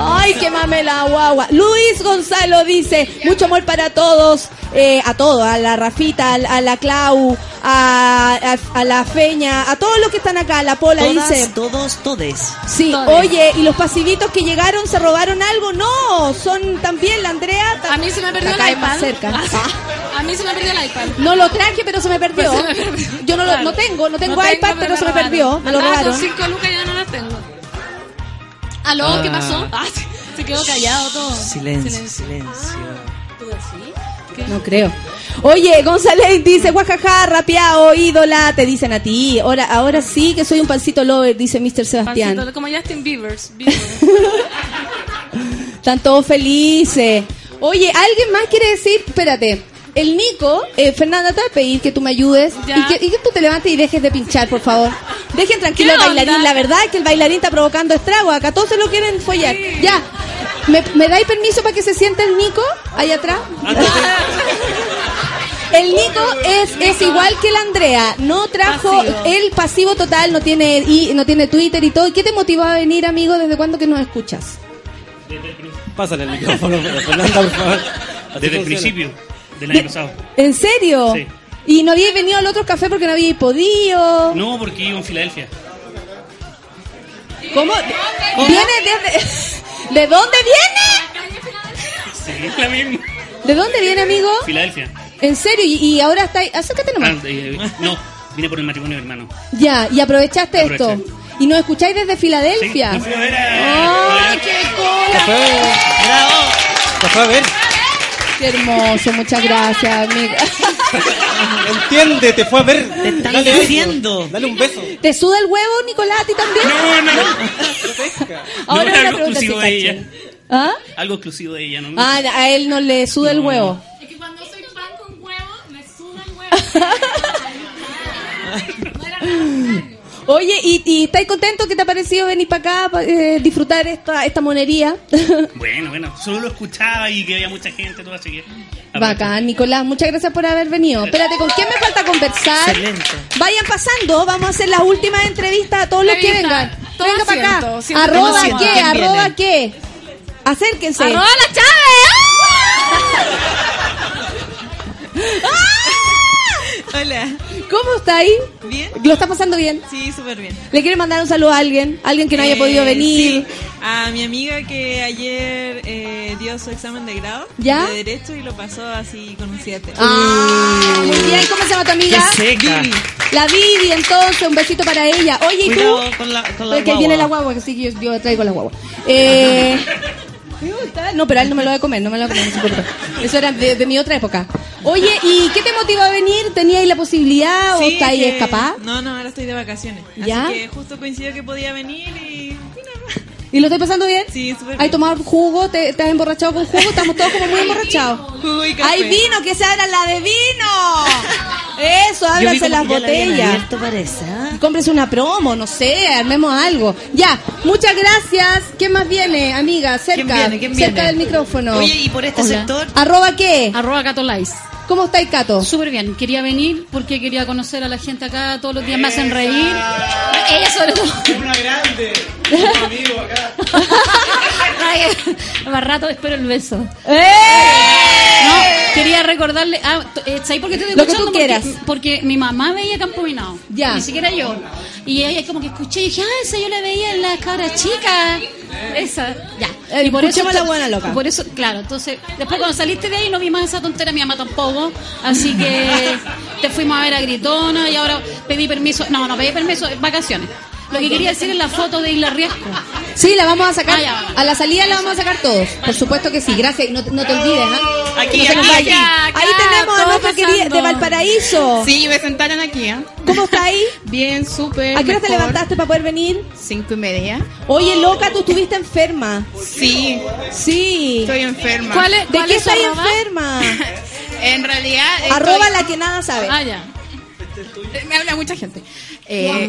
Ay, qué mame la guagua. Luis Gonzalo dice, mucho amor para todos, eh, a todos, a la Rafita, a, a la Clau, a, a- a la Feña, a todos los que están acá, la Pola Todas, dice. todos, todes. Sí, Todes. oye, ¿y los pasivitos que llegaron se robaron algo? No, son también la Andrea. A mí se me perdió el iPad. cerca. Ah, A mí se me perdió el iPad. No lo traje, pero se me perdió. Pues se me perdió. Yo no, lo, Claro. no tengo, no tengo No iPad, pero se me perdió. Me lo con cinco lucas ya no las tengo. ¿Aló? ¿Qué Ah. pasó? Ah, se, se quedó callado todo. Silencio, silencio. No creo. Oye, González dice, guajaja, rapeado, ídola, te dicen a ti. Ahora, ahora sí que soy un pancito lover, dice Mr. Sebastián. Como Justin. Bieber. Están todos felices. Oye, ¿alguien más quiere decir? Espérate. El Nico, eh, Fernanda, te voy a pedir que tú me ayudes y que, y que tú te levantes y dejes de pinchar, por favor. Dejen tranquilo ¿Qué al onda? bailarín. La verdad es que el bailarín está provocando estragos. Acá todos se lo quieren follar. Ya. ¿Me, ¿Me dais permiso para que se siente el Nico ahí atrás? El Nico es, es igual que la Andrea, no trajo Pasivo. el pasivo total, no tiene y no tiene Twitter y todo. ¿Y qué te motivó a venir, amigo? ¿Desde cuándo que nos escuchas? Pásale el micrófono, Fernanda, por favor. Así Desde el principio del año pasado. ¿En serio? Sí. ¿Y no habíais venido al otro café porque no habíais podido? No, porque iba en Filadelfia. ¿Cómo? ¿Viene desde... ¿De dónde viene? Sí, es la misma. ¿De dónde viene, amigo? Filadelfia. ¿En serio? ¿Y, y ahora está ahí? Acércate Ah, nomás. eh, no, vine por el matrimonio de mi hermano. Ya, y aprovechaste Aproveché. esto. ¿Y nos escucháis desde Filadelfia? Sí, me fui a ver a- ¡Ay, qué Te cola! fue, te fue a ver. Qué hermoso, muchas gracias, amiga. Entiende, te fue a ver. Te están Dale algo. diciendo. Dale un beso. ¿Te suda el huevo, Nicolás, a ti también? No, no, no. Ahora no, una algo pregunta exclusivo de ella. ¿Ah? Algo exclusivo de ella, ¿no? Ah, a él no le suda el No, huevo. Es que cuando soy pan con huevo, me suda el huevo. No era necesario. Oye, ¿y, y estáis contentos que te ha parecido venir para acá, eh, disfrutar esta, esta monería? Bueno, bueno, solo lo escuchaba y que había mucha gente, todo así que. Bacán, Nicolás, muchas gracias por haber venido. Espérate, ¿con quién me falta conversar? Excelente. Vayan pasando, vamos a hacer las últimas entrevistas a todos los que vengan. Todo Venga para acá. Arroba qué, ¿Quién arroba viene? qué. Acérquense. ¡Arroba la Hola. ¿Cómo está ahí? ¿Bien? ¿Lo está pasando bien? Sí, súper bien. ¿Le quiere mandar un saludo a alguien? ¿Alguien que no haya Eh, podido venir? sí, a mi amiga que ayer eh, dio su examen de grado ¿Ya? de Derecho y lo pasó así con un 7. Ah, muy bien. ¿Cómo se llama tu amiga? Qué seca. Vivi. La Vivi, entonces, un besito para ella. Oye, ¿y tú? Cuidado con la, con la Porque guagua. viene la guagua, que sí, que yo, yo traigo la guagua. Eh, gusta. no, pero a él no me lo voy a comer, no me lo voy a comer, no. Eso era de, de mi otra época. Oye, ¿y qué te motivó a venir? ¿Teníais la posibilidad o Sí, estáis que- escapada? No, no, ahora estoy de vacaciones. ¿Ya? Así que justo coincidió que podía venir y... ¿Y lo estáis pasando bien? Sí, súper ¿Has bien. tomado jugo? ¿Te, te has emborrachado con jugo? Estamos todos como muy emborrachados. Jugo y café. ¡Hay vino! ¡Que se abra la de vino! Eso, ábranse las la botellas. abierto, parece, ¿ah? Cómprese una promo, no sé, armemos algo. Ya, muchas gracias. ¿Quién más viene, amiga? Cerca, ¿Quién viene? ¿Quién cerca del micrófono. Oye, ¿y por este Hola. sector? ¿Arroba qué? Arroba Catolais. ¿Cómo estáis, Cato? Súper bien. Quería venir porque quería conocer a la gente acá. Todos los días me hacen reír. Ella sobre todo. Una grande. amigo acá. Más rato espero el beso. ¡Eh! No, quería recordarle. Ah, eh, ¿Sabes por qué te estoy Lo que escuchando? tú quieras. Porque, porque mi mamá veía Campo Minado. Ya. Ni siquiera yo. Y ella como que escuché y dije, ah, esa yo la veía en las cabras chicas. Esa, ya. Eh, y por eso, la buena loca. Por eso, claro, entonces, después cuando saliste de ahí no vi más esa tontera, mi mamá tampoco. Así que te fuimos a ver a Gritona y ahora pedí permiso. No, no pedí permiso, vacaciones. Lo que quería decir es la foto de Isla Riesco. Sí, la vamos a sacar. Ah, ya, vamos. a la salida la vamos a sacar todos. Por supuesto que sí. Gracias. No, te- no te olvides, ¿ah? Aquí, No aquí. Ahí tenemos a nuestra querida de Valparaíso. Sí, me sentaron aquí, ¿eh? ¿Cómo está ahí? Bien, súper. ¿A qué hora te levantaste para poder venir? Cinco y media. Oye, loca, tú estuviste enferma. Sí, Sí. estoy enferma. ¿Cuál es, ¿De cuál qué es estás enferma? En realidad. estoy- Arroba la que nada sabe. Ah, ya. Eh, Me habla mucha gente. Eh,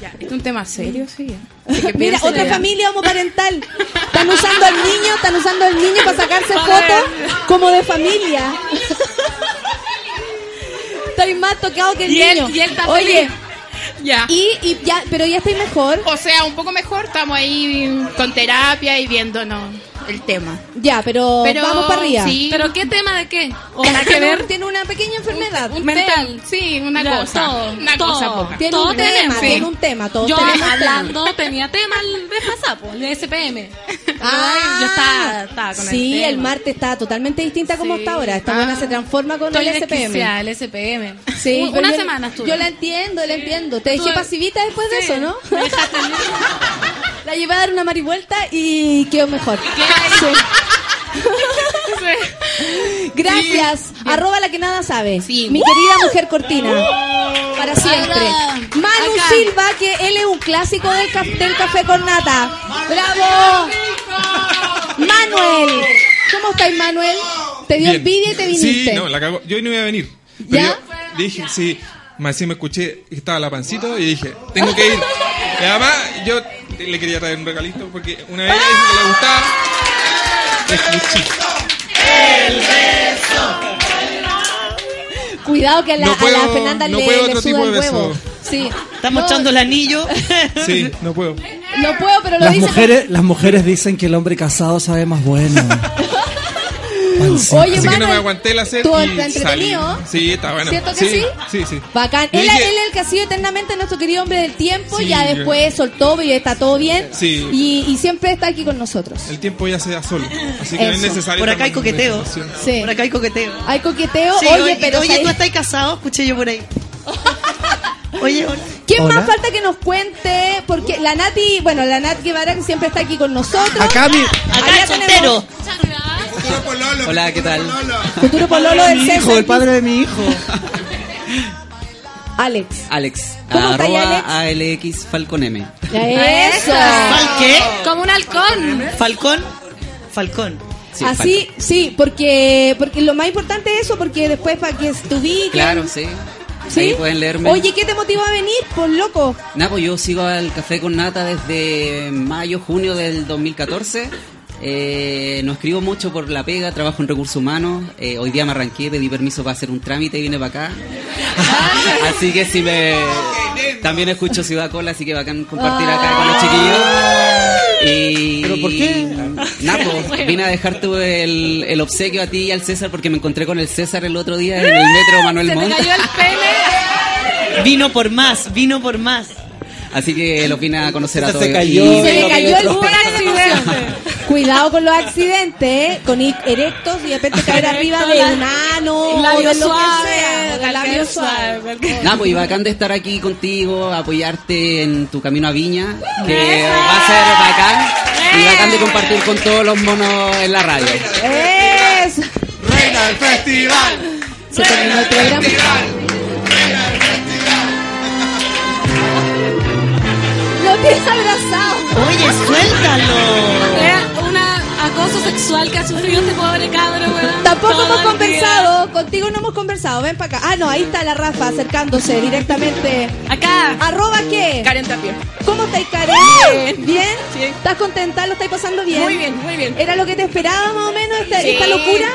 ya, ¿Este es un tema serio, sí. Que Mira, otra ya. familia homoparental. Están usando al niño, están usando al niño para sacarse fotos como de familia. Estoy más tocado que el Y él- niño. y él está Oye, feliz. Ya. y, y ya, pero ya estoy mejor. O sea, un poco mejor. Estamos ahí con terapia y viéndonos el tema. Ya, pero, Pero vamos para arriba. sí. ¿Pero qué tema de qué? ¿O Tiene nada que ver? Tiene una pequeña enfermedad. Un Mental. tema. Sí, una Ya, cosa. todo, una todo. cosa poca. Tiene un tema, tiene un tema. Todos Yo hablando tenía tema el vez pasado, el de SPM. Ah, yo estaba, estaba con sí, el el, tema. martes está totalmente distinta como Sí. está ahora. Esta Ah. buena se transforma con el SPM. el SPM. Sí, Un- una yo- semana estuve. Yo la entiendo, la entiendo. Te dejé pasivita después de eso, ¿no? La llevé a dar una marivuelta y quedó mejor. Sí. Gracias. Arroba la que nada sabe. Mi querida mujer cortina. Para siempre. Manu acá. Silva, que él es un clásico del, ca- del café con nata. ¡Bravo! Manuel. ¿Cómo estáis, Manuel? Te dio Bien. envidia y te viniste. Sí, no, la cagó. Yo hoy no iba a venir. Pero ¿Ya? yo dije, sí. Más sí me escuché que estaba la pancito y dije, tengo que ir. Y además, yo le quería traer un regalito porque una vez ella dijo que le gustaba. Escuché. Cuidado que a la, No a la puedo- Fernanda no le, puedo le otro suda tipo el de huevo. beso. Sí. Está No, mostrando el anillo. Sí, no puedo. No puedo, pero lo Las dice. mujeres, las mujeres dicen que el hombre casado sabe más bueno. Pancita. Oye, Así que no me Manuel, aguanté la sed ¿tú y está salí. entretenido? Sí, está bueno. ¿Cierto que sí? Sí, sí. Bacán. Yo Él, dije- él el que ha sido eternamente nuestro querido hombre del tiempo. Sí, ya yo- después soltó y está todo bien. Sí. Y, y siempre está aquí con nosotros. El tiempo ya se da solo. Así que no es Eso. necesario. Por acá hay coqueteo. Sí. Por acá hay coqueteo. Hay coqueteo. Sí, oye, oye, pero oye, ¿sabes? ¿tú estás casado? Escuché yo por ahí. Oye, hola. ¿Quién Hola. más falta que nos cuente? Porque la Nati, bueno, la Nat Guevara que siempre está aquí con nosotros. Acá mi, Acá Allá el soltero. Hola, ¿qué tal? Futuro pololo del mi César. hijo, el padre de mi hijo. Alex. Alex, ¿Cómo arroba Alex? ALX Falcon M. Eso. ¿Fal qué? Como un halcón. Falcón. Falcón. Sí, Así, sí, porque porque lo más importante es eso, porque después para que te ubiquen. Claro, sí. ¿Sí? Ahí pueden leerme. Oye, ¿qué te motiva a venir? Por loco. Nada, pues yo sigo al Café con Nata desde mayo, junio del 2014. Eh, no escribo mucho por la pega, trabajo en recursos humanos. Eh, hoy día me arranqué, pedí permiso para hacer un trámite y vine para acá. así que si me... También escucho Ciudad Cola, así que bacán compartir acá con los chiquillos. Y... ¿Pero por qué? Pues, vine a dejarte el, el obsequio a ti y al César porque me encontré con el César el otro día en el metro Manuel Se cayó el pene. Vino por más, vino por más. Así que los vine a conocer a Se todos. cayó. Y- Se le cayó el Hubo pene. Cuidado con los accidentes, ¿eh? con i- erectos y de repente caer arriba de un ano o Labio de lo suave, que sea. de labio suave. pues y bacán de estar aquí contigo, apoyarte en tu camino a Viña, que va a ser bacán. Y bacán de compartir con todos los monos en la radio. Eso. Reina del festival. Se terminó el programa. Lo tienes abrazado. Oye, suéltalo. Acoso sexual que ha sufrido este pobre cabro, weón. Tampoco hemos conversado, contigo no hemos conversado, ven para acá. Ah, no, ahí está la Rafa acercándose directamente. Acá. ¿Arroba qué? Karen Tapia. ¿Cómo estáis, Karen? Bien. ¿Bien? Sí. ¿Estás contenta? ¿Lo estáis pasando bien? Muy bien, muy bien. ¿Era lo que te esperaba más o menos esta, Sí. esta locura?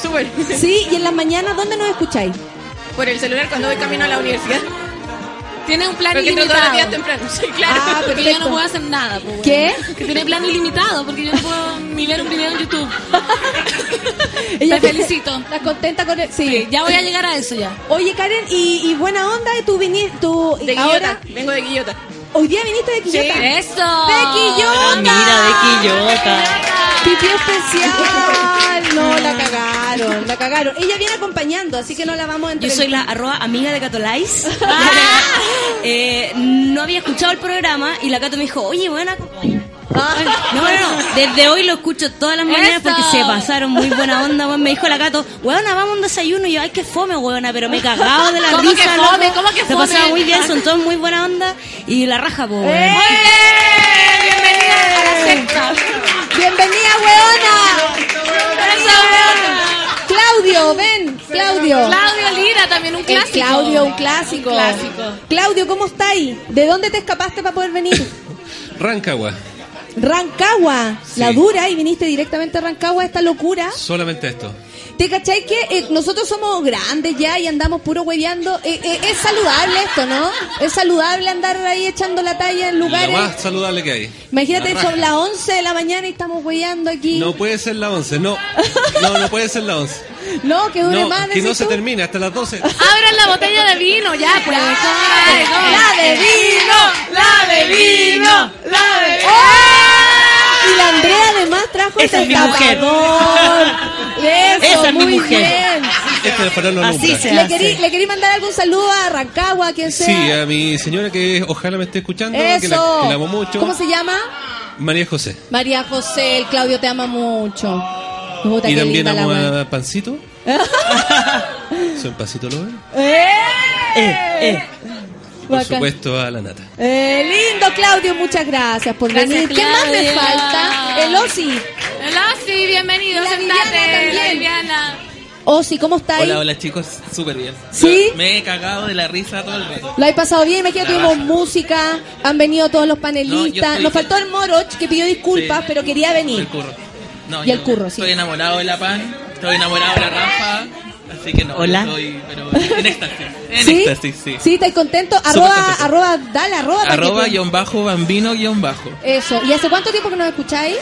Súper. Sí, y en las mañanas, ¿dónde nos escucháis? Por el celular cuando voy camino a la universidad. Tiene un plan Porque los días ilimitado. temprano. Sí, claro. Ah, Porque yo no puedo hacer nada, pues, weón. ¿Qué? Que tiene plan ilimitado, porque yo no puedo ni ver un video en YouTube. Ella Te felicito. ¿Estás contenta con él? Sí. Sí, ya voy a llegar a eso ya. Oye, Karen, y, y buena onda, tú viniste, tú De ahora, Quillota. Vengo de Quillota. Hoy día viniste de Quillota. Sí. ¡Eso! ¡De Quillota! Mira, de Quillota. Pipí especial. No, la cagaron, la cagaron. Ella viene acompañando, así que no la vamos a Yo entrevistar. soy la arroba amiga de Catolais. Eh, no había escuchado el programa y la Cato me dijo, oye, buena. No, no, desde hoy lo escucho todas las mañanas porque se pasaron muy buena onda. Me dijo la gato, weona, vamos a un desayuno. Y yo, ay, que fome, weona, pero me he cagado de la ¿Cómo risa. Que fome, ¿Cómo que fome? Te pasaba muy bien, son todos muy buena onda. Y la raja, po, ¡Eh! Bienvenida a la secta. Bienvenida, weona. Claudio, ven, Claudio. Claudio Lira, también un eh, clásico. Claudio, un clásico. un clásico. Claudio, ¿cómo estáis? ¿De dónde te escapaste para poder venir? Rancagua. Rancagua, la dura, y viniste directamente a Rancagua, esta locura. Solamente esto. ¿Te cachai que eh, nosotros somos grandes ya y andamos puro hueveando? Eh, eh, es saludable esto, ¿no? Es saludable andar ahí echando la talla en Lo lugares. más saludable que hay. Imagínate, La son las 11 de la mañana y estamos hueveando aquí. No puede ser la 11, no. No, no puede ser la 11. No, que dure No, más. que no se termine hasta las 12. Abran la botella de vino, ya, pues. La de vino, la de vino, la de vino. Y la Andrea además trajo Esa el es mi mujer. destapador. Eso, Esa es mi muy mujer. bien. Este es para no Así se ¿Le querí, ¿Le querí mandar algún saludo a Rancagua, a quien sea? Sí, a mi señora que ojalá me esté escuchando, que la, Eso. que la amo mucho. ¿Cómo se llama? María José. María José, el Claudio te ama mucho. Puta, y también amo a Pancito. Soy Pancito Lover. ¡Eh! Eh, Por Bacán. supuesto a la nata. Eh, lindo Claudio, muchas gracias por Gracias, venir. ¿Qué más me falta? El Osi. Hola, sí, bienvenido, La sentate. La Viviana. Osi, ¿cómo estáis? Hola, hola chicos, súper bien. ¿Sí? Yo Me he cagado de la risa todo el rato. Lo he pasado bien, imagínate, La tuvimos música, han venido todos los panelistas. Nos faltó el Moroch que pidió disculpas, Sí. pero quería venir. No, Y el curro, sí. Estoy enamorado de la pan, estoy enamorado de la Rafa, así que no, Hola. estoy pero en éxtasis. En ¿Sí? éxtasis, sí. ¿Sí? ¿Estáis contentos? Súper Arroba, contento. arroba, dale, arroba. Arroba guion bajo, bambino guion bajo. Eso. ¿Y hace cuánto tiempo que nos escucháis?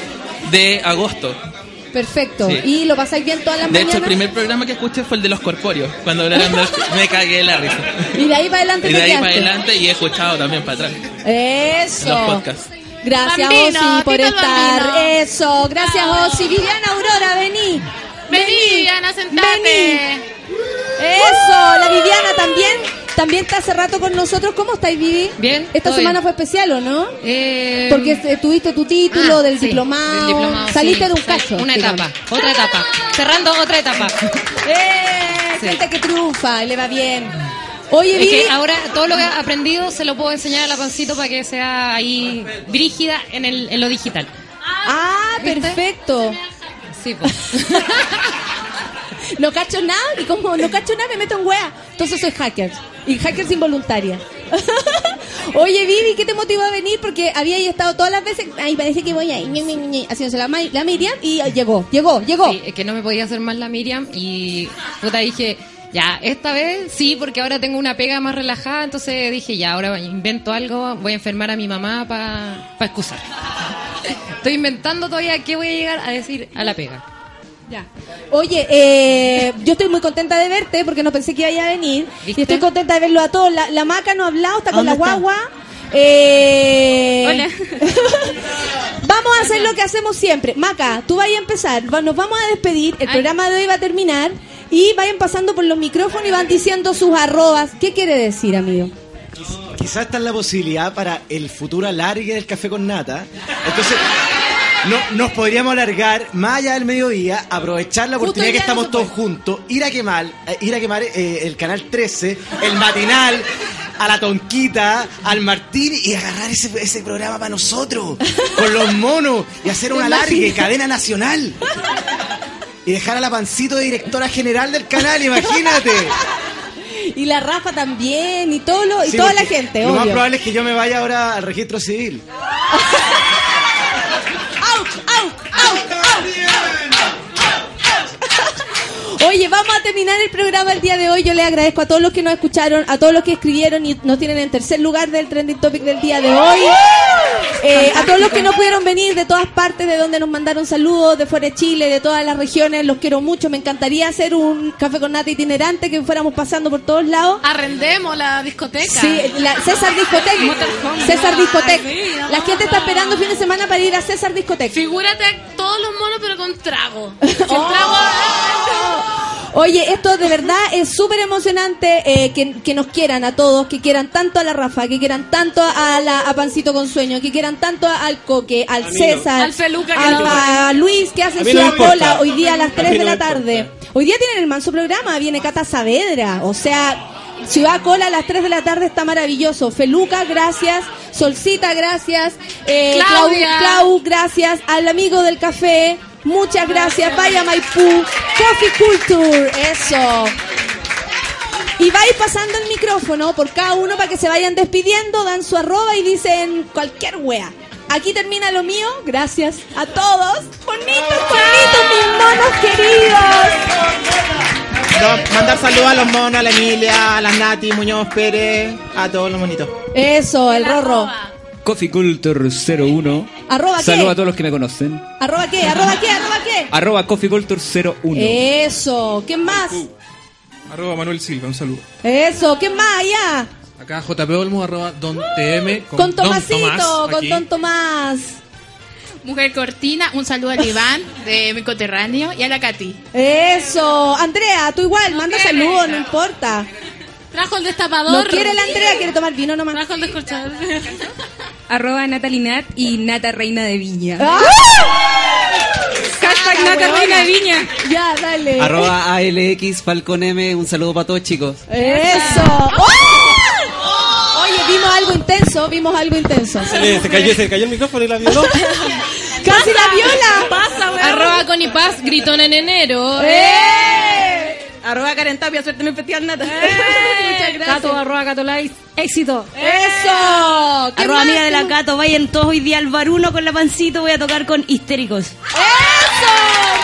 De agosto. Perfecto. Sí. ¿Y lo pasáis bien todas las De hecho, mañanas? el primer programa que escuché fue el de los corpóreos. Cuando hablaron de me cagué de la risa. Y de ahí para adelante Y de ahí para adelante y he escuchado también para atrás. Eso. Los podcasts. Gracias, Bambino, Osi, por estar. Bambino. Eso. Gracias, Osi. Viviana Aurora, vení. Vení, Viviana, sentate. Vení. Eso. La Viviana también. También está hace rato con nosotros. ¿Cómo estáis, Vivi? Bien, Esta semana bien. fue especial, ¿o no? Eh, Porque eh, tuviste tu título ah, del, sí, diplomado, del diplomado, Saliste sí. de un cacho. Una digamos. etapa, otra etapa. Cerrando otra etapa. ¡Eh! Sí. Gente que triunfa, le va bien. Oye, Es Vivi. que ahora todo lo que he aprendido se lo puedo enseñar a la pancito para que sea ahí brígida en, el, en lo digital. Ah, ¿Viste? perfecto. Sí, pues. No cacho nada y como no cacho nada me meto en wea. Entonces soy hacker. Y hacker involuntaria. Oye, Vivi, ¿qué te motivó a venir? Porque había ahí estado todas las veces. Ay, parece que voy ahí. ñe, ñe, ñe, Haciéndose la, la Miriam y llegó, llegó, llegó. Sí, es que no me podía hacer más la Miriam y puta dije, ya, esta vez sí, porque ahora tengo una pega más relajada, entonces dije, ya, ahora invento algo, voy a enfermar a mi mamá para excusar. Estoy inventando todavía qué voy a llegar a decir a la pega. Ya. Oye, eh, yo estoy muy contenta de verte porque no pensé que iba a venir. ¿Viste? Y estoy contenta de verlo a todos. La, la maca no ha hablado, está con la guagua. Eh, Hola. vamos a hacer lo que hacemos siempre. Maca, tú vas a empezar. Nos vamos a despedir. El Ay. programa de hoy va a terminar. Y vayan pasando por los micrófonos y van diciendo sus arrobas. ¿Qué quiere decir, amigo? Quizás está la posibilidad para el futuro alargue del café con nata. Entonces, no, nos podríamos alargar más allá del mediodía, aprovechar la oportunidad que no estamos todos juntos, ir a quemar, eh, ir a quemar eh, el canal 13, el matinal, a la Tonquita, al Martín y agarrar ese, ese programa para nosotros, con los monos, y hacer un ¿Te alargue, cadena nacional. Y dejar a la pancito de directora general del canal, imagínate. Y la Rafa también, y, todo lo, y Sí, toda la gente, Lo más probable es que yo me vaya ahora al registro civil. Oye, vamos a terminar el programa el día de hoy. Yo les agradezco a todos los que nos escucharon, a todos los que escribieron y nos tienen en tercer lugar del trending topic del día de hoy. Eh, a todos los que no pudieron venir de todas partes, de donde nos mandaron saludos, de fuera de Chile, de todas las regiones, los quiero mucho. Me encantaría hacer un café con nata itinerante que fuéramos pasando por todos lados. Arrendemos la discoteca. Sí, la César Discotec. Motorhome. César Discotec. Ay, sí, La gente está esperando fin de semana para ir a César Discotec. Figúrate todos los monos, pero con trago. Sin trago. Oye, esto de verdad es súper emocionante eh, que, que nos quieran a todos, que quieran tanto a la Rafa, que quieran tanto a, la, a Pancito con Sueño, que quieran tanto al Coque, al. César, Al Feluca que a, a Luis que hace A su no cola hoy día a las A 3 mí de la tarde. importa. Hoy día tienen el manso programa, viene Cata Saavedra, o sea, Ciudad Cola a las 3 de la tarde está maravilloso. Feluca, gracias. Solcita, gracias. Eh, Claudia. Clau, Clau, gracias. Al amigo del café, muchas gracias. Vaya Maipú. Coffee Culture, eso. Y vais pasando el micrófono por cada uno para que se vayan despidiendo, dan su arroba y dicen cualquier wea. Aquí termina lo mío, gracias a todos. Bonitos, bonitos, mis monos queridos. No, mandar saludos a los monos, a la Emilia, a las Nati, Muñoz Pérez, a todos los monitos. Eso, el rorro. Coffee Culture 01. ¿Arroba qué? Saludos a todos los que me conocen. ¿Arroba qué? ¿Arroba qué? ¿Arroba qué? Arroba Coffee Culture 01. Eso, ¿quién más? Arroba Manuel Silva, un saludo. Eso, ¿quién más allá? Acá JP Olmo, arroba Don TM. Con Don Tomasito, Tomás, con aquí. Don Tomás. Mujer Cortina, un saludo al Iván de mi coterráneo y a la Katy. Eso, Andrea, tú igual, manda saludos, no importa. Trajo el destapador. No quiere la Andrea, quiere tomar vino nomás. Trajo el descorchador. Arroba Natalinat y Nata Reina de Viña. ¡Ah! Hashtag Nata huevona. Reina de Viña. Ya, dale. Arroba ALX Falcon M, un saludo para todos chicos. Eso. ¡Oh! Oye, vimos algo intenso, vimos algo intenso. Se, le- se cayó, se cayó el micrófono y la violó. Casi la viola. Pasa, weón. Arroba Connie Paz, gritón en enero. ¡Eh! Arroba Karen Tapia, suerte en el festival Nata. Muchas gracias. Cato, arroba Cato Lice. Éxito. Eso. ¿Qué Arroba más? amiga de la ¿Qué Cato, vayan todos hoy día al baruno con la pancito, voy a tocar con histéricos. ¡Eso!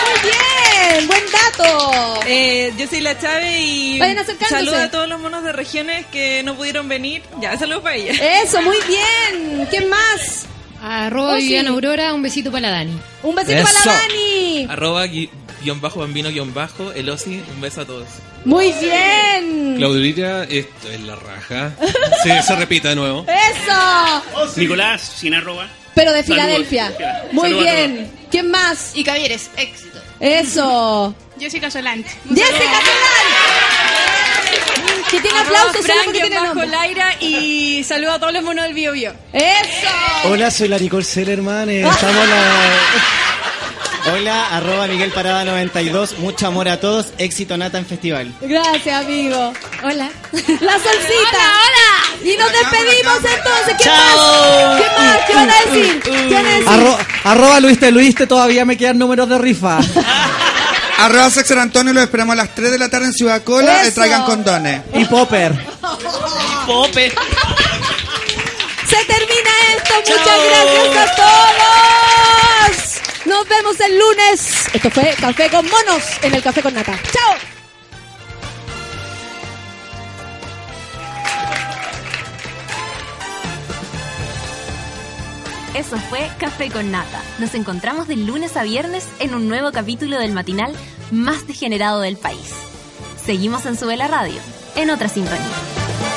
Muy bien, buen dato. Eh, yo soy la Chave y Vayan saludo a todos los monos de regiones que no pudieron venir. Ya, saludos para ella. Eso, muy bien. ¿Quién más? Arroba Oh, sí. Aurora, un besito para la Dani. Un besito para la Dani. Arroba gui- guion bajo bambino guion bajo, el Osi, un beso a todos. Muy bien. Claudita, esto es la raja. Sí, se repita de nuevo. Eso. Nicolás, sin arroba. Pero de Saludos. Filadelfia. Muy Saludos bien. ¿Quién más? Y Cavieres, éxito. Eso. Jessica Solange. Jessica Que tiene aplausos solo Frank, guion tiene bajo nombre. Laira y saludo a todos los monos del Bio Bio. Eso. Hola, soy la Nicole Seller, man. eh, Estamos en la... Hola, arroba Miguel Parada 92. Mucho amor a todos. Éxito Nata en festival. Gracias, amigo. Hola. La solcita. Hola, Y nos despedimos entonces. ¿Qué Chao. más? ¿Qué más? ¿Qué van a decir? ¿Qué van a decir? Arro- arroba Luis te Luiste, todavía me quedan números de rifa. Arroba Sex San Antonio, lo esperamos a las 3 de la tarde en Ciudad Cola. Eso. traigan condones. Y Popper. Pope. Se termina esto. Muchas gracias a todos. Nos vemos el lunes. Esto fue Café con Monos en el Café con Nata. Chao. Eso fue Café con Nata. Nos encontramos de lunes a viernes en un nuevo capítulo del matinal más degenerado del país. Seguimos en Sube la Radio, en otra sintonía.